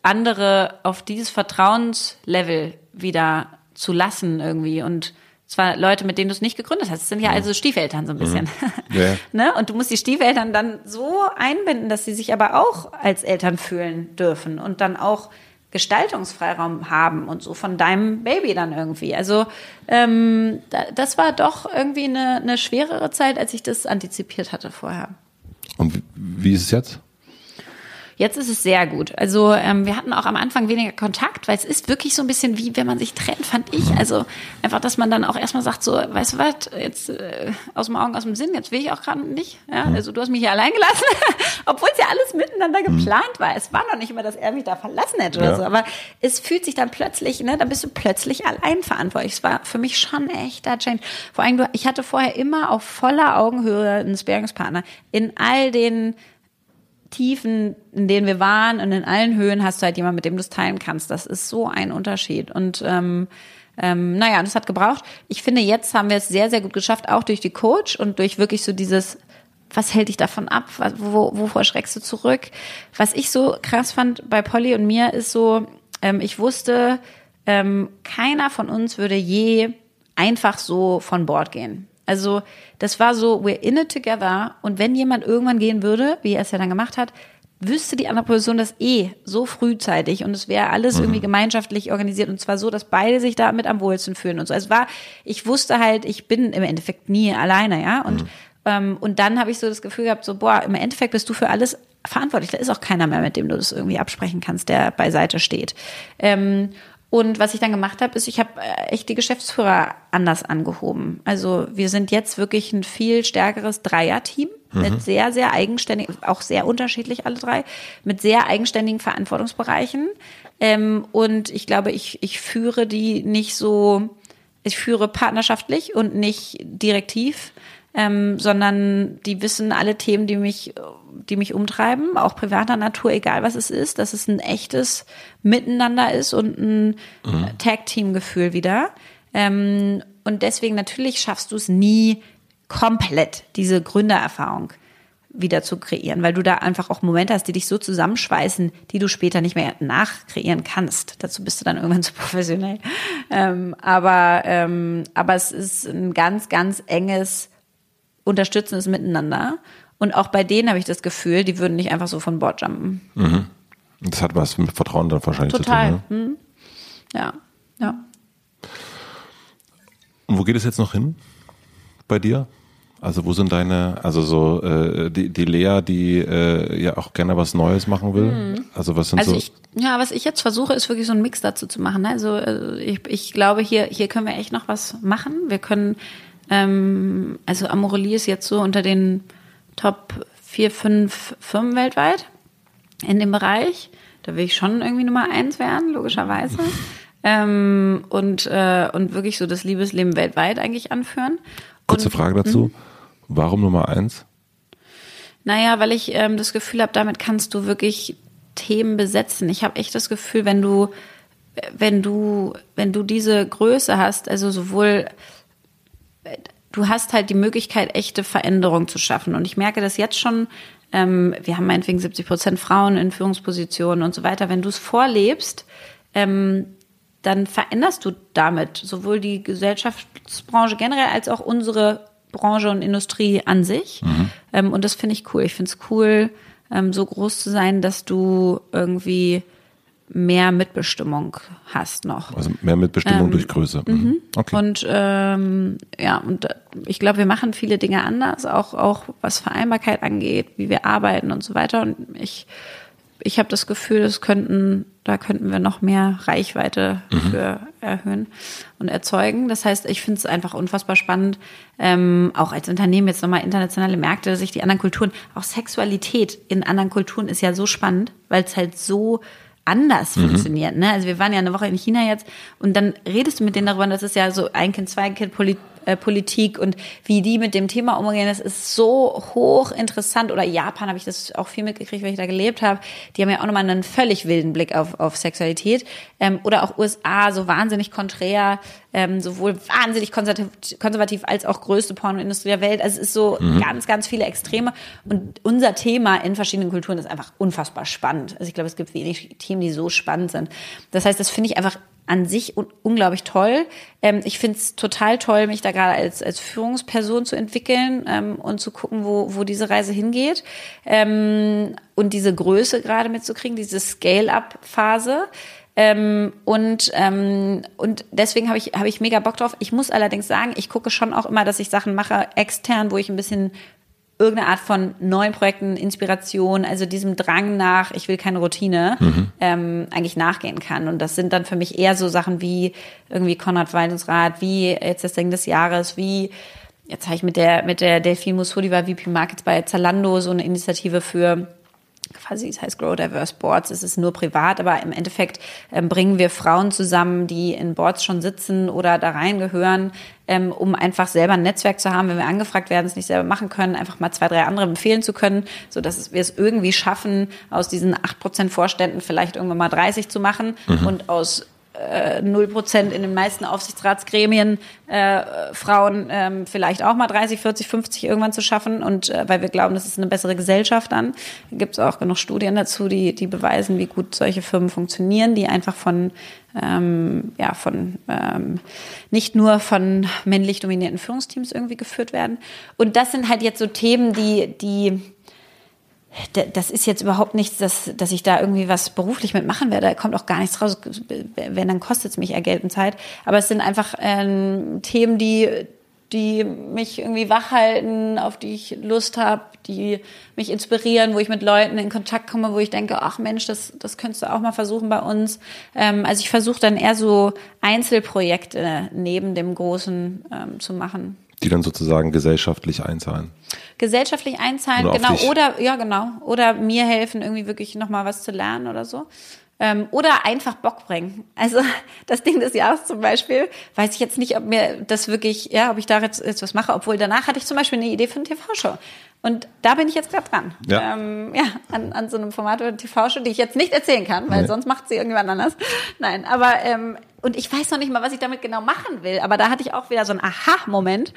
andere auf dieses Vertrauenslevel wieder zu lassen irgendwie und zwar Leute, mit denen du es nicht gegründet hast. Das sind ja also Stiefeltern so ein bisschen. Mhm. Yeah. ne? Und du musst die Stiefeltern dann so einbinden, dass sie sich aber auch als Eltern fühlen dürfen und dann auch Gestaltungsfreiraum haben und so von deinem Baby dann irgendwie. Also ähm, das war doch irgendwie eine, eine schwerere Zeit, als ich das antizipiert hatte vorher. Und wie ist es jetzt? Jetzt ist es sehr gut. Also ähm, wir hatten auch am Anfang weniger Kontakt, weil es ist wirklich so ein bisschen wie, wenn man sich trennt, fand ich. Also einfach, dass man dann auch erstmal sagt, so, weißt du was, jetzt äh, aus dem Augen, aus dem Sinn, jetzt will ich auch gerade nicht. Ja? Also du hast mich hier allein gelassen, obwohl es ja alles miteinander mhm. geplant war. Es war noch nicht immer, dass er mich da verlassen hätte oder ja. so, aber es fühlt sich dann plötzlich, ne, dann bist du plötzlich allein verantwortlich. Es war für mich schon echter Change. Vor allem, ich hatte vorher immer auf voller Augenhöhe einen Sparingspartner in all den Tiefen, in denen wir waren und in allen Höhen hast du halt jemanden, mit dem du es teilen kannst. Das ist so ein Unterschied. Und ähm, ähm, naja, das hat gebraucht. Ich finde, jetzt haben wir es sehr, sehr gut geschafft, auch durch die Coach und durch wirklich so dieses, was hält dich davon ab? Wo, wovor schreckst du zurück? Was ich so krass fand bei Polly und mir ist so, ähm, ich wusste, ähm, keiner von uns würde je einfach so von Bord gehen. Also das war so, we're in it together. Und wenn jemand irgendwann gehen würde, wie er es ja dann gemacht hat, wüsste die andere Person das eh so frühzeitig und es wäre alles mhm. irgendwie gemeinschaftlich organisiert und zwar so, dass beide sich damit am wohlsten fühlen und so. Es war, ich wusste halt, ich bin im Endeffekt nie alleine, ja. Und, mhm. ähm, und dann habe ich so das Gefühl gehabt, so, boah, im Endeffekt bist du für alles verantwortlich. Da ist auch keiner mehr, mit dem du das irgendwie absprechen kannst, der beiseite steht. Ähm, und was ich dann gemacht habe, ist, ich habe äh, echt die Geschäftsführer anders angehoben. Also wir sind jetzt wirklich ein viel stärkeres Dreier-Team mhm. mit sehr, sehr eigenständigen, auch sehr unterschiedlich alle drei, mit sehr eigenständigen Verantwortungsbereichen. Ähm, und ich glaube, ich, ich führe die nicht so, ich führe partnerschaftlich und nicht direktiv ähm, sondern die wissen alle Themen, die mich, die mich umtreiben, auch privater Natur, egal was es ist, dass es ein echtes Miteinander ist und ein mhm. Tag-Team-Gefühl wieder. Ähm, und deswegen natürlich schaffst du es nie komplett, diese Gründererfahrung wieder zu kreieren, weil du da einfach auch Momente hast, die dich so zusammenschweißen, die du später nicht mehr nachkreieren kannst. Dazu bist du dann irgendwann zu professionell. Ähm, aber, ähm, aber es ist ein ganz, ganz enges unterstützen es miteinander. Und auch bei denen habe ich das Gefühl, die würden nicht einfach so von Bord jumpen. Mhm. Das hat was mit Vertrauen dann wahrscheinlich Total. zu tun. Ne? Hm. Ja, ja. Und wo geht es jetzt noch hin bei dir? Also wo sind deine, also so äh, die, die Lea, die äh, ja auch gerne was Neues machen will. Mhm. Also was sind also so? Ich, ja, was ich jetzt versuche, ist wirklich so ein Mix dazu zu machen. Ne? Also äh, ich, ich glaube, hier hier können wir echt noch was machen. Wir können ähm, also Amorelie ist jetzt so unter den Top vier, fünf Firmen weltweit in dem Bereich. Da will ich schon irgendwie Nummer eins werden, logischerweise. ähm, und, äh, und wirklich so das Liebesleben weltweit eigentlich anführen. Kurze und, Frage dazu. Mh. Warum Nummer eins? Naja, weil ich ähm, das Gefühl habe, damit kannst du wirklich Themen besetzen. Ich habe echt das Gefühl, wenn du, wenn du, wenn du diese Größe hast, also sowohl du hast halt die Möglichkeit, echte Veränderung zu schaffen. Und ich merke das jetzt schon, ähm, wir haben meinetwegen 70 Prozent Frauen in Führungspositionen und so weiter. Wenn du es vorlebst, ähm, dann veränderst du damit sowohl die Gesellschaftsbranche generell als auch unsere Branche und Industrie an sich. Mhm. Ähm, und das finde ich cool. Ich finde es cool, ähm, so groß zu sein, dass du irgendwie mehr Mitbestimmung hast noch. Also mehr Mitbestimmung ähm, durch Größe. Mhm. mhm. Okay. Und ähm, ja, und ich glaube, wir machen viele Dinge anders, auch auch was Vereinbarkeit angeht, wie wir arbeiten und so weiter. Und ich ich habe das Gefühl, das könnten, da könnten wir noch mehr Reichweite mhm. für erhöhen und erzeugen. Das heißt, ich finde es einfach unfassbar spannend, ähm, auch als Unternehmen jetzt nochmal internationale Märkte, sich die anderen Kulturen, auch Sexualität in anderen Kulturen ist ja so spannend, weil es halt so anders mhm. funktioniert. Ne? Also wir waren ja eine Woche in China jetzt und dann redest du mit denen darüber, das ist ja so ein Kind, zwei Kind Politik äh, Politik und wie die mit dem Thema umgehen, das ist so hoch interessant. Oder Japan habe ich das auch viel mitgekriegt, weil ich da gelebt habe. Die haben ja auch nochmal einen völlig wilden Blick auf, auf Sexualität. Ähm, oder auch USA, so wahnsinnig konträr, ähm, sowohl wahnsinnig konservativ, konservativ als auch größte Pornoindustrie der Welt. Also es ist so mhm. ganz, ganz viele Extreme. Und unser Thema in verschiedenen Kulturen ist einfach unfassbar spannend. Also ich glaube, es gibt wenig Themen, die so spannend sind. Das heißt, das finde ich einfach an sich un unglaublich toll. Ähm, ich finde es total toll, mich da gerade als, als Führungsperson zu entwickeln ähm, und zu gucken, wo, wo diese Reise hingeht. Ähm, und diese Größe gerade mitzukriegen, diese Scale-up-Phase. Ähm, und, ähm, und deswegen habe ich, hab ich mega Bock drauf. Ich muss allerdings sagen, ich gucke schon auch immer, dass ich Sachen mache extern, wo ich ein bisschen irgendeine Art von neuen Projekten, Inspiration, also diesem Drang nach, ich will keine Routine, mhm. ähm, eigentlich nachgehen kann. Und das sind dann für mich eher so Sachen wie irgendwie Konrad Weidensrat, wie jetzt das Ding des Jahres, wie jetzt habe ich mit der mit der Delphine Musudi war VP Markets bei Zalando so eine Initiative für quasi, es heißt Grow Diverse Boards, es ist nur privat, aber im Endeffekt ähm, bringen wir Frauen zusammen, die in Boards schon sitzen oder da reingehören, ähm, um einfach selber ein Netzwerk zu haben, wenn wir angefragt werden, es nicht selber machen können, einfach mal zwei, drei andere empfehlen zu können, so dass wir es irgendwie schaffen, aus diesen acht Prozent Vorständen vielleicht irgendwann mal 30 zu machen mhm. und aus null Prozent in den meisten Aufsichtsratsgremien äh, Frauen ähm, vielleicht auch mal 30, 40, 50 irgendwann zu schaffen und äh, weil wir glauben, das ist eine bessere Gesellschaft dann. Gibt es auch genug Studien dazu, die, die beweisen, wie gut solche Firmen funktionieren, die einfach von ähm, ja von ähm, nicht nur von männlich dominierten Führungsteams irgendwie geführt werden. Und das sind halt jetzt so Themen, die die das ist jetzt überhaupt nichts, dass, dass ich da irgendwie was beruflich mitmachen werde. Da kommt auch gar nichts raus. Wenn, dann kostet es mich eher Geld und Zeit. Aber es sind einfach ähm, Themen, die, die mich irgendwie wach halten, auf die ich Lust habe, die mich inspirieren, wo ich mit Leuten in Kontakt komme, wo ich denke, ach Mensch, das, das könntest du auch mal versuchen bei uns. Ähm, also ich versuche dann eher so Einzelprojekte neben dem Großen ähm, zu machen. Die dann sozusagen gesellschaftlich einzahlen gesellschaftlich einzahlen, oder genau, oder ja genau, oder mir helfen, irgendwie wirklich nochmal was zu lernen oder so. Ähm, oder einfach Bock bringen. Also das Ding des Jahres zum Beispiel, weiß ich jetzt nicht, ob mir das wirklich, ja, ob ich da jetzt, jetzt was mache, obwohl danach hatte ich zum Beispiel eine Idee für eine TV-Show. Und da bin ich jetzt gerade dran. Ja, ähm, ja an, an so einem Format oder TV-Show, die ich jetzt nicht erzählen kann, weil nee. sonst macht sie irgendjemand anders. Nein, aber ähm, und ich weiß noch nicht mal, was ich damit genau machen will. Aber da hatte ich auch wieder so einen Aha-Moment,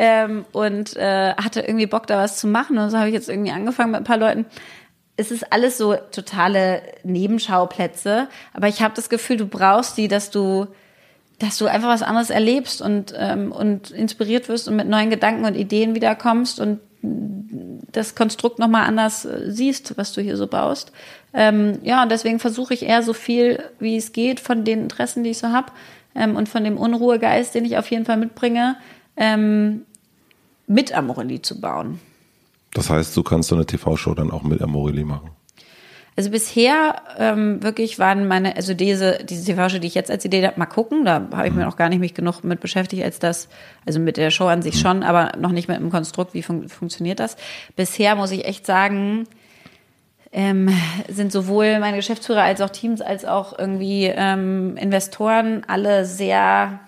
ähm, und äh, hatte irgendwie Bock, da was zu machen. Und so habe ich jetzt irgendwie angefangen mit ein paar Leuten. Es ist alles so totale Nebenschauplätze, aber ich habe das Gefühl, du brauchst die, dass du dass du einfach was anderes erlebst und, ähm, und inspiriert wirst und mit neuen Gedanken und Ideen wiederkommst und das Konstrukt nochmal anders äh, siehst, was du hier so baust. Ähm, ja, und deswegen versuche ich eher so viel, wie es geht, von den Interessen, die ich so habe ähm, und von dem Unruhegeist, den ich auf jeden Fall mitbringe, ähm, mit Amorelie zu bauen. Das heißt, du kannst so eine TV-Show dann auch mit Amorelie machen? Also bisher ähm, wirklich waren meine, also diese, diese TV-Show, die ich jetzt als Idee habe, mal gucken, da habe ich mir noch gar nicht mich genug mit beschäftigt, als das, also mit der Show an sich schon, aber noch nicht mit dem Konstrukt, wie fun funktioniert das. Bisher muss ich echt sagen, ähm, sind sowohl meine Geschäftsführer als auch Teams als auch irgendwie ähm, Investoren alle sehr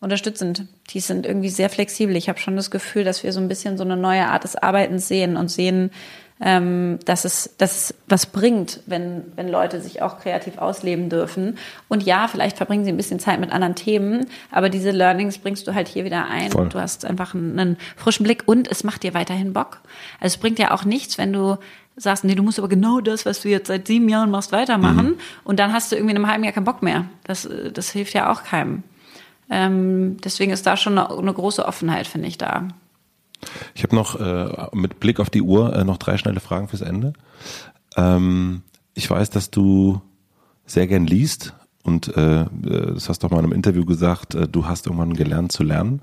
unterstützend. Die sind irgendwie sehr flexibel. Ich habe schon das Gefühl, dass wir so ein bisschen so eine neue Art des Arbeitens sehen und sehen, ähm, dass, es, dass es was bringt, wenn, wenn Leute sich auch kreativ ausleben dürfen. Und ja, vielleicht verbringen sie ein bisschen Zeit mit anderen Themen, aber diese Learnings bringst du halt hier wieder ein. Voll. Du hast einfach einen, einen frischen Blick und es macht dir weiterhin Bock. Also es bringt ja auch nichts, wenn du sagst, nee, du musst aber genau das, was du jetzt seit sieben Jahren machst, weitermachen. Mhm. Und dann hast du irgendwie in einem halben Jahr keinen Bock mehr. Das, das hilft ja auch keinem. Ähm, deswegen ist da schon eine, eine große Offenheit, finde ich, da. Ich habe noch äh, mit Blick auf die Uhr äh, noch drei schnelle Fragen fürs Ende. Ähm, ich weiß, dass du sehr gern liest und äh, äh das hast du auch mal in einem Interview gesagt, äh, du hast irgendwann gelernt zu lernen.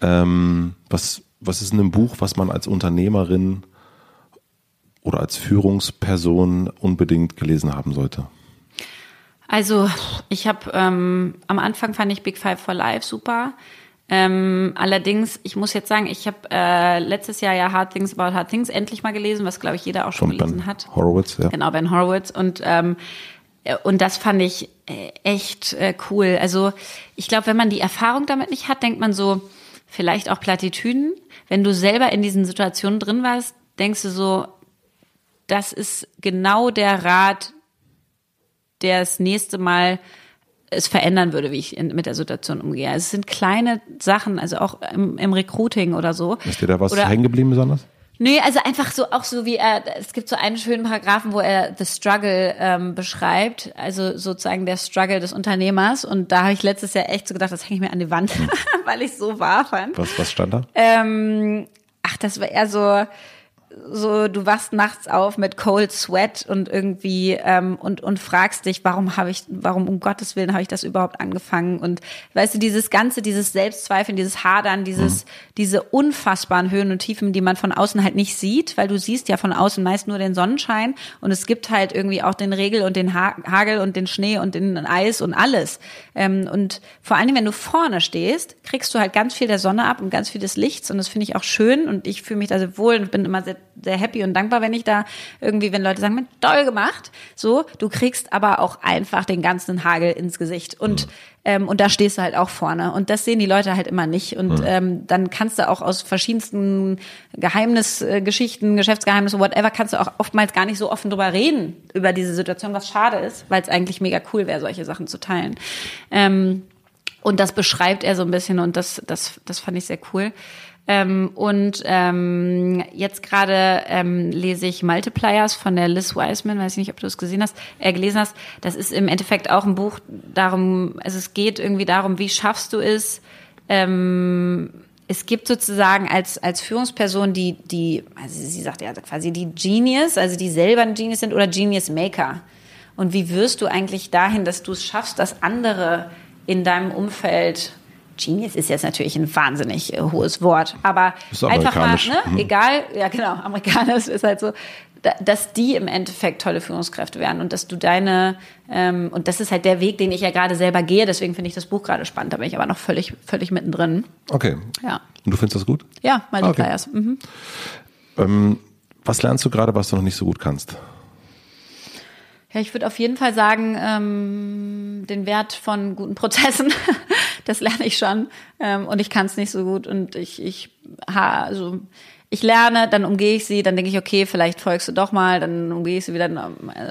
Ähm, was, was ist in einem Buch, was man als Unternehmerin oder als Führungsperson unbedingt gelesen haben sollte? Also ich habe ähm, am Anfang fand ich Big Five for Life super. Ähm, allerdings, ich muss jetzt sagen, ich habe äh, letztes Jahr ja Hard Things About Hard Things endlich mal gelesen, was glaube ich jeder auch schon Von gelesen Ben hat. Horowitz, ja. Genau, Ben Horowitz. Und, ähm, äh, und das fand ich äh, echt äh, cool. Also ich glaube, wenn man die Erfahrung damit nicht hat, denkt man so, vielleicht auch Plattitüden. Wenn du selber in diesen Situationen drin warst, denkst du so, das ist genau der Rat, der das nächste Mal es verändern würde, wie ich in, mit der Situation umgehe. Also es sind kleine Sachen, also auch im, im Recruiting oder so. Ist dir da was hängen geblieben besonders? Nee, also einfach so, auch so wie er, es gibt so einen schönen Paragraphen, wo er The Struggle ähm, beschreibt, also sozusagen der Struggle des Unternehmers. Und da habe ich letztes Jahr echt so gedacht, das hänge ich mir an die Wand, weil ich so wahr fand. Was, was stand da? Ähm, ach, das war eher so, so, du wachst nachts auf mit Cold Sweat und irgendwie ähm, und und fragst dich, warum habe ich, warum um Gottes Willen habe ich das überhaupt angefangen? Und weißt du, dieses ganze, dieses Selbstzweifeln, dieses Hadern, dieses, diese unfassbaren Höhen und Tiefen, die man von außen halt nicht sieht, weil du siehst ja von außen meist nur den Sonnenschein und es gibt halt irgendwie auch den Regel und den ha Hagel und den Schnee und den Eis und alles. Ähm, und vor allen Dingen, wenn du vorne stehst, kriegst du halt ganz viel der Sonne ab und ganz viel des Lichts und das finde ich auch schön und ich fühle mich da sehr wohl und bin immer sehr, sehr happy und dankbar, wenn ich da irgendwie, wenn Leute sagen, "Mensch, toll gemacht, so, du kriegst aber auch einfach den ganzen Hagel ins Gesicht. Und ähm, und da stehst du halt auch vorne. Und das sehen die Leute halt immer nicht. Und ähm, dann kannst du auch aus verschiedensten Geheimnisgeschichten, Geschäftsgeheimnisse, whatever, kannst du auch oftmals gar nicht so offen drüber reden über diese Situation, was schade ist, weil es eigentlich mega cool wäre, solche Sachen zu teilen. Ähm, und das beschreibt er so ein bisschen und das, das, das fand ich sehr cool. Ähm, und ähm, jetzt gerade ähm, lese ich Multipliers von der Liz Wiseman, weiß ich nicht, ob du es gesehen hast, äh, gelesen hast. Das ist im Endeffekt auch ein Buch darum, also es geht irgendwie darum, wie schaffst du es, ähm, es gibt sozusagen als, als Führungsperson die, die, also sie sagt ja quasi die Genius, also die selber ein Genius sind oder Genius Maker. Und wie wirst du eigentlich dahin, dass du es schaffst, dass andere in deinem Umfeld Genius ist jetzt natürlich ein wahnsinnig äh, hohes Wort, aber einfach mal, ne, Mhm. egal, ja genau, amerikanisch ist halt so, da- dass die im Endeffekt tolle Führungskräfte werden und dass du deine, ähm, und das ist halt der Weg, den ich ja gerade selber gehe, deswegen finde ich das Buch gerade spannend, da bin ich aber noch völlig, völlig mittendrin. Okay. Ja. Und du findest das gut? Ja, Multipliers. Mhm. Ähm, was lernst du gerade, was du noch nicht so gut kannst? Ja, ich würde auf jeden Fall sagen, ähm, den Wert von guten Prozessen, das lerne ich schon. Ähm, und ich kann es nicht so gut. Und ich, ich, ha, also ich lerne, dann umgehe ich sie, dann denke ich, okay, vielleicht folgst du doch mal, dann umgehe ich sie wieder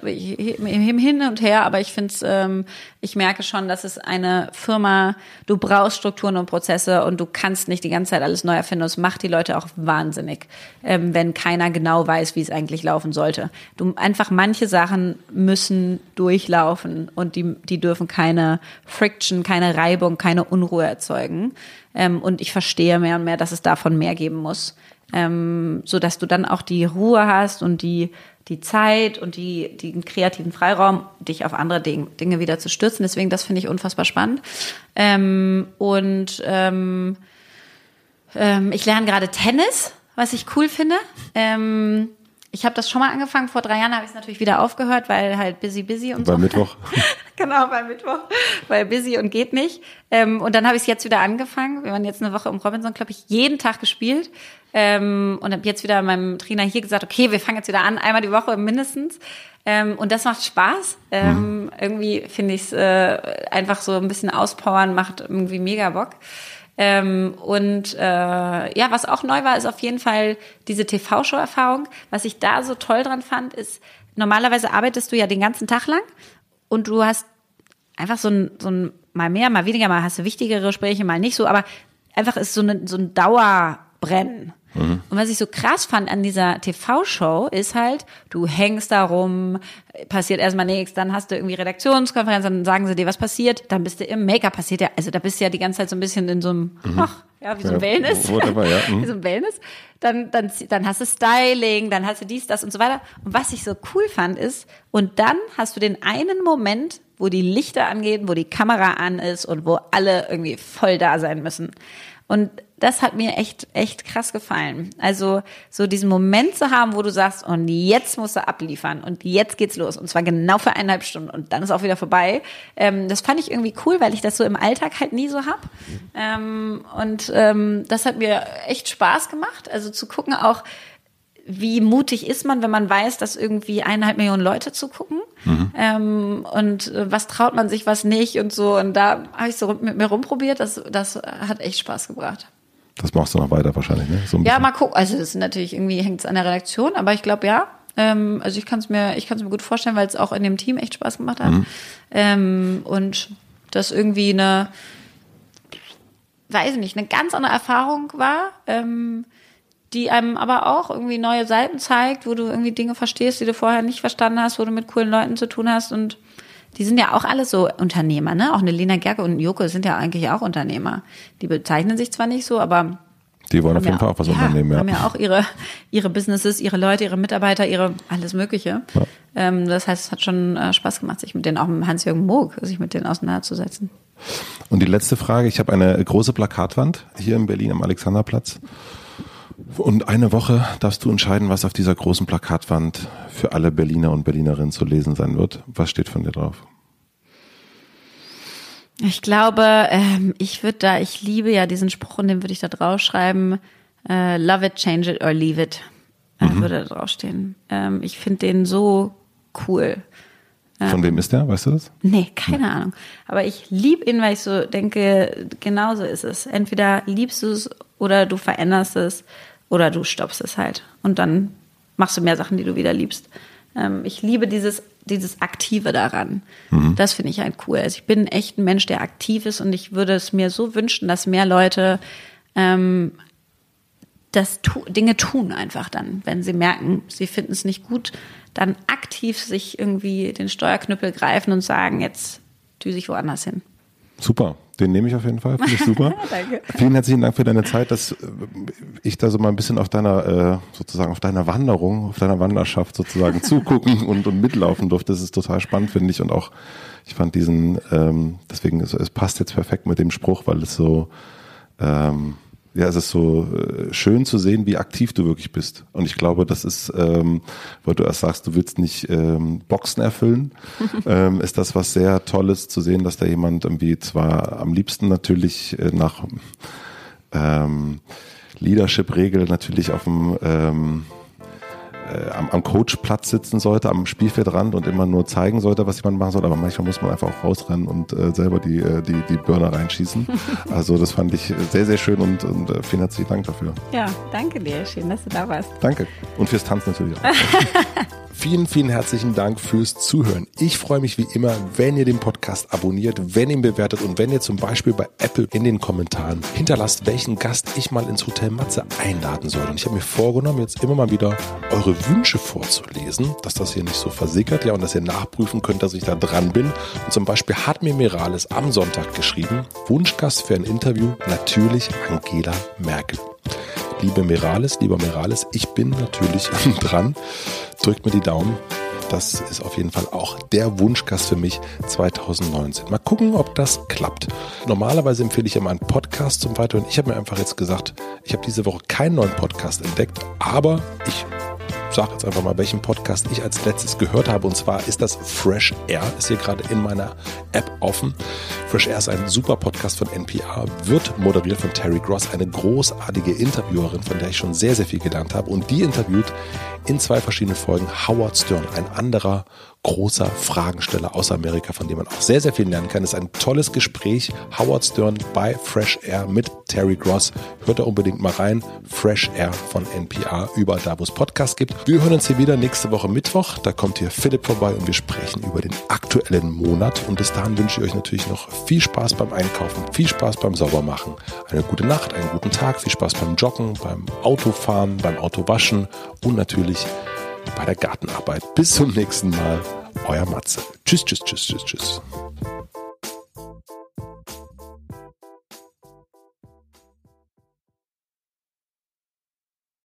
ich- hin und her. Aber ich finde es, ähm, ich merke schon, dass es eine Firma, du brauchst Strukturen und Prozesse und du kannst nicht die ganze Zeit alles neu erfinden. Das macht die Leute auch wahnsinnig, ähm, wenn keiner genau weiß, wie es eigentlich laufen sollte. Du einfach manche Sachen müssen durchlaufen und die, die dürfen keine Friction, keine Reibung, keine Unruhe erzeugen. Ähm, und ich verstehe mehr und mehr, dass es davon mehr geben muss. Ähm, so dass du dann auch die Ruhe hast und die, die Zeit und die, den kreativen Freiraum, dich auf andere Ding, Dinge wieder zu stürzen. Deswegen, das finde ich unfassbar spannend. Ähm, und ähm, ähm, ich lerne gerade Tennis, was ich cool finde. Ähm, ich habe das schon mal angefangen. Vor drei Jahren habe ich es natürlich wieder aufgehört, weil halt busy, busy und Bei so. Mittwoch? genau, bei Mittwoch, weil busy und geht nicht. Ähm, und dann habe ich es jetzt wieder angefangen. Wir waren jetzt eine Woche im Robinson Club, ich jeden Tag gespielt. Ähm, und habe jetzt wieder meinem Trainer hier gesagt, okay, wir fangen jetzt wieder an, einmal die Woche mindestens. Ähm, und das macht Spaß. Ähm, Irgendwie finde ich es äh, einfach so ein bisschen auspowern, macht irgendwie mega Bock. Ähm, und äh, ja, was auch neu war, ist auf jeden Fall diese TV-Show-Erfahrung. Was ich da so toll dran fand, ist, normalerweise arbeitest du ja den ganzen Tag lang und du hast einfach so ein, so ein mal mehr, mal weniger, mal hast du wichtigere Gespräche, mal nicht so, aber einfach ist so, eine, so ein Dauerbrennen. Und was ich so krass fand an dieser TV-Show ist halt, du hängst da rum, passiert erstmal nichts, dann hast du irgendwie Redaktionskonferenz, dann sagen sie dir, was passiert, dann bist du im Make-up passiert ja, also da bist du ja die ganze Zeit so ein bisschen in so einem, ach, ja, wie so ein Ja, Wellness. whatever, ja. Mhm. wie so ein Wellness. Dann, dann, dann hast du Styling, dann hast du dies, das und so weiter. Und was ich so cool fand ist, und dann hast du den einen Moment, wo die Lichter angehen, wo die Kamera an ist und wo alle irgendwie voll da sein müssen. Und das hat mir echt, echt krass gefallen. Also so diesen Moment zu haben, wo du sagst, und jetzt musst du abliefern und jetzt geht's los. Und zwar genau für eineinhalb Stunden und dann ist auch wieder vorbei. Ähm, das fand ich irgendwie cool, weil ich das so im Alltag halt nie so hab. Ähm, und ähm, das hat mir echt Spaß gemacht. Also zu gucken auch, wie mutig ist man, wenn man weiß, dass irgendwie eineinhalb Millionen Leute zugucken ähm, und äh, was traut man sich, was nicht und so. Und da habe ich so mit mir rumprobiert. Das, das hat echt Spaß gebracht. Das machst du noch weiter wahrscheinlich, ne? So Ja, mal gucken. Also das ist natürlich irgendwie hängt es an der Redaktion, aber ich glaube ja. Ähm, also ich kann es mir, ich kann es mir gut vorstellen, weil es auch in dem Team echt Spaß gemacht hat. Ähm, und das irgendwie eine, weiß ich nicht, eine ganz andere Erfahrung war. Ähm, die einem aber auch irgendwie neue Seiten zeigt, wo du irgendwie Dinge verstehst, die du vorher nicht verstanden hast, wo du mit coolen Leuten zu tun hast und die sind ja auch alle so Unternehmer, ne? Auch eine Lena Gerke und Joko sind ja eigentlich auch Unternehmer. Die bezeichnen sich zwar nicht so, aber Die wollen auf haben jeden ja, Fall auch was ja, unternehmen, ja. haben ja auch ihre, ihre Businesses, ihre Leute, ihre Mitarbeiter, ihre alles Mögliche. Ja. Ähm, das heißt, es hat schon äh, Spaß gemacht, sich mit denen, auch mit Hans-Jürgen Moog, sich mit denen auseinanderzusetzen. Und die letzte Frage, ich habe eine große Plakatwand hier in Berlin am Alexanderplatz. Und eine Woche darfst du entscheiden, was auf dieser großen Plakatwand für alle Berliner und Berlinerinnen zu lesen sein wird. Was steht von dir drauf? Ich glaube, ähm, ich würde da, ich liebe ja diesen Spruch und den würde ich da draufschreiben, äh, love it, change it or leave it. Äh, Würde da draufstehen. Ähm, ich finde den so cool. Von wem ist der? Weißt du das? Nee, keine Ahnung. Aber ich liebe ihn, weil ich so denke, genauso ist es. Entweder liebst du es oder du veränderst es oder du stoppst es halt. Und dann machst du mehr Sachen, die du wieder liebst. Ähm, ich liebe dieses, dieses Aktive daran. Das finde ich halt cool. Also ich bin echt ein Mensch, der aktiv ist und ich würde es mir so wünschen, dass mehr Leute ähm, das tu Dinge tun einfach dann, wenn sie merken, sie finden es nicht gut, dann aktiv sich irgendwie den Steuerknüppel greifen und sagen, jetzt düse ich woanders hin. Super, den nehme ich auf jeden Fall. Finde ich super. Danke. Vielen herzlichen Dank für deine Zeit, dass äh, ich da so mal ein bisschen auf deiner, äh, sozusagen auf deiner Wanderung, auf deiner Wanderschaft sozusagen zugucken und, und mitlaufen durfte. Das ist total spannend, finde ich. Und auch, ich fand diesen, ähm, deswegen, es, es passt jetzt perfekt mit dem Spruch, weil es so, ähm, ja, es ist so äh, schön zu sehen, wie aktiv du wirklich bist. Und ich glaube, das ist, ähm, weil du erst sagst, du willst nicht ähm, Boxen erfüllen, ähm, ist das was sehr Tolles zu sehen, dass da jemand irgendwie zwar am liebsten natürlich äh, nach ähm, Leadership-Regel natürlich auf dem ähm, äh, am, am Coachplatz sitzen sollte, am Spielfeldrand und immer nur zeigen sollte, was jemand machen soll. Aber manchmal muss man einfach auch rausrennen und äh, selber die, äh, die, die Burner reinschießen. Also das fand ich sehr, sehr schön und, und äh, vielen herzlichen Dank dafür. Ja, danke dir. Schön, dass du da warst. Danke. Und fürs Tanzen natürlich auch. Vielen, vielen herzlichen Dank fürs Zuhören. Ich freue mich wie immer, wenn ihr den Podcast abonniert, wenn ihr ihn bewertet und wenn ihr zum Beispiel bei Apple in den Kommentaren hinterlasst, welchen Gast ich mal ins Hotel Matze einladen soll. Und ich habe mir vorgenommen, jetzt immer mal wieder eure Wünsche vorzulesen, dass das hier nicht so versickert, ja, und dass ihr nachprüfen könnt, dass ich da dran bin. Und zum Beispiel hat mir Mirales am Sonntag geschrieben, Wunschgast für ein Interview, natürlich Angela Merkel. Liebe Mirales, lieber Mirales, ich bin natürlich dran. Drückt mir die Daumen. Das ist auf jeden Fall auch der Wunschgast für mich 2019. Mal gucken, ob das klappt. Normalerweise empfehle ich immer einen Podcast zum Weiterhören. Ich habe mir einfach jetzt gesagt, ich habe diese Woche keinen neuen Podcast entdeckt, aber ich sage jetzt einfach mal, welchen Podcast ich als letztes gehört habe. Und zwar ist das Fresh Air. Ist hier gerade in meiner App offen. Fresh Air ist ein super Podcast von NPR, wird moderiert von Terry Gross, eine großartige Interviewerin, von der ich schon sehr, sehr viel gelernt habe. Und die interviewt in zwei verschiedenen Folgen Howard Stern, ein anderer großer Fragensteller aus Amerika, von dem man auch sehr, sehr viel lernen kann. Es ist ein tolles Gespräch. Howard Stern bei Fresh Air mit Terry Gross. Hört da unbedingt mal rein. Fresh Air von NPR, überall da, wo es Podcasts gibt. Wir hören uns hier wieder nächste Woche Mittwoch. Da kommt hier Philipp vorbei und wir sprechen über den aktuellen Monat. Und bis dahin wünsche ich euch natürlich noch viel Spaß beim Einkaufen, viel Spaß beim Saubermachen, eine gute Nacht, einen guten Tag, viel Spaß beim Joggen, beim Autofahren, beim Autowaschen und natürlich bei der Gartenarbeit. Bis zum nächsten Mal. Euer Matze. Tschüss, tschüss, tschüss, tschüss, tschüss.